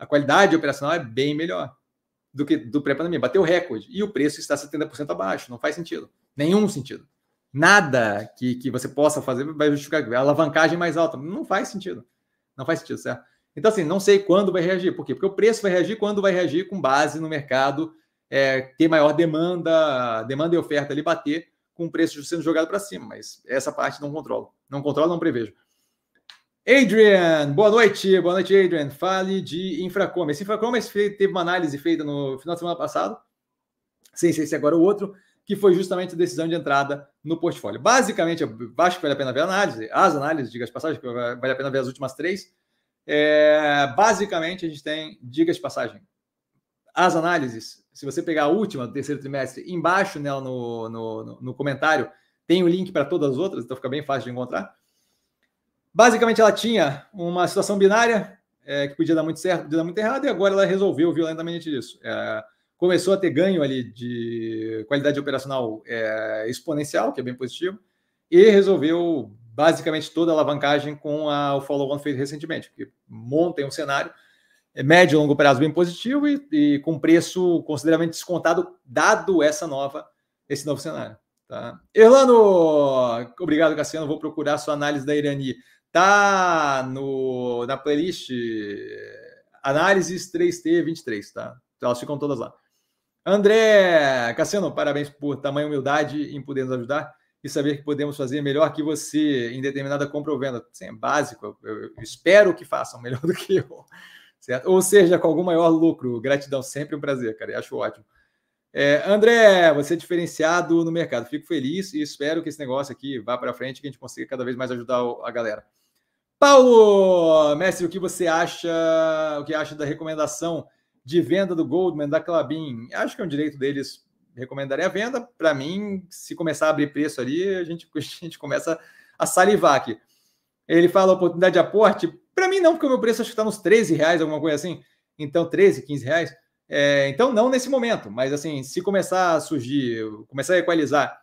A qualidade operacional é bem melhor do que do pré-pandemia. Bateu recorde. E o preço está 70% abaixo. Não faz sentido. Nenhum sentido. Nada que, que você possa fazer vai justificar a alavancagem mais alta. Não faz sentido. Não faz sentido, certo? Então, assim, não sei quando vai reagir. Por quê? Porque o preço vai reagir quando vai reagir com base no mercado é, ter maior demanda, demanda e oferta ali bater com o preço sendo jogado para cima. Mas essa parte não controlo. Não controlo, não prevejo. Adrian, boa noite. Boa noite, Adrian. Fale de Infracommerce. Infracommerce teve uma análise feita no final de semana passado, sem sei se agora o outro, que foi justamente a decisão de entrada no portfólio. Basicamente, acho que vale a pena ver a análise, as análises, diga de passagem, vale a pena ver as últimas três. É, basicamente, a gente tem, diga de passagem, as análises, se você pegar a última do terceiro trimestre, embaixo nela no, no, no comentário, tem o link para todas as outras, então fica bem fácil de encontrar. Basicamente, ela tinha uma situação binária é, que podia dar muito certo, podia dar muito errado, e agora ela resolveu violentamente isso. É, começou a ter ganho ali de qualidade operacional é, exponencial, que é bem positivo, e resolveu basicamente toda a alavancagem com a, o follow-on feito recentemente, porque montem um cenário é, médio e longo prazo bem positivo e, e, com preço consideravelmente descontado, dado essa nova, esse novo cenário. Tá? Erlano, obrigado, Cassiano. Vou procurar sua análise da Irani. Tá no, na playlist Análises 3T23, tá? Então elas ficam todas lá. André Cassiano, parabéns por tamanha humildade em poder nos ajudar e saber que podemos fazer melhor que você em determinada compra ou venda. Sim, é básico. Eu, eu espero que façam melhor do que eu. Certo? Ou seja, com algum maior lucro. Gratidão, sempre um prazer, cara. Eu acho ótimo. É, André, você é diferenciado no mercado. Fico feliz e espero que esse negócio aqui vá para frente, que a gente consiga cada vez mais ajudar a galera. Paulo, mestre, o que você acha? O que acha da recomendação de venda do Goldman, da Clabin? Acho que é um direito deles recomendarem a venda. Para mim, se começar a abrir preço ali, a gente, a gente começa a salivar aqui. Ele fala oportunidade de aporte. Para mim, não, porque o meu preço acho que está nos 13 reais, alguma coisa assim. Então, 13, 15 reais. É, então, não nesse momento, mas assim, se começar a surgir, começar a equalizar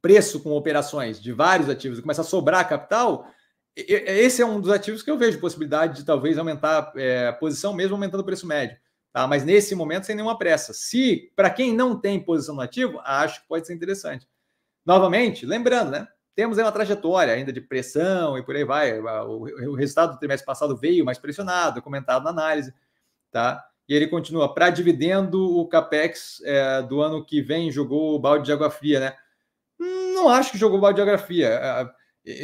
preço com operações de vários ativos e começar a sobrar capital, esse é um dos ativos que eu vejo possibilidade de talvez aumentar é, a posição, mesmo aumentando o preço médio. Tá? Mas nesse momento, sem nenhuma pressa. Se, para quem não tem posição no ativo, acho que pode ser interessante. Novamente, lembrando, né? Temos aí uma trajetória ainda de pressão e por aí vai. O, o resultado do trimestre passado veio mais pressionado, comentado na análise, tá? E ele continua. Para dividendo, o CAPEX é, do ano que vem jogou o balde de água fria, né? Não acho que jogou balde de água fria.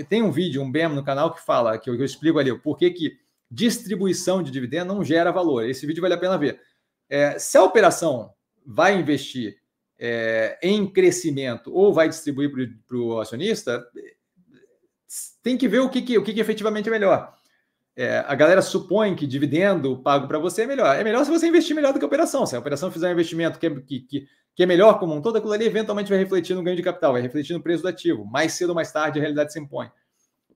Tem um vídeo, um BEM no canal que fala, que eu, que eu explico ali, por que, que distribuição de dividendo não gera valor. Esse vídeo vale a pena ver. É, se a operação vai investir é, em crescimento ou vai distribuir para o acionista, tem que ver o que, que o que, que efetivamente é melhor. É, a galera supõe que dividendo pago para você é melhor. É melhor se você investir melhor do que a operação. Se a operação fizer um investimento que é, que, que, que é melhor como um todo, aquilo ali eventualmente vai refletir no ganho de capital, vai refletir no preço do ativo. Mais cedo ou mais tarde a realidade se impõe.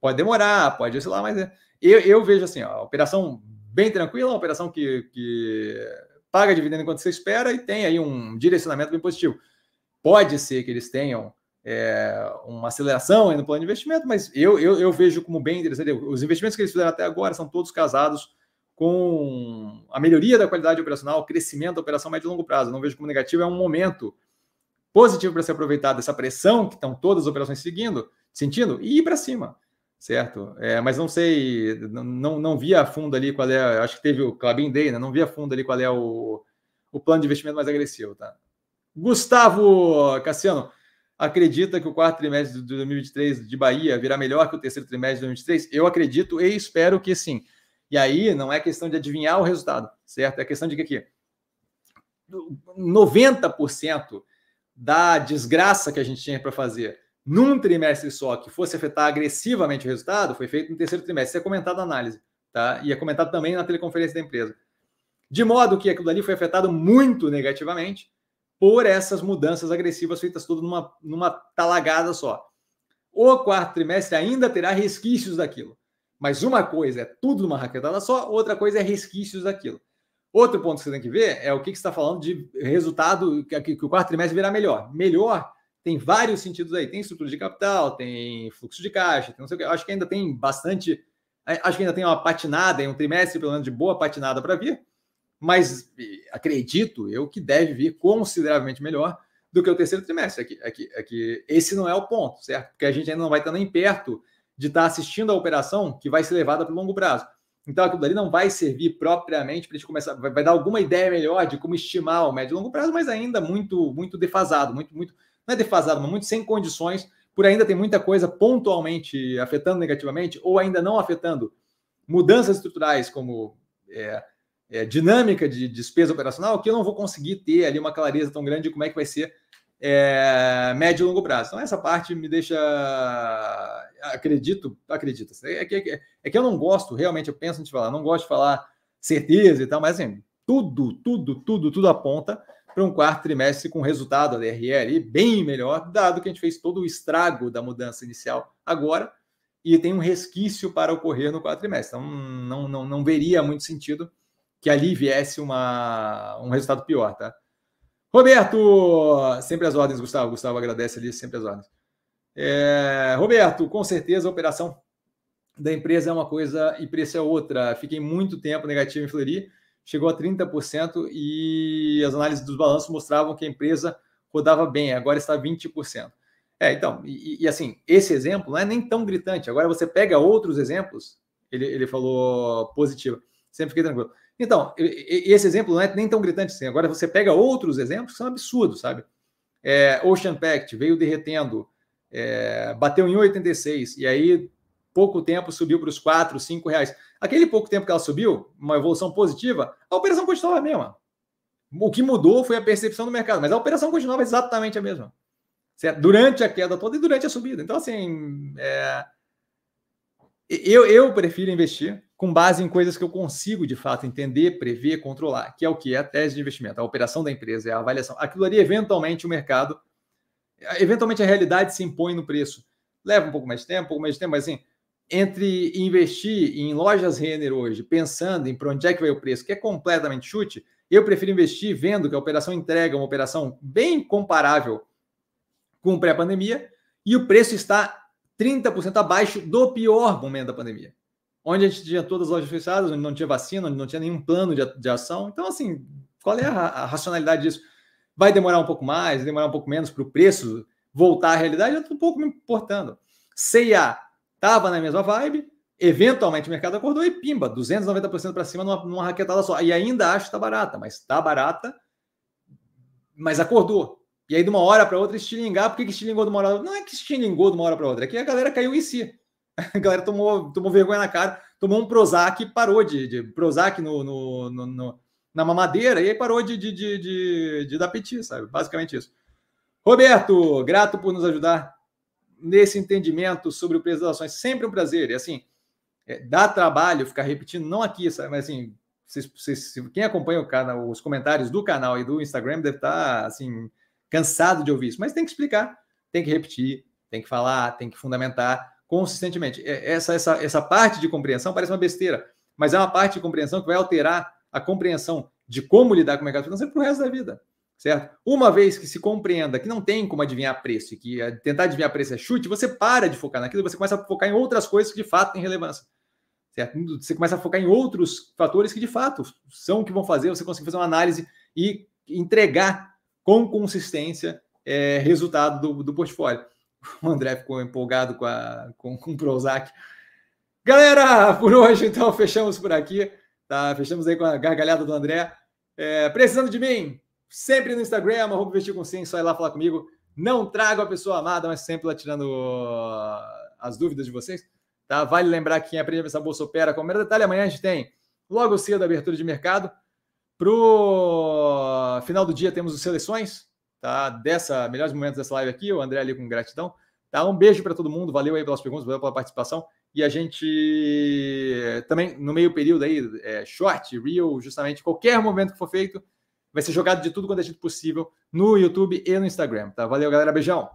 Pode demorar, pode, lá, mas é, eu, eu vejo assim, ó, operação bem tranquila, uma operação que, que paga dividendo enquanto você espera e tem aí um direcionamento bem positivo. Pode ser que eles tenham é, uma aceleração no plano de investimento, mas eu, eu, eu, vejo como bem interessante. Os investimentos que eles fizeram até agora são todos casados com a melhoria da qualidade operacional, crescimento da operação médio e longo prazo. Não vejo como negativo, é um momento positivo para ser aproveitado dessa pressão que estão todas as operações seguindo, sentindo, e ir para cima certo? É, mas não sei, não, não vi a fundo ali qual é, acho que teve o Clabin Day, né? Não vi a fundo ali qual é o, o plano de investimento mais agressivo, tá? Gustavo Cassiano, acredita que o quarto trimestre de 2023 de Bahia virá melhor que o terceiro trimestre de 2023? Eu acredito e espero que sim. E aí não é questão de adivinhar o resultado, certo? É questão de que aqui 90% da desgraça que a gente tinha para fazer num trimestre só que fosse afetar agressivamente o resultado, foi feito no terceiro trimestre. Isso é comentado na análise, tá? E é comentado também na teleconferência da empresa. De modo que aquilo ali foi afetado muito negativamente por essas mudanças agressivas feitas tudo numa, numa talagada só. O quarto trimestre ainda terá resquícios daquilo. Mas uma coisa é tudo numa raquetada só, outra coisa é resquícios daquilo. Outro ponto que você tem que ver é o que, que você está falando de resultado, que, que o quarto trimestre virá melhor. Melhor tem vários sentidos aí. Tem estrutura de capital, tem fluxo de caixa, tem não sei o que. Acho que ainda tem bastante. Acho que ainda tem uma patinada, um trimestre, pelo menos, de boa patinada para vir. Mas acredito eu que deve vir consideravelmente melhor do que o terceiro trimestre. Aqui, aqui, aqui. Esse não é o ponto, certo? Porque a gente ainda não vai estar nem perto de estar assistindo a operação que vai ser levada para o longo prazo. Então aquilo ali não vai servir propriamente para a gente começar, vai, vai, dar alguma ideia melhor de como estimar o médio e longo prazo, mas ainda muito, muito defasado, muito, muito, não é defasado, mas muito sem condições, por ainda tem muita coisa pontualmente afetando negativamente ou ainda não afetando mudanças estruturais como é, é, dinâmica de despesa operacional, que eu não vou conseguir ter ali uma clareza tão grande de como é que vai ser é, médio e longo prazo. Então, essa parte me deixa. Acredito, acredito. É que, é que eu não gosto, realmente, eu penso antes de falar, não gosto de falar certeza e tal, mas assim, tudo, tudo, tudo, tudo aponta para um quarto trimestre com resultado da DRL bem melhor, dado que a gente fez todo o estrago da mudança inicial agora e tem um resquício para ocorrer no quarto trimestre. Então, não, não, não veria muito sentido que ali viesse uma, um resultado pior, tá? Roberto, sempre as ordens, Gustavo. Gustavo agradece ali, sempre as ordens. É, Roberto, com certeza a operação da empresa é uma coisa e preço é outra. Fiquei muito tempo negativo em Fleury, chegou a 30% e as análises dos balanços mostravam que a empresa rodava bem, agora está 20%. É, então, e, e, assim, esse exemplo não é nem tão gritante. Agora você pega outros exemplos, ele, ele falou positivo, sempre fiquei tranquilo. Então, esse exemplo não é nem tão gritante assim. Agora você pega outros exemplos que são absurdos, sabe? É, Ocean Pact veio derretendo, é, bateu em 1,86 e aí pouco tempo subiu para os 4, 5 reais. Aquele pouco tempo que ela subiu, uma evolução positiva, a operação continuava a mesma. O que mudou foi a percepção do mercado, mas a operação continuava exatamente a mesma. Certo? Durante a queda toda e durante a subida. Então, assim, é... eu, eu prefiro investir com base em coisas que eu consigo de fato entender, prever, controlar, que é o que é a tese de investimento, a operação da empresa, é a avaliação. Aquilo ali, eventualmente, o mercado, eventualmente a realidade se impõe no preço. Leva um pouco mais de tempo, um pouco mais de tempo, mas assim, entre investir em lojas Renner hoje, pensando em para onde é que vai o preço, que é completamente chute, eu prefiro investir vendo que a operação entrega uma operação bem comparável com pré-pandemia e o preço está 30% abaixo do pior momento da pandemia onde a gente tinha todas as lojas fechadas, onde não tinha vacina, onde não tinha nenhum plano de, de ação. Então, assim, qual é a, a, racionalidade disso? Vai demorar um pouco mais, demorar um pouco menos para o preço voltar à realidade? Eu estou um pouco me importando. CIA estava na mesma vibe, eventualmente o mercado acordou e pimba, 290% para cima numa, numa raquetada só. E ainda acho que está barata, mas está barata, mas acordou. E aí, de uma hora para outra, estilingar. Por que, que estilingou de uma hora? Não é que estilingou de uma hora para outra, é que a galera caiu em si. A galera tomou, tomou vergonha na cara, tomou um Prozac e parou de, de Prozac no, no, no, no, na mamadeira e aí parou de, de, de, de, de dar piti, sabe? Basicamente isso. Roberto, grato por nos ajudar nesse entendimento sobre o preço das ações. Sempre um prazer. E assim, é, dá trabalho ficar repetindo, não aqui, sabe? mas assim, quem acompanha o canal, os comentários do canal e do Instagram deve estar assim, cansado de ouvir isso, mas tem que explicar, tem que repetir, tem que falar, tem que fundamentar consistentemente. É, essa, essa, essa parte de compreensão parece uma besteira, mas é uma parte de compreensão que vai alterar a compreensão de como lidar com o mercado financeiro para o resto da vida. Certo? Uma vez que se compreenda que não tem como adivinhar preço e que tentar adivinhar preço é chute, você para de focar naquilo, você começa a focar em outras coisas que de fato têm relevância. Certo? Você começa a focar em outros fatores que de fato são o que vão fazer você conseguir fazer uma análise e entregar com consistência é, resultado do, do portfólio. O André ficou empolgado com, a, com, com o Prozac. Galera, por hoje, então, fechamos por aqui. Tá? Fechamos aí com a gargalhada do André. É, precisando de mim, sempre no Instagram, arroba vestir com sim, só ir lá falar comigo. Não trago a pessoa amada, mas sempre lá tirando as dúvidas de vocês. Tá? Vale lembrar que quem aprende a pensar bolsa opera. Como primeiro detalhe, amanhã a gente tem logo cedo a abertura de mercado. Para o final do dia temos os seleções, tá? Dessa melhores momentos dessa live aqui, o André ali com gratidão. Tá? Um beijo para todo mundo, valeu aí pelas perguntas, valeu pela participação. E a gente também no meio período aí, é, short, real, justamente qualquer momento que for feito, vai ser jogado de tudo quanto é jeito possível no YouTube e no Instagram, tá? Valeu, galera, beijão.